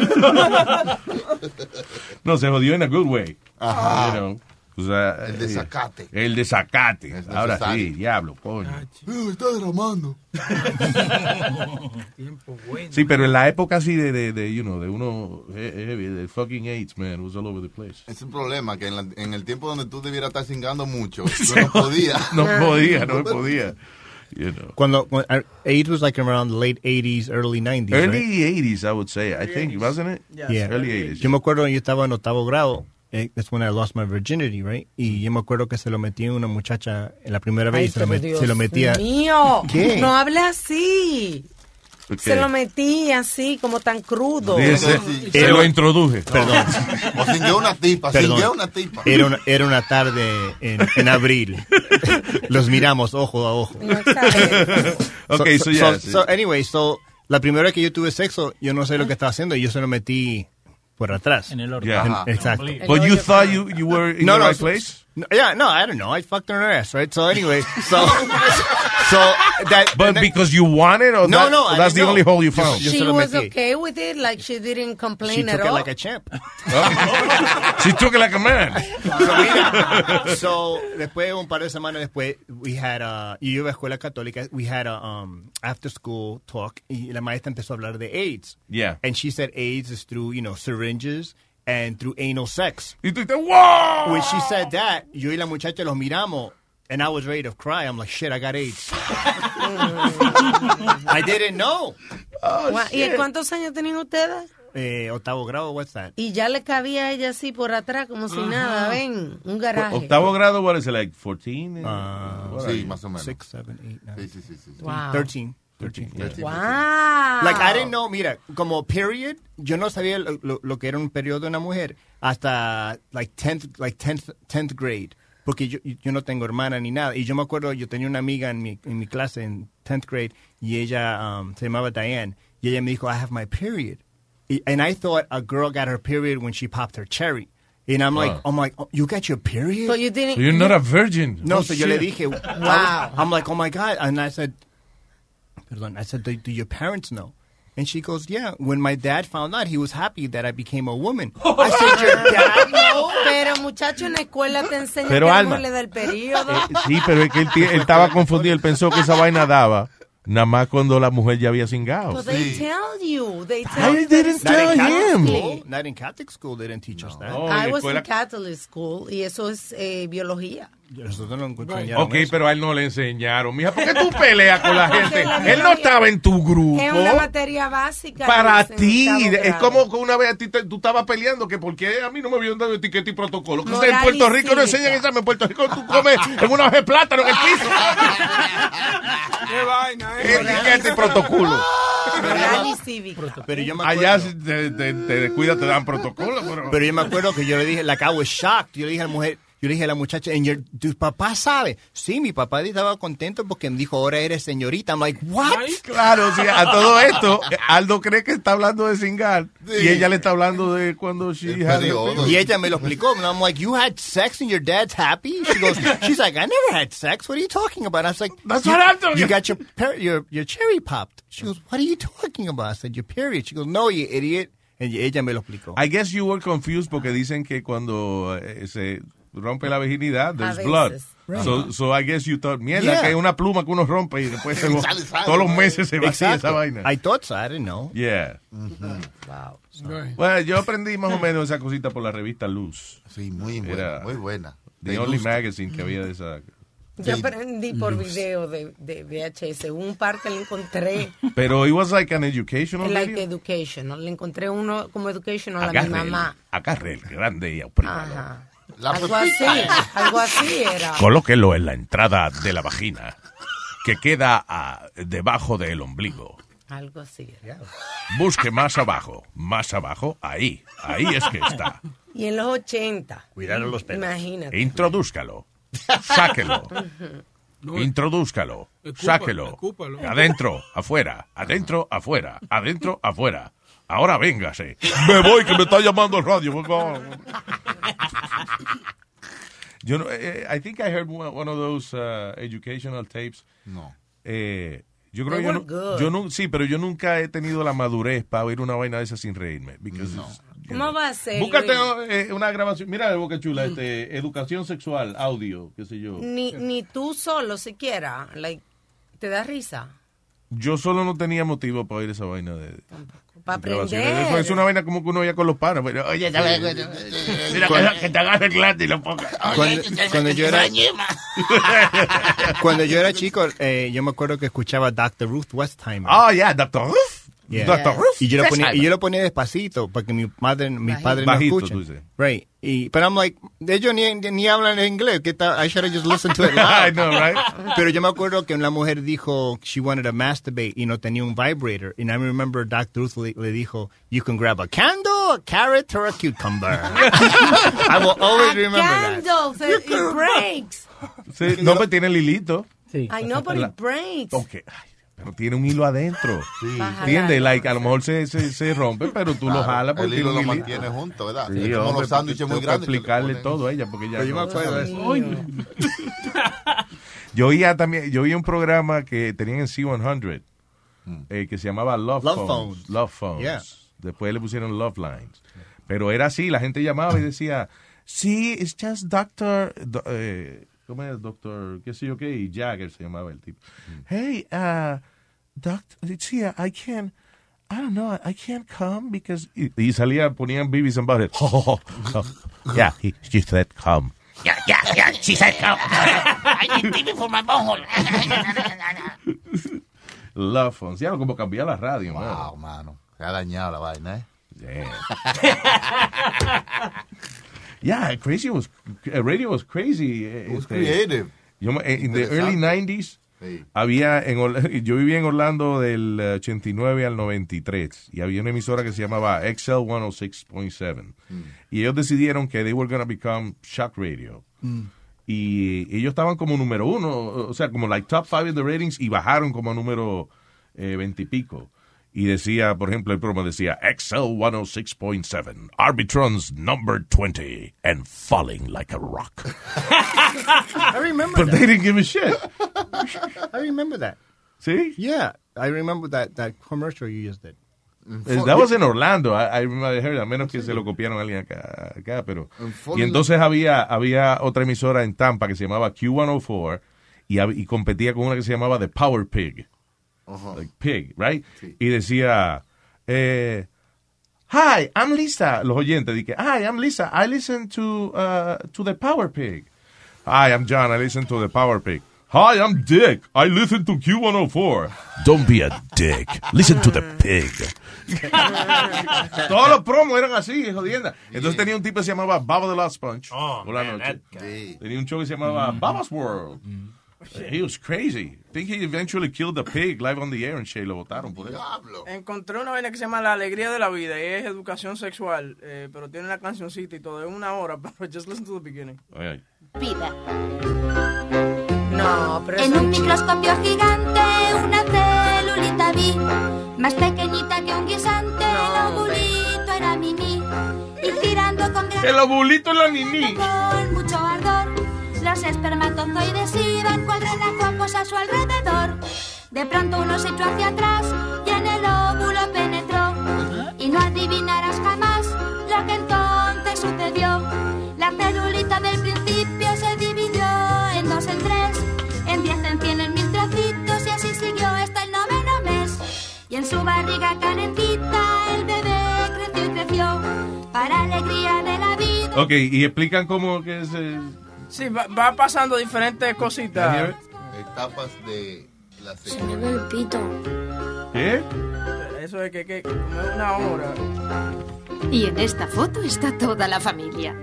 no, se jodió in a good way. Ajá. You know, o sea, El eh, desacate. El desacate. Es Ahora sí, diablo, coño. Uh, está derramando. [LAUGHS] Tiempo bueno. Sí, pero en la época así de, de, de you know, de uno, eh, eh, de fucking AIDS, man, was all over the place. Es un problema que en, la- en el tiempo donde tú debieras estar singando mucho, [LAUGHS] no podías. [LAUGHS] No podía, no podía. You know. Cuando, when, uh, AIDS was like around the late 80s, early 90s. Early right? 80s, I would say. I think, wasn't it? Yeah. Early 80s. Yo me acuerdo, yo estaba en octavo grado. Eh, That's when I lost my virginity, right? Y yo me acuerdo que se lo metí a una muchacha en la primera vez Ay, y se lo, met- Dios se lo metía. mío, ¿Qué? no hable así. Se lo metí así, como tan crudo. Dice, se lo introduje. Perdón. [LAUGHS] O sintió una tipa, Perdón. sintió una tipa. Era una, era una tarde en, en abril. Los miramos ojo a ojo. Ok, so yeah, sí. so anyway, so, la primera vez que yo tuve sexo, yo no sé lo que estaba haciendo y yo se lo metí por atrás. En el orto. Yeah. Exacto. But you thought you, you were in No, the no, right place? No, yeah, no, I don't know. I fucked her in her ass, right? So anyway, [LAUGHS] so so that But because you wanted, or No, that- no, I that's the didn't only hole you found? yo She was okay with it, like she didn't complain She at took it all. like a champ. [LAUGHS] She took it like a man. So, so, después, un par de semanas después, we had a yo iba a escuela católica, we had a um, after school talk, y la maestra empezó a hablar de AIDS. Yeah. And she said AIDS is through, you know, syringes and through anal sex. Y tú dices, wow! When she said that, yo y la muchacha los miramos, and I was ready to cry. I'm like, shit, I got AIDS. I didn't know. Gua- ¿Y cuántos años tenían ustedes? Eh, octavo grado, what's that? Y ya le cabía a ella así por atrás, como si nada, ven, un garaje. Octavo grado, what is it, like 14? Uh, are Sí, más o menos. Six, seven, eight, nine. Sí, sí, sí. sí. Wow. 13. 13. yeah. Wow. Like, I didn't know, mira, como period, yo no sabía lo, lo- lo que era un periodo de una mujer hasta, like, 10th, like 10th, 10th grade. Porque yo, yo no tengo hermana ni nada. Y yo me acuerdo, yo tenía una amiga en mi, en mi clase en 10th grade y ella um, se llamaba Diane. Y ella me dijo, I have my period. Y- And I thought a girl got her period when she popped her cherry. And I'm like, Wow. I'm like, oh, you got your period? So you didn't- So you're not a virgin. No, Oh, so yo le shit. dije, wow. I'm like, oh my God. And I said, perdón, I said, do, do your parents know? And she goes, yeah. When my dad found out, he was happy that I became a woman. [LAUGHS] I said, your dad know? Pero muchacho en la escuela te enseñan Pero, que Alma, mujer le da el periodo. Eh, sí, pero es que él, él estaba confundido. Él pensó que esa vaina daba nada más cuando la mujer ya había cingado. But they tell you. They tell I you didn't tell him. School? Not in Catholic school, they didn't teach us that. Oh, I was in escuela- Catholic school y eso es eh, biología. Nosotros no enseñaron Ok, eso. pero a él no le enseñaron. Mija, ¿por qué tú peleas con la [LAUGHS] gente? la Él no estaba en tu grupo. Es una materia básica. Para ti, es como que una vez a ti te- tú estabas peleando que porque a mí no me habían dado etiqueta y protocolo. Que en Puerto Rico no enseñan examen. En Puerto Rico tú comes [LAUGHS] en una hoja de plátano en el piso. [LAUGHS] Qué vaina, eh. Etiqueta y protocolo. Pero yo me acuerdo, Allá te, te, te descuidas te dan protocolo. Pero... pero yo me acuerdo que yo le dije, like I was shocked. Yo le dije a la mujer, yo le dije a la muchacha, and your, tu papá sabe. Sí, mi papá estaba contento porque me dijo, ahora eres señorita. I'm like, what? [LAUGHS] Claro, sí, a todo esto, Aldo cree que está hablando de cingar y ella le está hablando de cuando she had her period. Y ella me lo explicó. And I'm like, you had sex and your dad's happy? She goes, [LAUGHS] she's like, I never had sex. What are you talking about? I was like, That's you, what I'm talking You got your, your, your cherry popped. She goes, what are you talking about? I said, your period. She goes, no, you idiot. And ella me lo explicó. I guess you were confused porque dicen que cuando eh, se rompe la virginidad, there's blood. Right. So, so I guess you thought, mierda, Yeah. que es una pluma que uno rompe y después se [LAUGHS] lo- Sale todos los meses se vacía Exacto. esa vaina. I thought so. I didn't know. yeah. Wow. Bueno, yo aprendí más o menos esa cosita por la revista Luz. Sí, muy buena, muy buena. The De only luz. magazine que había de esa. Yo aprendí por video de, de VHS, un par que le encontré, Pero it was like an educational like video. educational. Le encontré uno como educational a mi mamá. agarre el grande y. Ajá. La Algo así, algo así era. Colóquelo en la entrada de la vagina, que queda debajo del ombligo. Algo así era. Busque más abajo, más abajo, ahí, ahí es que está. Y en los 80. Cuidar a los pelos. Imagínate. Introdúzcalo, sáquelo, No, introdúzcalo, Escúpalo, sáquelo. escúpalo. Adentro, afuera, adentro, afuera, adentro, afuera. Ahora véngase. Me voy que me está llamando el radio. por favor. [LAUGHS] Yo no, eh, I think I heard one, of those uh, educational tapes. No. Eh, yo creo They yo, no, yo no, sí, pero yo nunca he tenido la madurez para oír una vaina de esa sin reírme. because it's- ¿Cómo va a ser? Búscate eh, una grabación. Mira, Boca Chula, este, educación sexual, audio, qué sé yo. Ni, ni tú solo siquiera. Like, ¿Te da risa? Yo solo no tenía motivo para oír esa vaina de. Para aprender. Eso es una vaina como que uno oía con los panas. pero, Oye, ¿sabes? Mira, que, que te agarre el glande y lo ponga. Cuando, cuando yo era, [LAUGHS] cuando yo era chico, eh, yo me acuerdo que escuchaba Dr. Ruth Westheimer. Oh, yeah, Doctor Ruth. Yeah. Doctor. Y yo lo ponía, y yo lo ponía despacito porque mi madre, mi Bajito. padre no Bajito, dices. Right. Y, pero I'm like, ellos ni, ni hablan en inglés. ¿qué tal? I should have just listened to it [LAUGHS] loud. I know, right? Pero yo me acuerdo que una mujer dijo she wanted to masturbate y no tenía un vibrator. And I remember Dr. Ruth le, le dijo, you can grab a candle, a carrot, or a cucumber. [LAUGHS] I will always remember that. Candles, it, breaks. Sí, no, pero tiene el hilito. I know, but it breaks. Ok, ay, pero tiene un hilo adentro. Baja ¿Entiendes? Like, a lo mejor se, se, se rompe, pero tú lo Claro, jalas el porque hilo tiene un lo mantiene junto, ¿verdad? Sí, Es como hombre, los sándwiches muy tengo que grandes que le explicarle ponen. todo a ella porque ella Pero yo me no acuerdo de eso. [LAUGHS] Yo oía también, yo oía un programa que tenían en C100 eh, que se llamaba Love, Love Phones. Phones. Love Phones. Yeah. Después le pusieron Love Lines. Pero era así, la gente llamaba y decía, sí, it's just Doctor, do- eh, ¿cómo es? Doctor, qué sé yo qué, y Jagger se llamaba el tipo. Hey, uh, Doctor, sí, I can't, I don't know, I can't come because, y, y salía, ponían Beavis and Butthead. [LAUGHS] yeah, he, she said come. Yeah, yeah, yeah, she said come. [LAUGHS] I need TV for my bone. [LAUGHS] Love Phones. Ya, como cambiar la radio, Wow, mano. Se ha dañado la vaina, ¿eh? Yeah, crazy was uh, radio was crazy. It was creative. Yo, in the Interesante. early 90s Sí. había en [LAUGHS] yo vivía en Orlando del eh, 89 al 93 y había una emisora que se llamaba XL 106.7 y ellos decidieron que they were going to become shock radio. Y ellos estaban como número uno, o sea, como like top five in the ratings y bajaron como a número eh, 20 y decía, por ejemplo, el programa decía XL 106.7, Arbitron's number 20 and falling like a rock. [LAUGHS] I remember But that. they didn't give a shit. I remember that. See? Yeah, I remember that, that commercial you just did. Eh, That was in Orlando. I, I remember I heard, a menos que se lo copiaron a alguien acá, acá, pero. Y entonces había, había otra emisora en Tampa que se llamaba Q104 y, y competía con una que se llamaba The Power Pig. Like pig, right? Y decía, eh, Hi, I'm Lisa. Los oyentes, dije, Hi, I'm Lisa. I listen to, uh, to The Power Pig. Hi, I'm John. I listen to The Power Pig. Hi, I'm Dick. I listen to Q104. Don't be a dick. Listen to the pig. [LAUGHS] Todos los promos eran así, jodienda. Entonces tenía un tipo que se llamaba Baba the Last Punch. la man, noche. that guy. Tenía un show que se llamaba Baba's World. He was crazy. I think he eventually killed the pig live on the air and shit. Lo votaron por eso. Encontré una vaina que se llama La Alegría de la Vida y es educación sexual, eh, pero tiene una cancioncita y todo, es una hora, [LAUGHS] pero just listen to the beginning. Ay. Vida. No, pero En un microscopio gigante una celulita vi, más pequeñita que un guisante, el ovulito era mini. Y girando con gran El ovulito en la nini. con mucho ardor, los espermatozoides iban cuadrando focos a su alrededor. De pronto uno se echó hacia atrás y en el óvulo penetró. Y no adivinarás jamás lo que entonces sucedió. La celulita del principio se dividió en dos, en tres, en diez, en cien, en mil trocitos y así siguió hasta el noveno mes. Y en su barriga calentita el bebé creció y creció para alegría de la vida. Ok, y explican cómo que es. eh, Sí, va, va pasando diferentes cositas. Etapas de la Se me ve el pito. ¿Qué? Eso es que, que una hora. Y en esta foto está toda la familia.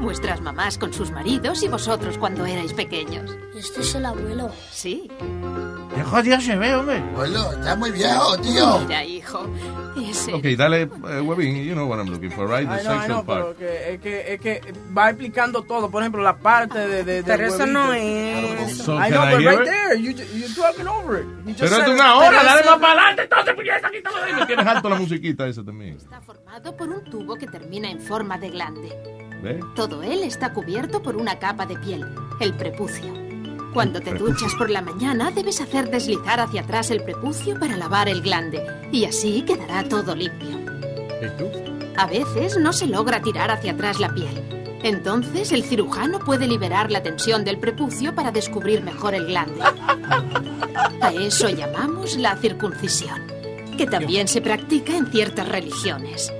Vuestras mamás con sus maridos y vosotros cuando erais pequeños. Este es el abuelo. Sí. Qué jodido se ve, hombre. Abuelo, está muy viejo, tío. Mira, hijo. Ese. Ok, dale, Webin, you know what I'm looking for, right? The ay, sexual no, part. pero que, es, que, es que va explicando todo. Por ejemplo, la parte de. de Pero del eso no es. So, I know, I but right it? there, you, you're talking over it. You just Pero es de una hora, Pero dale eso- más para adelante, entonces, puñeta, quítalo de ahí. Me tienes alto la musiquita esa también. Está formado por un tubo que termina en forma de glande. ¿Ves? Todo él está cubierto por una capa de piel, el prepucio. Cuando te Prepucio. duchas por la mañana, debes hacer deslizar hacia atrás el prepucio para lavar el glande, y así quedará todo limpio. A veces no se logra tirar hacia atrás la piel. Entonces el cirujano puede liberar la tensión del prepucio para descubrir mejor el glande. A eso llamamos la circuncisión, que también se practica en ciertas religiones.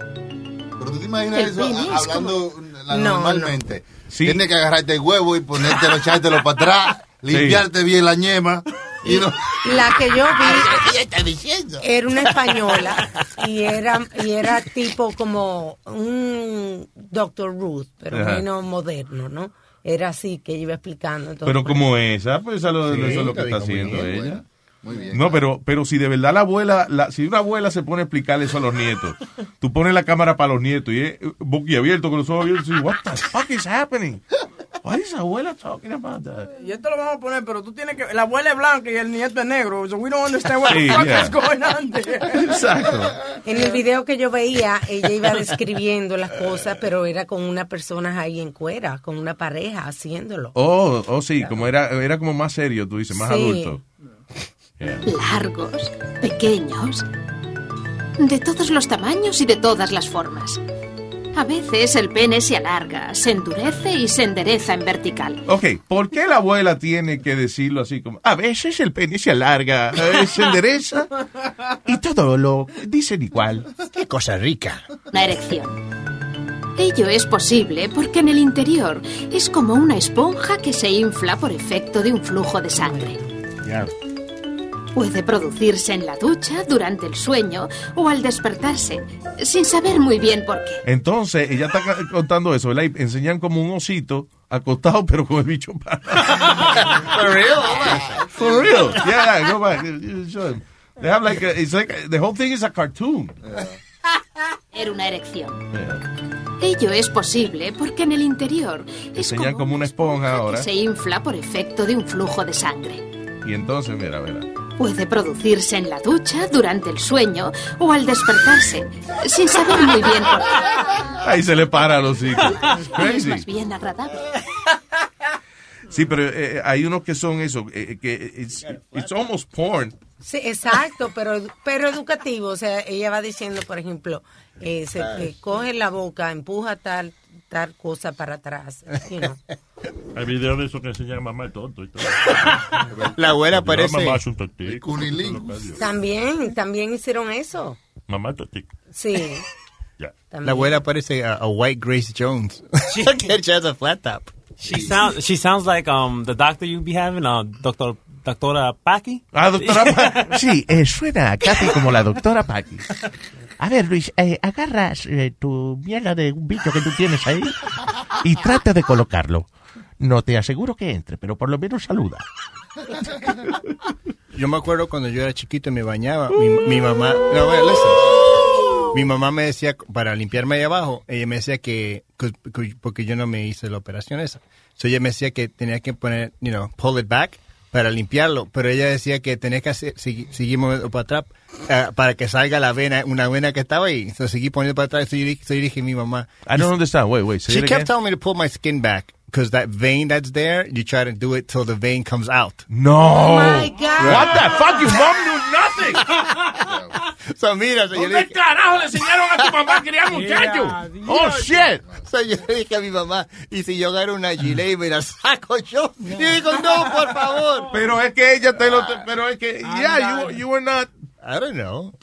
Pero tú te imaginas El eso la- No, normalmente. Tienes que agarrarte el huevo y ponértelo, echártelo para atrás, [LAUGHS] limpiarte bien la ñema Y no- La que yo vi ¿Qué está diciendo? era una española y era y era tipo como un Dr. Ruth, pero Ajá. menos moderno, ¿no? Era así que ella iba explicando. entonces, Pero como esa, pues eso, lo- Sí, eso es lo que está haciendo bien, ella. bueno. Muy bien. No, pero, pero si de verdad la abuela, la, si una abuela se pone a explicar eso a los nietos, [LAUGHS] tú pones la cámara para los nietos y es boquiabierto, con los ojos abiertos, y what the fuck is happening? What is abuela talking about that? Y esto lo vamos a poner, pero tú tienes que. La abuela es blanca y el nieto es negro. So we don't understand what Sí, the fuck yeah. is going on there. Exacto. En el video que yo veía, ella iba describiendo las cosas, pero era con una persona ahí en cuera, con una pareja haciéndolo. Oh, oh sí, como era, era como más serio, tú dices, más Sí. adulto. Largos, pequeños, de todos los tamaños y de todas las formas. A veces el pene se alarga, se endurece y se endereza en vertical. Ok, ¿por qué la abuela tiene que decirlo así como, a veces el pene se alarga, eh, se endereza y todo lo dicen igual? Qué cosa rica. Una erección. Ello es posible porque en el interior es como una esponja que se infla por efecto de un flujo de sangre. Puede producirse en la ducha, durante el sueño o al despertarse, sin saber muy bien por qué. Entonces, ella está contando eso, ¿verdad? Y enseñan como un osito acostado, [LAUGHS] pero con el bicho para. For real? For real. Yeah, yeah, go back. You show them. They have like, a- it's like, the whole thing is a cartoon. [LAUGHS] Era una erección. Ello es posible porque en el interior es Enseñan como una esponja que ahora. se infla por efecto de un flujo de sangre. Y entonces, mira, mira. Puede producirse en la ducha, durante el sueño o al despertarse, sin saber muy bien por qué. Ahí se le para a los hijos. Es más bien agradable. Sí, pero eh, hay unos que son eso, eh, que it's, it's almost porn. Sí, exacto, pero, pero educativo. O sea, ella va diciendo, por ejemplo, eh, se eh, coge la boca, empuja tal tal cosa para atrás. you know. [LAUGHS] Hay videos de eso que enseñan a mamá tonto y todo. [LAUGHS] La abuela Mamá parece- es un tontico. También, también hicieron eso. Mamá tontico. Sí. [LAUGHS] La abuela parece a, a white Grace Jones. que she has a flat top. She sounds she sounds like um the doctor you be having, uh, Doctor Doctora Paki. Ah, doctora Pa- Sí, eh, suena casi como la doctora Paki. A ver, Luis, eh, agarras eh, tu mierda de un bicho que tú tienes ahí y trata de colocarlo. No te aseguro que entre, pero por lo menos saluda. Yo me acuerdo cuando yo era chiquito y me bañaba, mi, mi mamá, no, listen. mi mamá me decía, para limpiarme ahí abajo, ella me decía que- porque yo no me hice la operación esa, so ella me decía que tenía que poner, you know, pull it back para limpiarlo, pero ella decía que tenía que hacer, seguir, seguir moviendo para atrás eh, para que salga la vena, una vena que estaba ahí, so seguí poniendo para atrás, so yo, so yo dije mi mamá. I don't understand. Wait, wait. She kept again. telling me to pull my skin back. Because that vein that's there, you try to do it till the vein comes out. No. Oh my God. What the fuck? Your mom knew nothing. [LAUGHS] So mira, so yo le ¿Dónde dije, carajo le enseñaron a tu mamá a criar muchachos? Oh shit. So yo le dije a mi mamá, y si yo agarro una gilet y me la saco yo. Y digo, no, por favor. Pero es que ella te lo... Pero es que... Yeah, you, you were not... I don't know.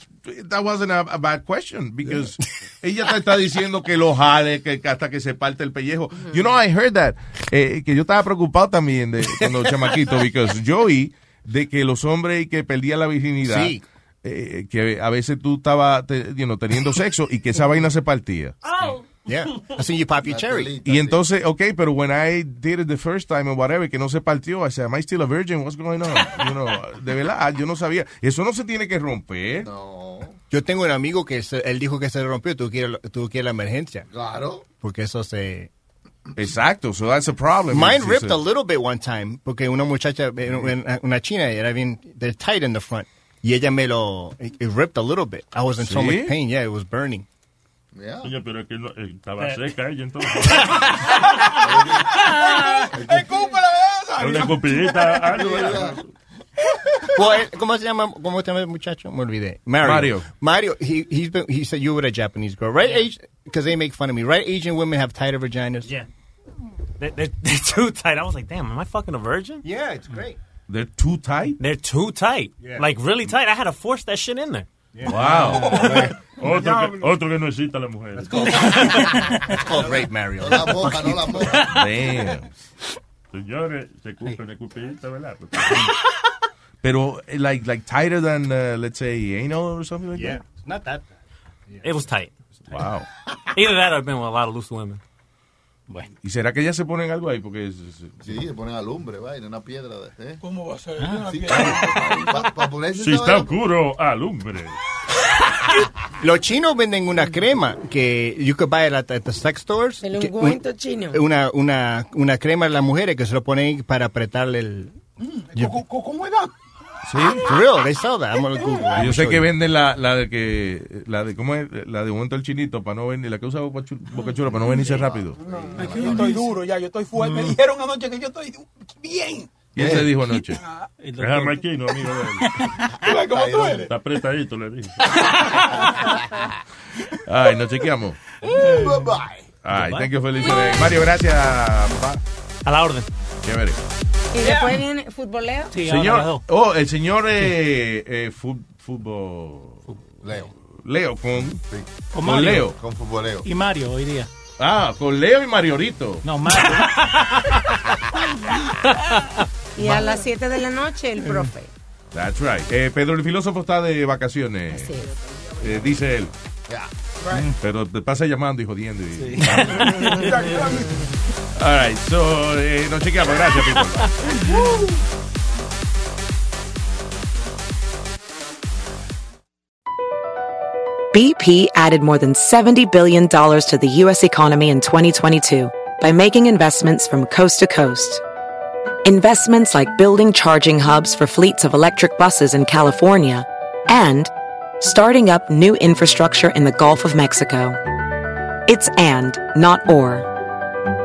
That wasn't a, a bad question because [LAUGHS] ella te está diciendo que lo jale, que, que hasta que se parte el pellejo. You know, I heard that. eh, que yo estaba preocupado también de cuando chamaquito [LAUGHS] because yo oí de que los hombres que perdían la virginidad, Sí. eh, que a veces tú estabas te- you know, teniendo sexo y que esa vaina se partía. Yeah. When you pop your cherry. Y entonces, okay, pero when I did it the first time or whatever, que no se partió, I said, am I still a virgin? What's going on? [LAUGHS] You know, de verdad, yo no sabía. Eso no se tiene que romper. Yo tengo un amigo que se- él dijo que se rompió, tuvo que ir, tuvo que ir a la emergencia. Claro. Porque eso se... Exacto, so that's a problem. Mine ripped a little bit one time, porque una muchacha, una una china, era bien, they're tight in the front. Y ella me lo, it, it ripped a little bit. I was in so ¿Sí? much pain, yeah, it was burning. Oye, pero es que no- eh, estaba seca ella entonces. [LAUGHS] Una escupidita, [LAUGHS] algo. Well, eh, ¿Cómo se llama? ¿Cómo se llama el muchacho? Me olvidé. Mario. Mario. Mario. He he's been, he said you were a Japanese girl, right? Asian Because they make fun of me, right? Asian women have tighter vaginas. Yeah. They, they're, they're too tight. I was like, damn, am I fucking a virgin? Yeah, it's great. They're too tight? They're too tight. Yeah. Like, really tight. I had to force that shit in there. Wow. [LAUGHS] otro, que, otro que no excita a la mujer. It's called rape, Mario. No la moja, no la moja. Damn. Señores, se escupe una escupidita, ¿verdad? Porque- [LAUGHS] Pero, eh, like, like tighter than, uh, let's say, anal or something like Yeah. that? It's not that It was tight. Wow. Either that or I've been with a lot of loose women. ¿Y será que ellas se ponen algo ahí? Porque es- es- Sí, le ponen alumbre, vaina, una piedra. De, ¿eh? ¿Cómo va a ser? Ah, Una sí, piedra. Para ponerse Si está oscuro, alumbre. [LAUGHS] Los chinos venden una crema que you could buy it at, at the sex stores. El ungüento chino. Una, una, una crema de las mujeres que se lo ponen para apretarle el... ¿Cómo- ¿Cómo cómo es? Sí. For real, they sell that. I'm gonna Google it. Yo sé que venden la, la de que, la de, ¿cómo es? La de momento el chinito para no venir, la que usa Boca Chula, Boca Chula, para no venirse rápido. Yo estoy duro ya, yo estoy fuerte. Me dijeron anoche que yo estoy bien. ¿Quién se dijo anoche? Es jamaquino, amigo de [LAUGHS] ¿Tú ves cómo tú eres? Está apretadito, le dije. Ay, nos chequeamos. Bye bye. Ay, thank you listening. Mario, gracias. papá. A la orden. Chévere. Y después viene futboleo. Señor, oh, el señor eh, eh, fútbol. Leo. Leo, con, Con con Mario. Leo. Con futboleo. Y Mario hoy día. Ah, con Leo y Mariorito. No, Mario. [LAUGHS] Y a las 7 de la noche el profe. That's right. Eh, Pedro el filósofo está de vacaciones. Sí. Eh, dice él. Yeah. Pero te pasa llamando y jodiendo. Y... [LAUGHS] [LAUGHS] All right, so, eh, nos chequeamos. Gracias, people. BP added more than $70 billion to the U.S. economy in 2022 by making investments from coast to coast. Investments like building charging hubs for fleets of electric buses in California and starting up new infrastructure in the Gulf of Mexico. It's and, not or.